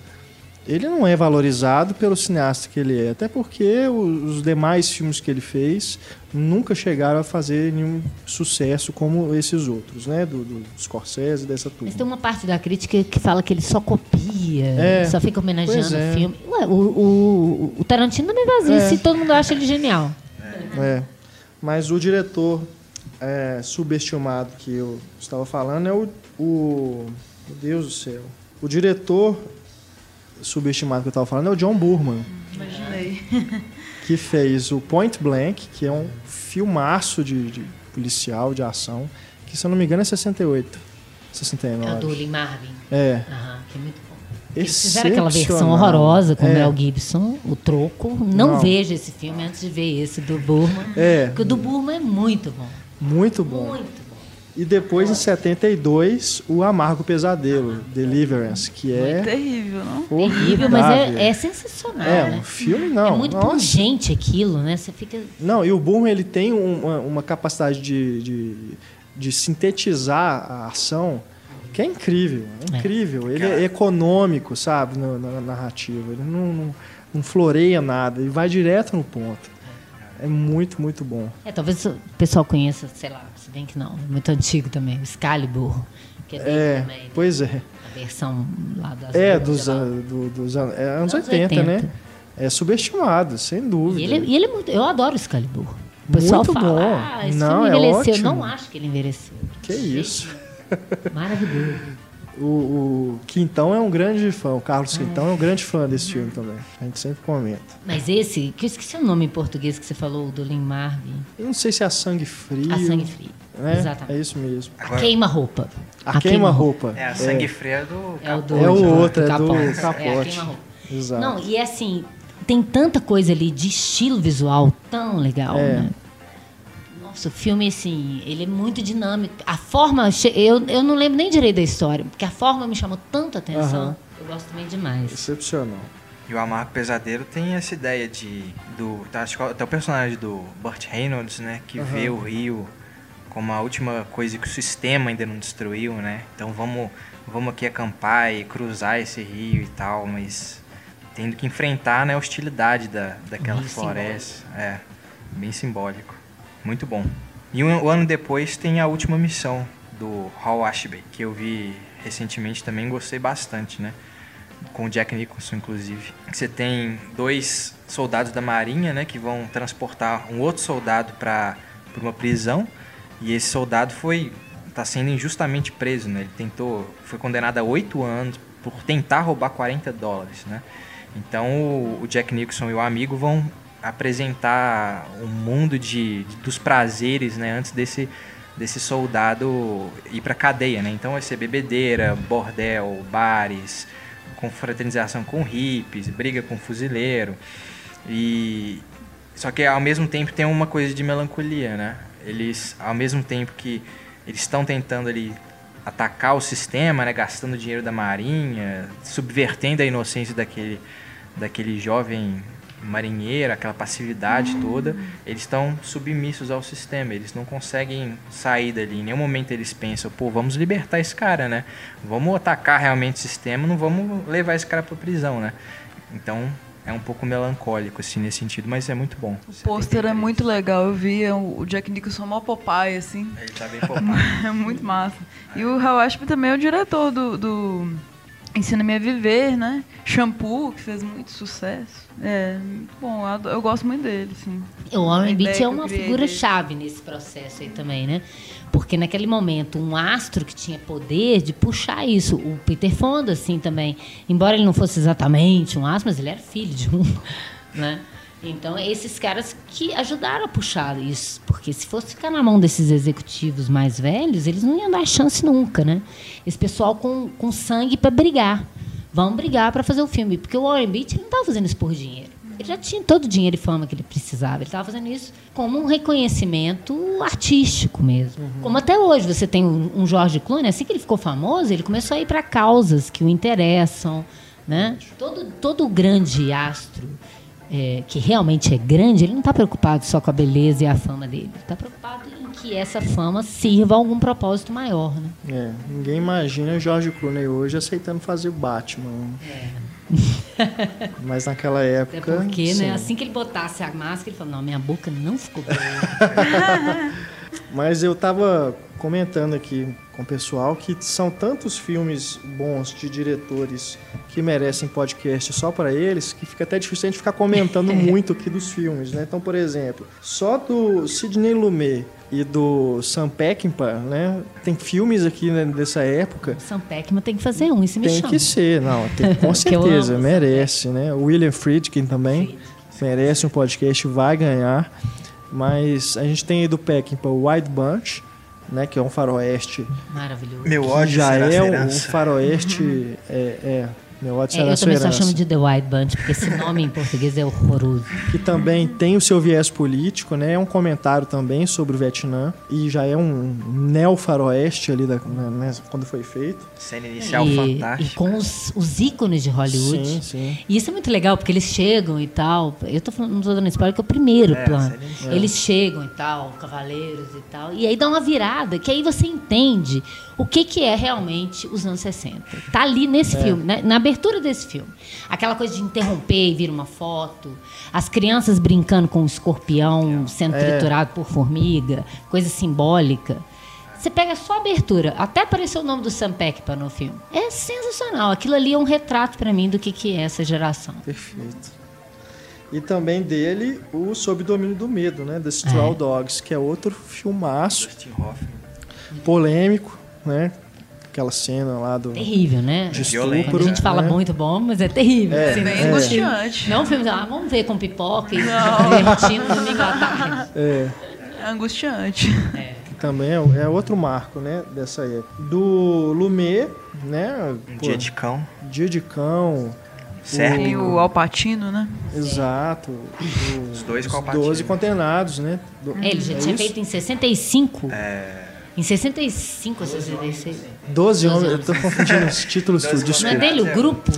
ele não é valorizado pelo cineasta que ele é. Até porque os demais filmes que ele fez nunca chegaram a fazer nenhum sucesso como esses outros, né? Do, do Scorsese, dessa turma. Mas tem uma parte da crítica que fala que ele só copia, é, só fica homenageando é. o filme. Ué, o, o, o, Tarantino também faz isso é. e todo mundo acha ele genial. É. Mas o diretor é, subestimado que eu estava falando é o, o. Meu Deus do céu. O diretor subestimado que eu estava falando é o John Burman. Imaginei. que fez o Point Blank, que é um filmaço de, de policial, de ação, que se eu não me engano é 68, 69. É o do Lee Marvin. É. Aham, que é muito bom. Eles fizeram aquela versão horrorosa com o é. Mel Gibson, o troco. Não, não, veja esse filme antes de ver esse do Burman. É. Porque o do Burman é muito bom. Muito bom. Muito bom. E depois, em 72, o Amargo Pesadelo, Deliverance, que é. Muito terrível, não? Terrível, mas é, é sensacional. É, né? um filme não. É muito pungente aquilo, né? Você fica. Não, e o Burman ele tem uma, uma capacidade de, de, de, sintetizar a ação que é incrível. É, é. incrível. É. Ele é econômico, sabe, na, na narrativa. Ele não, não, não floreia nada, ele vai direto no ponto. É muito, muito bom. É, talvez o pessoal conheça, sei lá, bem que não, é muito antigo também, o Excalibur, que é é, também. Né? Pois é. A versão lá das É, dos, do, dos anos, é, anos 80, 80, né? É subestimado, sem dúvida. E ele, e ele é muito, eu adoro o Excalibur. O pessoal muito fala, bom. ah, esse não, filme é envelheceu. É não acho que ele envelheceu. Que isso. Maravilhoso. O, o, Quintão é um grande fã, o Carlos Quintão é um grande fã desse filme também. A gente sempre comenta. Mas esse, que eu esqueci o nome em português que você falou, do Lin Marvin. Eu não sei se é a Sangue Frio. A Sangue Frio. Né? Exatamente. É isso mesmo. A queima-roupa. A, a queima-roupa. é, a Sangue é. Frio é do É o, do, é o outro, é do capote. capote. É. Exato. Não, e é assim, tem tanta coisa ali de estilo visual tão legal, é. né? Nossa, o filme, assim, ele é muito dinâmico. A forma. Eu, eu não lembro nem direito da história, porque a forma me chamou tanta atenção. Uhum. Eu gosto também demais. Excepcional. E o Amargo Pesadelo tem essa ideia de. Do, tá, acho que até o personagem do Burt Reynolds, né? Que uhum. vê o rio como a última coisa que o sistema ainda não destruiu, né? Então vamos, vamos aqui acampar e cruzar esse rio e tal, mas tendo que enfrentar né, a hostilidade da, daquela bem floresta. Simbólico. É, bem simbólico. Muito bom. E um, ano depois tem a última missão do Hall Ashby, que eu vi recentemente também gostei bastante, né? Com o Jack Nicholson, inclusive. Você tem dois soldados da Marinha, né? Que vão transportar um outro soldado para uma prisão. E esse soldado foi está sendo injustamente preso, né? Ele tentou, foi condenado a oito anos por tentar roubar 40 dólares, né? Então o Jack Nicholson e o amigo vão apresentar um mundo de, de dos prazeres, né, antes desse desse soldado ir para cadeia, né? Então vai ser bebedeira, bordel, bares, confraternização com hippies, briga com fuzileiro. E só que ao mesmo tempo tem uma coisa de melancolia, né? Eles ao mesmo tempo que eles estão tentando ali atacar o sistema, né, gastando dinheiro da marinha, subvertendo a inocência daquele daquele jovem marinheiro, aquela passividade toda, eles estão submissos ao sistema, eles não conseguem sair dali. Em nenhum momento eles pensam, pô, vamos libertar esse cara, né? Vamos atacar realmente o sistema, não vamos levar esse cara para prisão, né? Então é um pouco melancólico assim nesse sentido, mas é muito bom. O pôster é muito legal, eu vi é o Jack Nicholson mó Popeye assim. Ele tá bem Popeye. é muito massa. E o Hal Ashby também é o diretor do, do Ensina-me a Viver, né? Shampoo, que fez muito sucesso. É, bom, eu, eu gosto muito dele, sim. O Warren Beatty é uma figura-chave nesse processo aí também, né? Porque naquele momento, um astro que tinha poder de puxar isso. O Peter Fonda, assim, também. Embora ele não fosse exatamente um astro, mas ele era filho de um, né? Então, esses caras que ajudaram a puxar isso. Porque se fosse ficar na mão desses executivos mais velhos, eles não iam dar chance nunca, né? Esse pessoal com, com sangue para brigar. Vão brigar para fazer o filme. Porque o Warren Beatty não estava fazendo isso por dinheiro. Ele já tinha todo o dinheiro e fama que ele precisava. Ele estava fazendo isso como um reconhecimento artístico mesmo. Uhum. Como até hoje você tem um George Clooney, assim que ele ficou famoso, ele começou a ir para causas que o interessam. Né? Todo, todo grande astro é, que realmente é grande, ele não está preocupado só com a beleza e a fama dele. Ele está preocupado em que essa fama sirva a algum propósito maior. Né? É, ninguém imagina o George Clooney hoje aceitando fazer o Batman. É. Mas naquela época. Até porque, né, assim que ele botasse a máscara, ele falou: Não, minha boca não ficou boa. Mas eu estava comentando aqui com o pessoal que são tantos filmes bons de diretores que merecem podcast só para eles que fica até difícil a gente ficar comentando muito aqui dos filmes, né? Então, por exemplo, só do Sidney Lumet e do Sam Peckinpah, né? Tem filmes aqui né, dessa época. Sam Peckinpah tem que fazer um, isso me Tem chama. que ser, não, tem, com certeza, merece, né? William Friedkin também merece um podcast, vai ganhar. Mas a gente tem aí do Peckinpah o White Bunch, né? Que é um faroeste Maravilhoso. Meu ódio já será é um herança. faroeste. É, é, meu ódio É, será eu sua também só chamo de The White Bunch, porque esse nome em português é horroroso. Que também tem o seu viés político, né? É um comentário também sobre o Vietnã. E já é um neo-faroeste ali da, né, quando foi feito. Cena inicial e, e fantástica. com os, os ícones de Hollywood. Sim, sim. E isso é muito legal, porque eles chegam e tal. Eu tô falando, não tô dando spoiler, que é o primeiro É, plano. Eles chegam e tal, cavaleiros e tal. E aí dá uma virada, que aí você entende o que, que é realmente os anos 60. Tá ali nesse filme, né? na abertura desse filme. Aquela coisa de interromper e vir uma foto. As crianças brincando com o escorpião sendo É. triturado por formiga. Coisa simbólica. Você pega só a abertura, até apareceu o nome do Sam Peckinpah no filme. É sensacional. Aquilo ali é um retrato pra mim do que, que é essa geração. Perfeito. E também dele, o Sob Domínio do Medo, né? The Straw É. Dogs, que é outro filmaço, polêmico, né? Aquela cena lá do. Terrível, né? De Violento. estupro. Quando a gente fala né? muito bom, mas é terrível. É, assim, Bem É. angustiante. Não um filme, ah, vamos ver com pipoca e divertindo domingo à tarde. É, É angustiante. que também é, é outro marco, né? Dessa época. Do Lumet, né? Pô, dia de cão. Dia de Cão. Certo. E o Alpatino, né? Exato. o- Os dois com os Al Pacino. 12 condenados, né? Do- É, ele já é tinha isso? feito em 65. É, Em 65 ou 66. 12 homens, eu tô confundindo os títulos, Doze tudo, Não é desculpa. dele o grupo?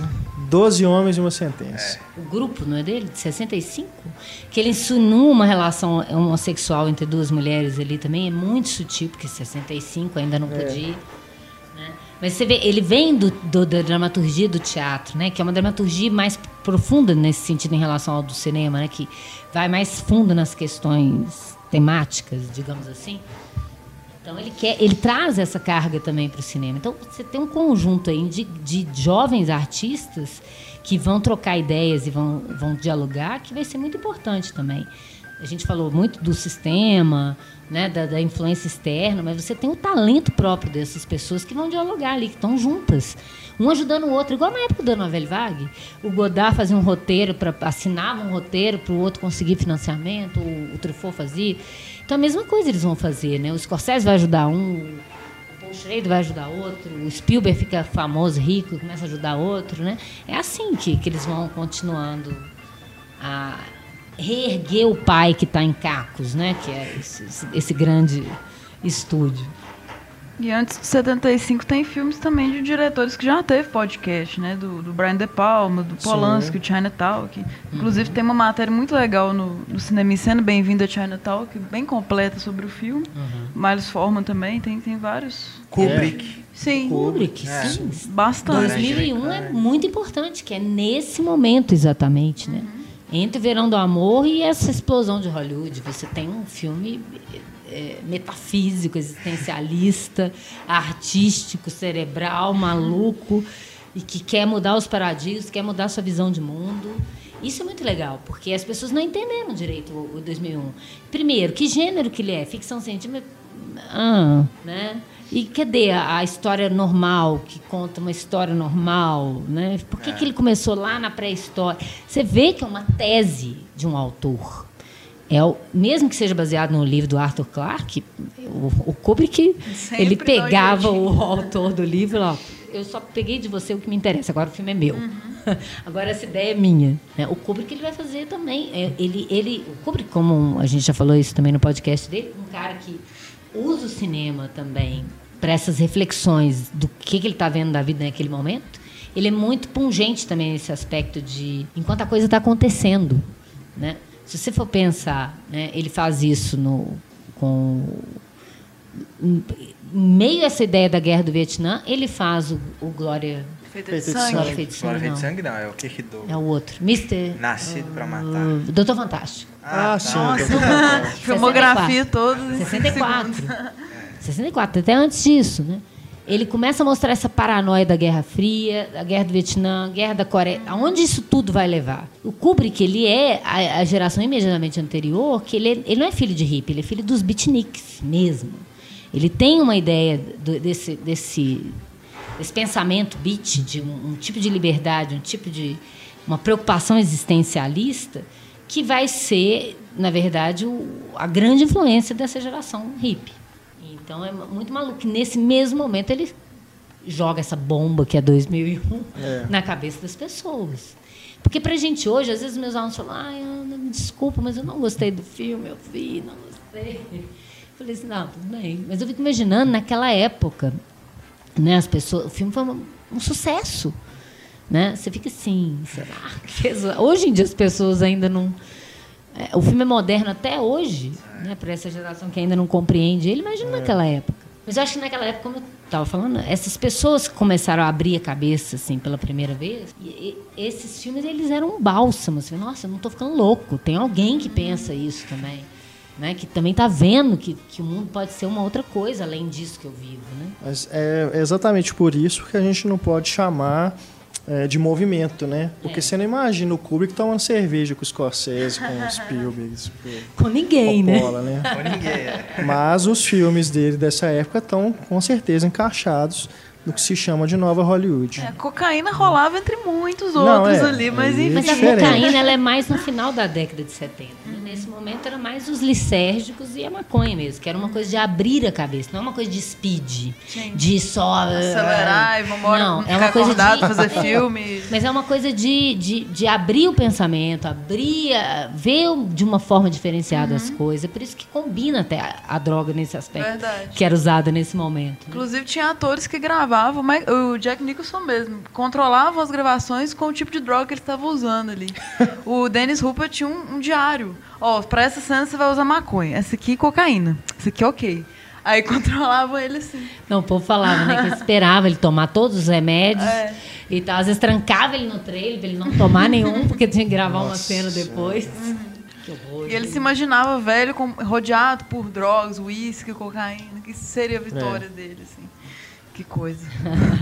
12 homens e uma sentença. O grupo, não é dele? De 65? Que ele insinua uma relação homossexual entre duas mulheres ali também. É muito sutil, porque 65 ainda não podia. né? Mas você vê, ele vem do, do- da dramaturgia do teatro, né? Que é uma dramaturgia mais profunda nesse sentido em relação ao do cinema, né? Que vai mais fundo nas questões temáticas, digamos assim. Então ele quer, ele traz essa carga também para o cinema. Então você tem um conjunto aí de, de jovens artistas que vão trocar ideias e vão, vão dialogar, que vai ser muito importante também. A gente falou muito do sistema, né, da, da influência externa, mas você tem o talento próprio dessas pessoas que vão dialogar ali, que estão juntas, um ajudando o outro, igual na época da Novelle Vague. O Godard fazia um roteiro, para assinava um roteiro para o outro conseguir financiamento, o, o Truffaut fazia. Então a mesma coisa eles vão fazer, né? O Scorsese vai ajudar um, o Schrader vai ajudar outro, o Spielberg fica famoso, rico, começa a ajudar outro, né? É assim que, que eles vão continuando a reerguer o pai que está em cacos, né? Que é esse- esse grande estúdio. E antes de 75 tem filmes também de diretores que já teve podcast, né? Do, do Brian De Palma, do Polanski, o Chinatown. Que, inclusive tem uma matéria muito legal no, no Cinema em Cena, Bem-vindo a Chinatown, que bem completa sobre o filme. Miles Forman também, tem, tem vários. Kubrick. Sim, Kubrick, É. sim. bastante. 2001 é muito importante, que é nesse momento exatamente, né? Entre o Verão do Amor e essa explosão de Hollywood. Você tem um filme é, metafísico, existencialista, artístico, cerebral, maluco, e que quer mudar os paradigmas, quer mudar a sua visão de mundo. Isso é muito legal, porque as pessoas não entenderam direito o, o 2001. Primeiro, que gênero que ele é? Ficção científica? Ah, né? E cadê a, a história normal, que conta uma história normal? Né? Por que, que ele começou lá na pré-história? Você vê que é uma tese de um autor. É o, mesmo que seja baseado no livro do Arthur Clarke, o, o Kubrick Sempre ele pegava o autor do livro, ó, eu só peguei de você o que me interessa, agora o filme é meu. Agora essa ideia é minha. né? O Kubrick ele vai fazer também. É, Ele, ele, o Kubrick, como a gente já falou isso também no podcast dele, um cara que usa o cinema também para essas reflexões do que, que ele está vendo da vida naquele momento. Ele é muito pungente também nesse aspecto de enquanto a coisa está acontecendo, né? Se você for pensar, né, ele faz isso no com em meio a essa ideia da guerra do Vietnã, ele faz o, o Glória Feita de sangue. Glória Feita de Glória Sangue, Feita de não. Sangue não, é o que do É o outro. Mr. Nascido pra Matar. Uh, Doutor Fantástico. Ah, tá. sim. Então tá bom. Filmografia toda. em 64. segundos. 64, até antes disso, né? Ele começa a mostrar essa paranoia da Guerra Fria, da Guerra do Vietnã, Guerra da Coreia, aonde isso tudo vai levar. O Kubrick, ele é a, a geração imediatamente anterior, que ele, é, ele não é filho de hippie, ele é filho dos beatniks mesmo. Ele tem uma ideia do, desse, desse, desse pensamento beat, de um, um tipo de liberdade, um tipo de uma preocupação existencialista, que vai ser, na verdade, o, a grande influência dessa geração hippie. Então é muito maluco que nesse mesmo momento ele joga essa bomba que é 2001 é. na cabeça das pessoas. Porque pra gente hoje, às vezes meus alunos falam, ai, Ana, me desculpa, mas eu não gostei do filme, eu vi, não gostei. Eu falei assim, não, tudo bem. Mas eu fico imaginando, naquela época, né, as pessoas, o filme foi um, um sucesso. Né? Você fica assim, será? Hoje em dia as pessoas ainda não é, o filme é moderno até hoje, né, para essa geração que ainda não compreende ele, imagina é. naquela época. Mas eu acho que naquela época, como eu estava falando, essas pessoas que começaram a abrir a cabeça assim pela primeira vez, e, e, esses filmes eles eram um bálsamo. Assim, Nossa, eu não estou ficando louco. Tem alguém que pensa isso também. Né, que também está vendo que, que o mundo pode ser uma outra coisa além disso que eu vivo. Né? Mas é exatamente por isso que a gente não pode chamar é, de movimento, né? Porque é. você não imagina o Kubrick tomando cerveja com o Scorsese, com o Spielberg. Com ninguém, né? Coppola, né? né? Com ninguém, é. Mas os filmes dele dessa época estão com certeza encaixados no que se chama de nova Hollywood. É, a cocaína rolava entre muitos outros é, ali, mas enfim. Mas a cocaína ela é mais no final da década de 70. Né? Nesse momento era mais os licérgicos e a maconha mesmo, que era uma coisa de abrir a cabeça, não é uma coisa de speed, Sim. de só acelerar uh, e vamos embora, não, é uma coisa de fazer filme. Mas é uma coisa de, de, de abrir o pensamento, abrir, a, ver de uma forma diferenciada uhum. as coisas. É por isso que combina até a, a droga nesse aspecto Verdade. que era usada nesse momento. Né? Inclusive tinha atores que gravavam, o Jack Nicholson mesmo, controlavam as gravações com o tipo de droga que ele estava usando ali. o Dennis Hooper tinha um, um diário Ó, oh, pra essa cena você vai usar maconha. Essa aqui, cocaína. Essa aqui, ok. Aí controlavam ele assim. Não, o povo falava, né? Que esperava ele tomar todos os remédios. É. E tal. Às vezes trancava ele no trailer pra ele não tomar nenhum, porque tinha que gravar Nossa. uma cena depois. Uhum. Que horror. E ele se imaginava velho, rodeado por drogas, uísque, cocaína. Que seria a vitória é. dele, assim. Que coisa.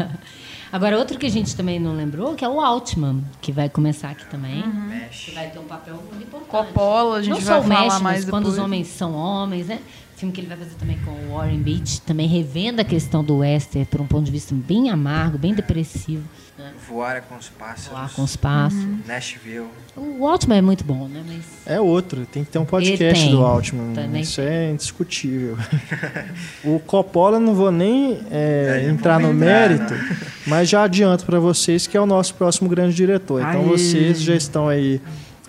Agora, outro que a gente também não lembrou, que é o Altman, que vai começar aqui também. Uhum. Que vai ter um papel muito importante. Coppola, a gente não vai falar mexe, mais quando os homens são homens, né? Filme que ele vai fazer também com o Warren Beach, também revendo a questão do Wester por um ponto de vista bem amargo, bem depressivo. Né? Voar com os pássaros. Voar com os pássaros. Uhum. Nashville. O Altman é muito bom, né? Mas... É outro. Tem que ter um podcast do Altman. Também Isso tem. é indiscutível. o Coppola não vou nem é, é, entrar no mérito, mas já adianto para vocês que é o nosso próximo grande diretor. Então Aê. vocês já estão aí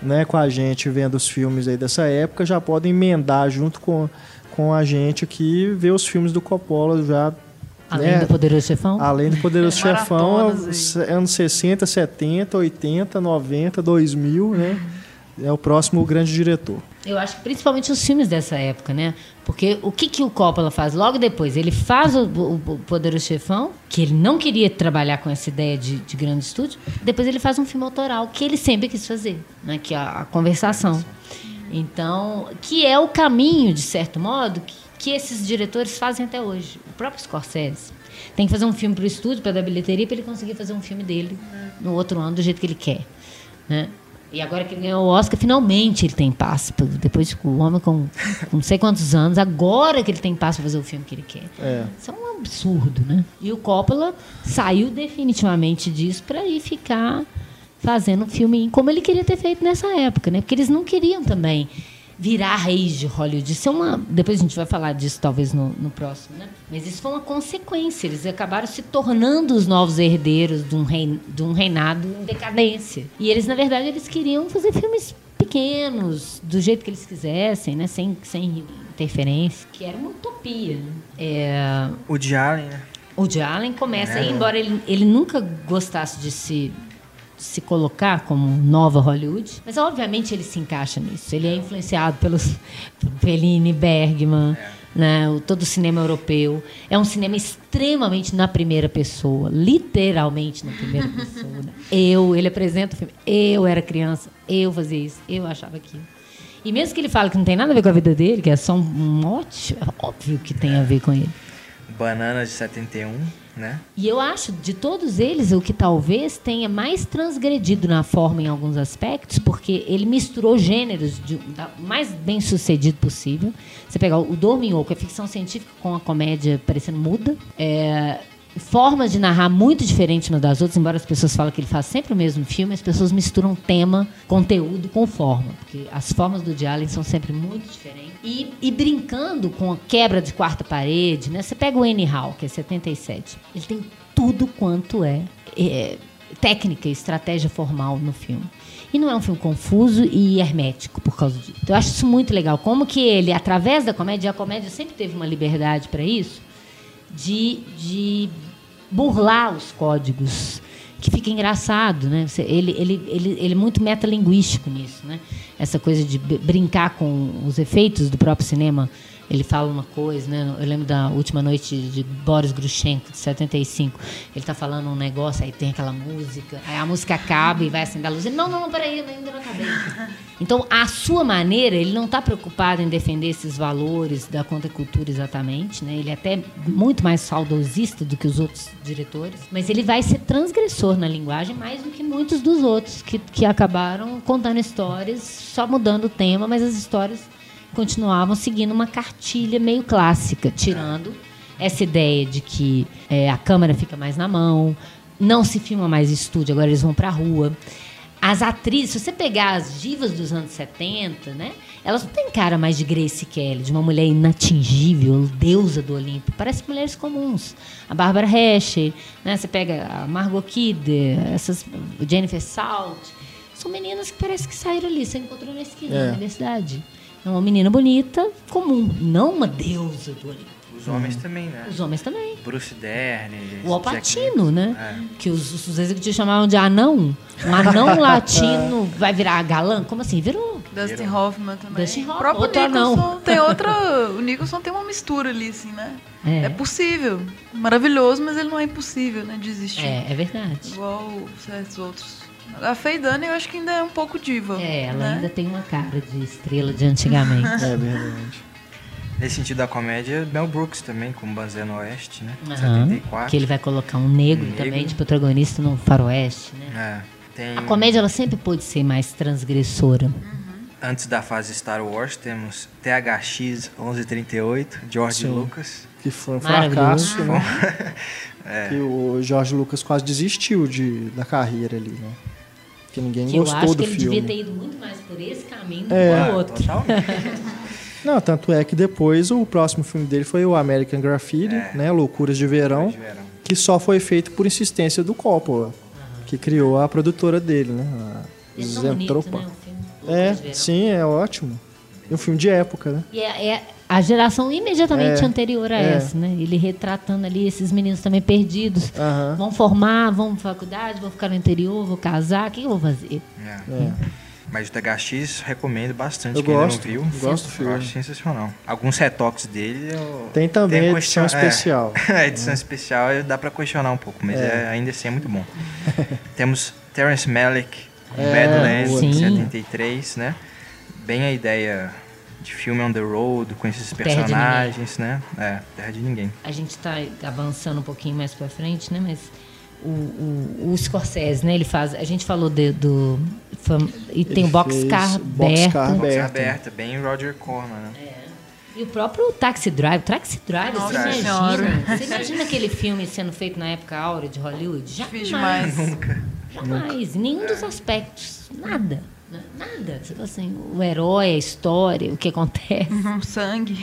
né, com a gente vendo os filmes aí dessa época, já podem emendar junto com com a gente aqui ver os filmes do Coppola já. Além né? do Poderoso Chefão? Além do Poderoso é, Chefão, anos 60, 70, 80, 90, 2000, né? É o próximo grande diretor. Eu acho que principalmente os filmes dessa época, né? Porque o que, que o Coppola faz logo depois? Ele faz o, o, o Poderoso Chefão, que ele não queria trabalhar com essa ideia de, de grande estúdio. Depois ele faz um filme autoral, que ele sempre quis fazer, né? Que é a, a conversação. Então, que é o caminho, de certo modo, que, que esses diretores fazem até hoje. O próprio Scorsese tem que fazer um filme para o estúdio, para dar bilheteria, para ele conseguir fazer um filme dele no outro ano do jeito que ele quer. Né? E agora que ele ganhou o Oscar, finalmente ele tem passo. Depois de o homem com, com não sei quantos anos, agora que ele tem passo para fazer o filme que ele quer. É. Isso é um absurdo, né? E o Coppola saiu definitivamente disso para ir ficar fazendo um filme como ele queria ter feito nessa época, né? Porque eles não queriam também virar reis de Hollywood. Isso é uma. Depois a gente vai falar disso, talvez, no, no próximo, né? Mas isso foi uma consequência. Eles acabaram se tornando os novos herdeiros de um, rein, de um reinado em decadência. E eles, na verdade, eles queriam fazer filmes pequenos, do jeito que eles quisessem, né? Sem, sem interferência, que era uma utopia. Né? É... O de Allen, né? O de Allen começa, é. embora ele, ele nunca gostasse de se se colocar como nova Hollywood, mas obviamente ele se encaixa nisso. Ele é influenciado pelos Fellini, Bergman, né, o, todo o cinema europeu. É um cinema extremamente na primeira pessoa, literalmente na primeira pessoa. Né? Eu, ele apresenta o filme. Eu era criança, eu fazia isso, eu achava aquilo. E mesmo que ele fale que não tem nada a ver com a vida dele, que é só um mote, é óbvio que tem a ver com ele. Bananas de 71, né? E eu acho, de todos eles, o que talvez tenha mais transgredido na forma em alguns aspectos, porque ele misturou gêneros de, da mais bem sucedido possível. Você pegar o Dorminhoco, que é ficção científica com a comédia parecendo muda, é, formas de narrar muito diferentes umas das outras, embora as pessoas falem que ele faz sempre o mesmo filme, as pessoas misturam tema, conteúdo com forma, porque as formas do Allen são sempre muito diferentes. E, e, brincando com a quebra de quarta parede, né? Você pega o Anyhow, que é 77, ele tem tudo quanto é, é técnica estratégia formal no filme. E não é um filme confuso e hermético por causa disso. Então, eu acho isso muito legal. Como que ele, através da comédia, a comédia sempre teve uma liberdade para isso, de, de burlar os códigos, que fica engraçado, né? Ele, ele, ele, ele é muito metalinguístico nisso, né? Essa coisa de brincar com os efeitos do próprio cinema ele fala uma coisa, né? Eu lembro da última noite de Boris Grushenko, de 75. Ele está falando um negócio, aí tem aquela música, aí a música acaba e vai acender a luz. Ele, não, não, não, peraí, eu ainda não acabei. Então, a sua maneira, ele não está preocupado em defender esses valores da contracultura exatamente, né? Ele é até muito mais saudosista do que os outros diretores, mas ele vai ser transgressor na linguagem mais do que muitos dos outros que, que acabaram contando histórias, só mudando o tema, mas as histórias continuavam seguindo uma cartilha meio clássica, tirando essa ideia de que é, a câmera fica mais na mão, não se filma mais estúdio, agora eles vão para a rua. As atrizes, se você pegar as divas dos anos 70, né? Elas não têm cara mais de Grace Kelly, de uma mulher inatingível, deusa do Olimpo. Parece mulheres comuns. A Barbara Hershey, né? Você pega a Margot Kidder, essas Jennifer Salt. São meninas que parece que saíram ali, você encontrou na esquina é. da universidade. É uma menina bonita, comum, não uma deusa do Olimpo. Os homens hum. também, né? Os homens também. Bruce Dern. O Alpatino, né? É. Que os, os executivos chamavam de anão. Um anão latino vai virar galã? Como assim? Virou. Dustin Hoffman também. Dustin Hoffman. O próprio Outro anão. tem outra. O Nicholson tem uma mistura ali, assim, né? É. é possível. Maravilhoso, mas ele não é impossível, né? De existir. É, é verdade. Igual certos outros a Faye Dunning eu acho que ainda é um pouco diva. É, ela né? ainda tem uma cara de estrela de antigamente. é verdade. Nesse sentido da comédia, Mel Brooks também, com Banzé no Oeste, né? Uhum, 74. Que ele vai colocar um negro, um também negro. de protagonista no faroeste, né? É, tem... A comédia ela sempre pôde ser mais transgressora. Uhum. Antes da fase Star Wars, temos THX 1138, George Sim, Lucas. Que foi um fracasso, né? é. Que o George Lucas quase desistiu de, da carreira ali, né? Que ninguém que gostou do filme. Eu acho que ele devia ter ido muito mais por esse caminho do é, que o outro. Não, tanto é que depois o próximo filme dele foi o American Graffiti, é. né, Loucuras de Verão, de Verão, que só foi feito por insistência do Coppola, uhum. que criou a produtora dele, né, a Zentropa. Né, é, sim, é ótimo. E um filme de época, né? E é, é a geração imediatamente é, anterior a é. essa, né? Ele retratando ali esses meninos também perdidos. Uhum. Vão formar, vão para faculdade, vão ficar no interior, vou casar, o que eu vou fazer? É. é. Mas o THX recomendo bastante. Eu quem gosto, não viu. gosto do filme. Eu acho sensacional. Alguns retoques dele. Tem também a edição question... especial. É, a edição especial dá para questionar um pouco, mas é. ainda assim é muito bom. Temos Terence Malick com é, Badlands, 73, né? Bem a ideia de filme on the road, com esses personagens, né? É, Terra de Ninguém. A gente está avançando um pouquinho mais para frente, né? Mas o, o, o, Scorsese, né? Ele faz. A gente falou de, do. E tem o Boxcar aberto. Boxcar aberta, bem Roger Corman, né? É. E o próprio Taxi Drive. Taxi Drive, Nossa, você imagina? Você imagina aquele filme sendo feito na época áurea de Hollywood? Jamais. Nunca. Jamais. Em nenhum é. dos aspectos. Nada. Nada. Tipo assim, o herói, a história, o que acontece. Uhum, sangue.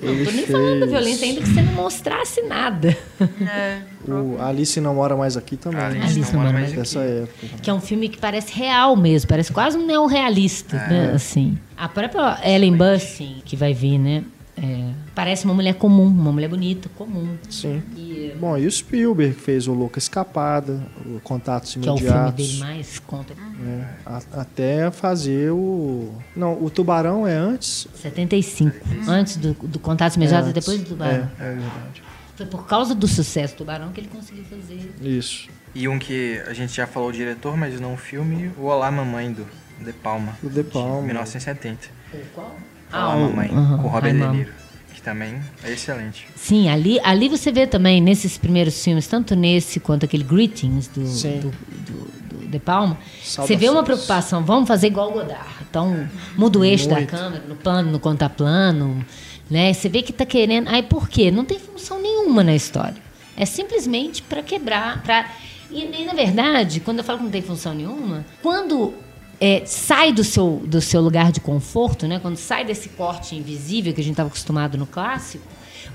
Não tô nem falando da violência, ainda que você não mostrasse nada. É, o Alice não mora mais aqui também. Alice, Alice não, mora mais aqui. Dessa época. Que é um filme que parece real mesmo, parece quase um neorrealista, é. né? Assim. A própria Ellen Burstyn, que vai vir, né? É, parece uma mulher comum, uma mulher bonita, comum. Sim. E, Bom, e o Spielberg fez o Louca Escapada, o Contatos Imediatos. Que é o filme dele mais conta. É, a, até fazer o... Não, o Tubarão é antes... 75. Antes do, do Contatos Imediatos e depois do Tubarão. É, é verdade. Foi por causa do sucesso do Tubarão que ele conseguiu fazer. Isso. E um que a gente já falou o diretor, mas não o filme, o Olá Mamãe, do De Palma. O De Palma. De 1970. Qual? Ah, Mamãe, aham, com o Robert De. Niro. Que também é excelente. Sim, ali, ali você vê também, nesses primeiros filmes, tanto nesse quanto aquele Greetings do, do, do- do De Palma, você vê Saudações. uma preocupação, vamos fazer igual o Godard. Então, muda o eixo da Muito. câmera, no plano, no contraplano, né? Você vê que tá querendo... Aí por quê? Não tem função nenhuma na história. É simplesmente para quebrar, para... E, e, na verdade, quando eu falo que não tem função nenhuma, quando é, sai do seu, do seu lugar de conforto, né? quando sai desse corte invisível que a gente estava acostumado no clássico,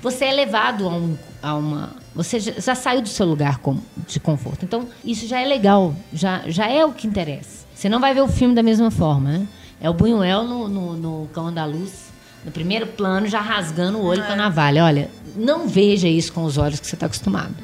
você é levado a, um, a uma. Você já, já saiu do seu lugar com- de conforto. Então, isso já é legal, já, já é o que interessa. Você não vai ver o filme da mesma forma, né? É o Buñuel no, no, no Cão da Luz, no primeiro plano, já rasgando o olho com a navalha. Olha, não veja isso com os olhos que você está acostumado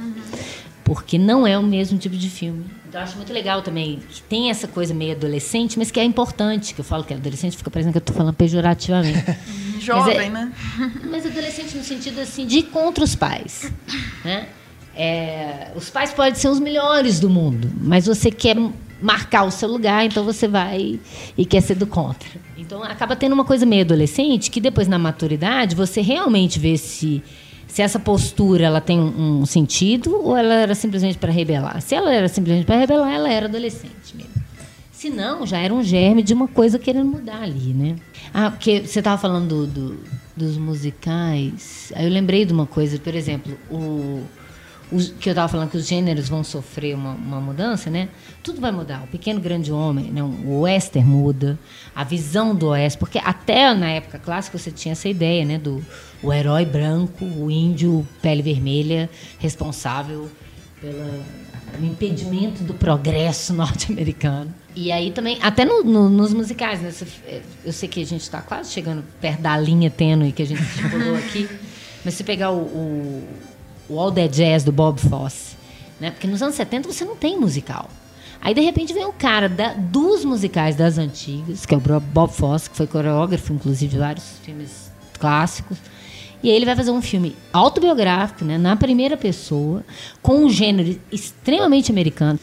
porque não é o mesmo tipo de filme. Então, eu acho muito legal também que tem essa coisa meio adolescente, mas que é importante, que eu falo que é adolescente, fica parecendo que eu estou falando pejorativamente. Jovem, é- né? mas adolescente no sentido assim de ir contra os pais, né? É, os pais podem ser os melhores do mundo, mas você quer marcar o seu lugar, então você vai e quer ser do contra. Então acaba tendo uma coisa meio adolescente que depois na maturidade você realmente vê se se essa postura ela tem um, sentido ou ela era simplesmente para rebelar. Se ela era simplesmente para rebelar, ela era adolescente mesmo. Se não, já era um germe de uma coisa querendo mudar ali, né? Ah, porque você estava falando do- do- dos musicais. Aí eu lembrei de uma coisa, por exemplo, o, os- que eu estava falando que os gêneros vão sofrer uma, uma mudança, né? Tudo vai mudar. O pequeno grande homem, né? o western muda, a visão do oeste, porque até na época clássica você tinha essa ideia, né? Do o herói branco, o índio pele vermelha, responsável pelo impedimento do progresso norte-americano. E aí também, até no- no- nos musicais, né? É, Eu sei que a gente está quase chegando perto da linha tênue que a gente estipulou aqui, mas se pegar o, o, o All That Jazz do Bob Fosse, né? Porque nos anos 70 você não tem musical. Aí, de repente, vem o cara da- dos musicais das antigas, que é o Bob- Fosse, que foi coreógrafo, inclusive, de vários filmes clássicos. E aí ele vai fazer um filme autobiográfico, né, na primeira pessoa, com um gênero extremamente americano.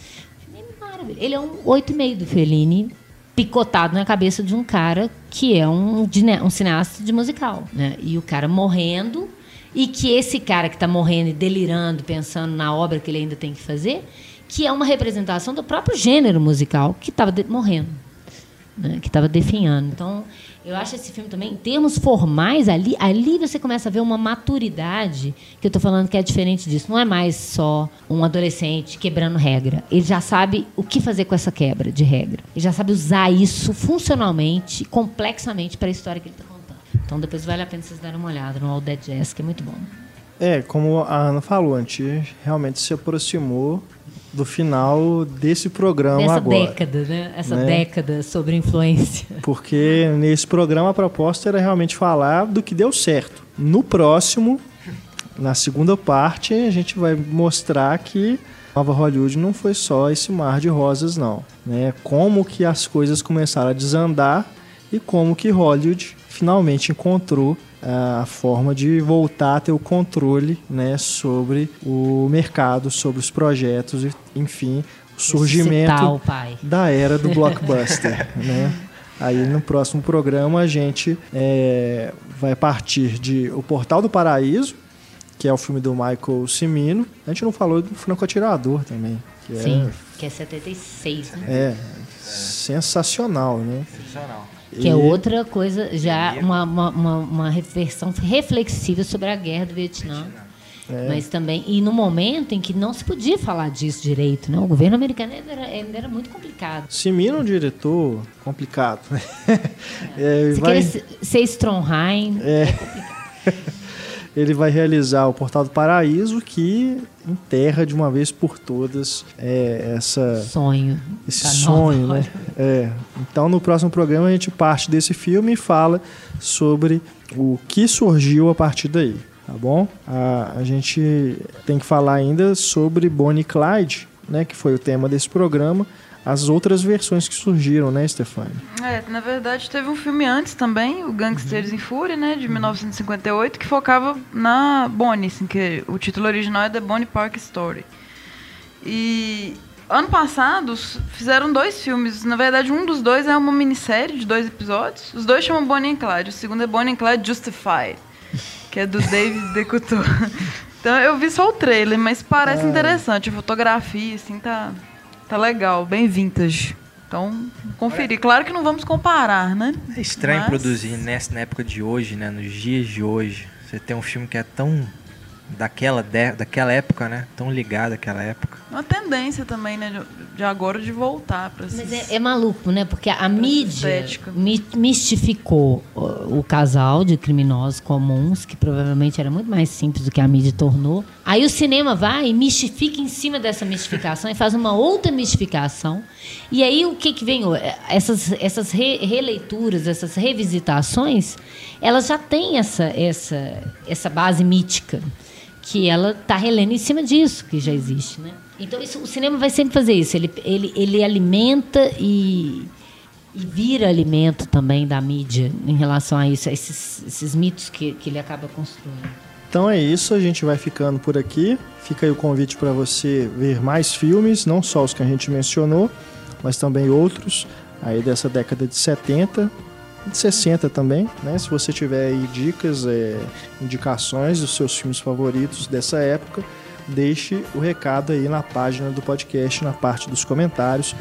Ele é um 8,5 do Fellini, picotado na cabeça de um cara que é um, um cineasta de musical. Né? E o cara morrendo, e que esse cara que está morrendo e delirando, pensando na obra que ele ainda tem que fazer, que é uma representação do próprio gênero musical que estava morrendo né, que estava definhando. Então, eu acho esse filme também, em termos formais, ali, ali você começa a ver uma maturidade, que eu estou falando que é diferente disso. Não é mais só um adolescente quebrando regra. Ele já sabe o que fazer com essa quebra de regra. Ele já sabe usar isso funcionalmente, complexamente, para a história que ele está contando. Então, depois vale a pena vocês darem uma olhada no All Dead Jazz, que é muito bom. É, como a Ana falou, a gente realmente se aproximou do final desse programa Dessa agora. década, né? Essa Né? década sobre influência. Porque nesse programa a proposta era realmente falar do que deu certo. No próximo, na segunda parte, a gente vai mostrar que Nova Hollywood não foi só esse mar de rosas, não. Né? Como que as coisas começaram a desandar e como que Hollywood finalmente encontrou ah, a forma de voltar a ter o controle né, sobre o mercado, sobre os projetos, e, enfim, o surgimento pai. da era do blockbuster, né? Aí no próximo programa a gente é, vai partir de O Portal do Paraíso, que é o filme do Michael Cimino. A gente não falou do Franco Atirador também, que é- Sim, que é 76, né? é, sensacional, né? Sensacional. Que é E- outra coisa, já uma, uma, uma, uma versão reflexiva sobre a guerra do Vietnã. É. Mas também, e no momento em que não se podia falar disso direito, né? O governo americano ainda era, ainda era muito complicado. Cimino é um diretor complicado. né? É, Se vai- querer se- ser Stromheim, É. ele vai realizar o Portal do Paraíso, que enterra de uma vez por todas é, essa sonho. esse da sonho, né? É. Então no próximo programa a gente parte desse filme e fala sobre o que surgiu a partir daí, tá bom? A, a gente tem que falar ainda sobre Bonnie e Clyde, né? Que foi o tema desse programa. As outras versões que surgiram, né, Stefani? É, na verdade teve um filme antes também, o Gangsters em Fúria, né, de 1958, que focava na Bonnie, assim, que o título original é The Bonnie Park Story. E ano passado fizeram dois filmes. Na verdade, um dos dois é uma minissérie de dois episódios. Os dois chamam Bonnie and Clyde. O segundo é Bonnie and Clyde Justified, que é do David Decouture. Então eu vi só o trailer, mas parece é. interessante. A fotografia, assim, tá, tá legal, bem vintage. Então, conferir. Claro que não vamos comparar, né? É estranho mas... produzir nessa, na época de hoje, né? Nos dias de hoje. Você tem um filme que é tão daquela, de, daquela época, né? Tão ligado àquela época. Uma tendência também, né? De, de agora de voltar para Mas é, é, maluco, né? Porque a mídia mi, mistificou o, o, casal de criminosos comuns, que provavelmente era muito mais simples do que a mídia tornou. Aí o cinema vai e mistifica em cima dessa mistificação e faz uma outra mistificação. E aí o que, que vem? Essas, essas re, releituras, essas revisitações, elas já têm essa, essa, essa base mítica que ela está relendo em cima disso que já existe, né? Então isso, o cinema vai sempre fazer isso. Ele, ele, ele alimenta e, e vira alimento também da mídia em relação a isso, a esses, esses mitos que, que ele acaba construindo. Então é isso, a gente vai ficando por aqui. Fica aí o convite para você ver mais filmes, não só os que a gente mencionou, mas também outros aí dessa década de 70 de 60 também, né? Se você tiver aí dicas, é, indicações dos seus filmes favoritos dessa época, deixe o recado aí na página do podcast, na parte dos comentários,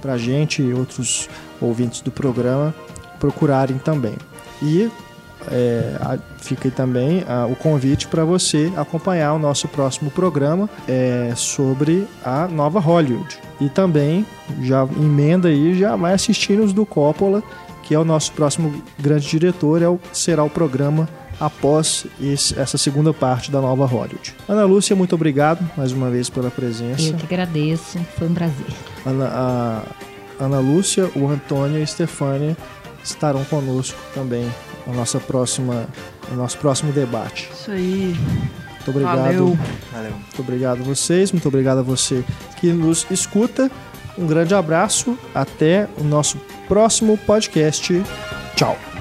para gente e outros ouvintes do programa procurarem também. E é, fica aí também a, o convite para você acompanhar o nosso próximo programa é, sobre a nova Hollywood. E também já emenda aí, já vai assistindo os do Coppola que é o nosso próximo grande diretor, é o, será o programa após esse, essa segunda parte da nova Hollywood. Ana Lúcia, muito obrigado mais uma vez pela presença. Eu que agradeço, foi um prazer. Ana, a, Ana Lúcia, o Antônio e a Stefânia estarão conosco também na nossa próxima, no nosso próximo debate. Isso aí. Muito obrigado. Valeu. Valeu. Muito obrigado a vocês, muito obrigado a você que nos escuta. Um grande abraço, até o nosso próximo podcast. Tchau.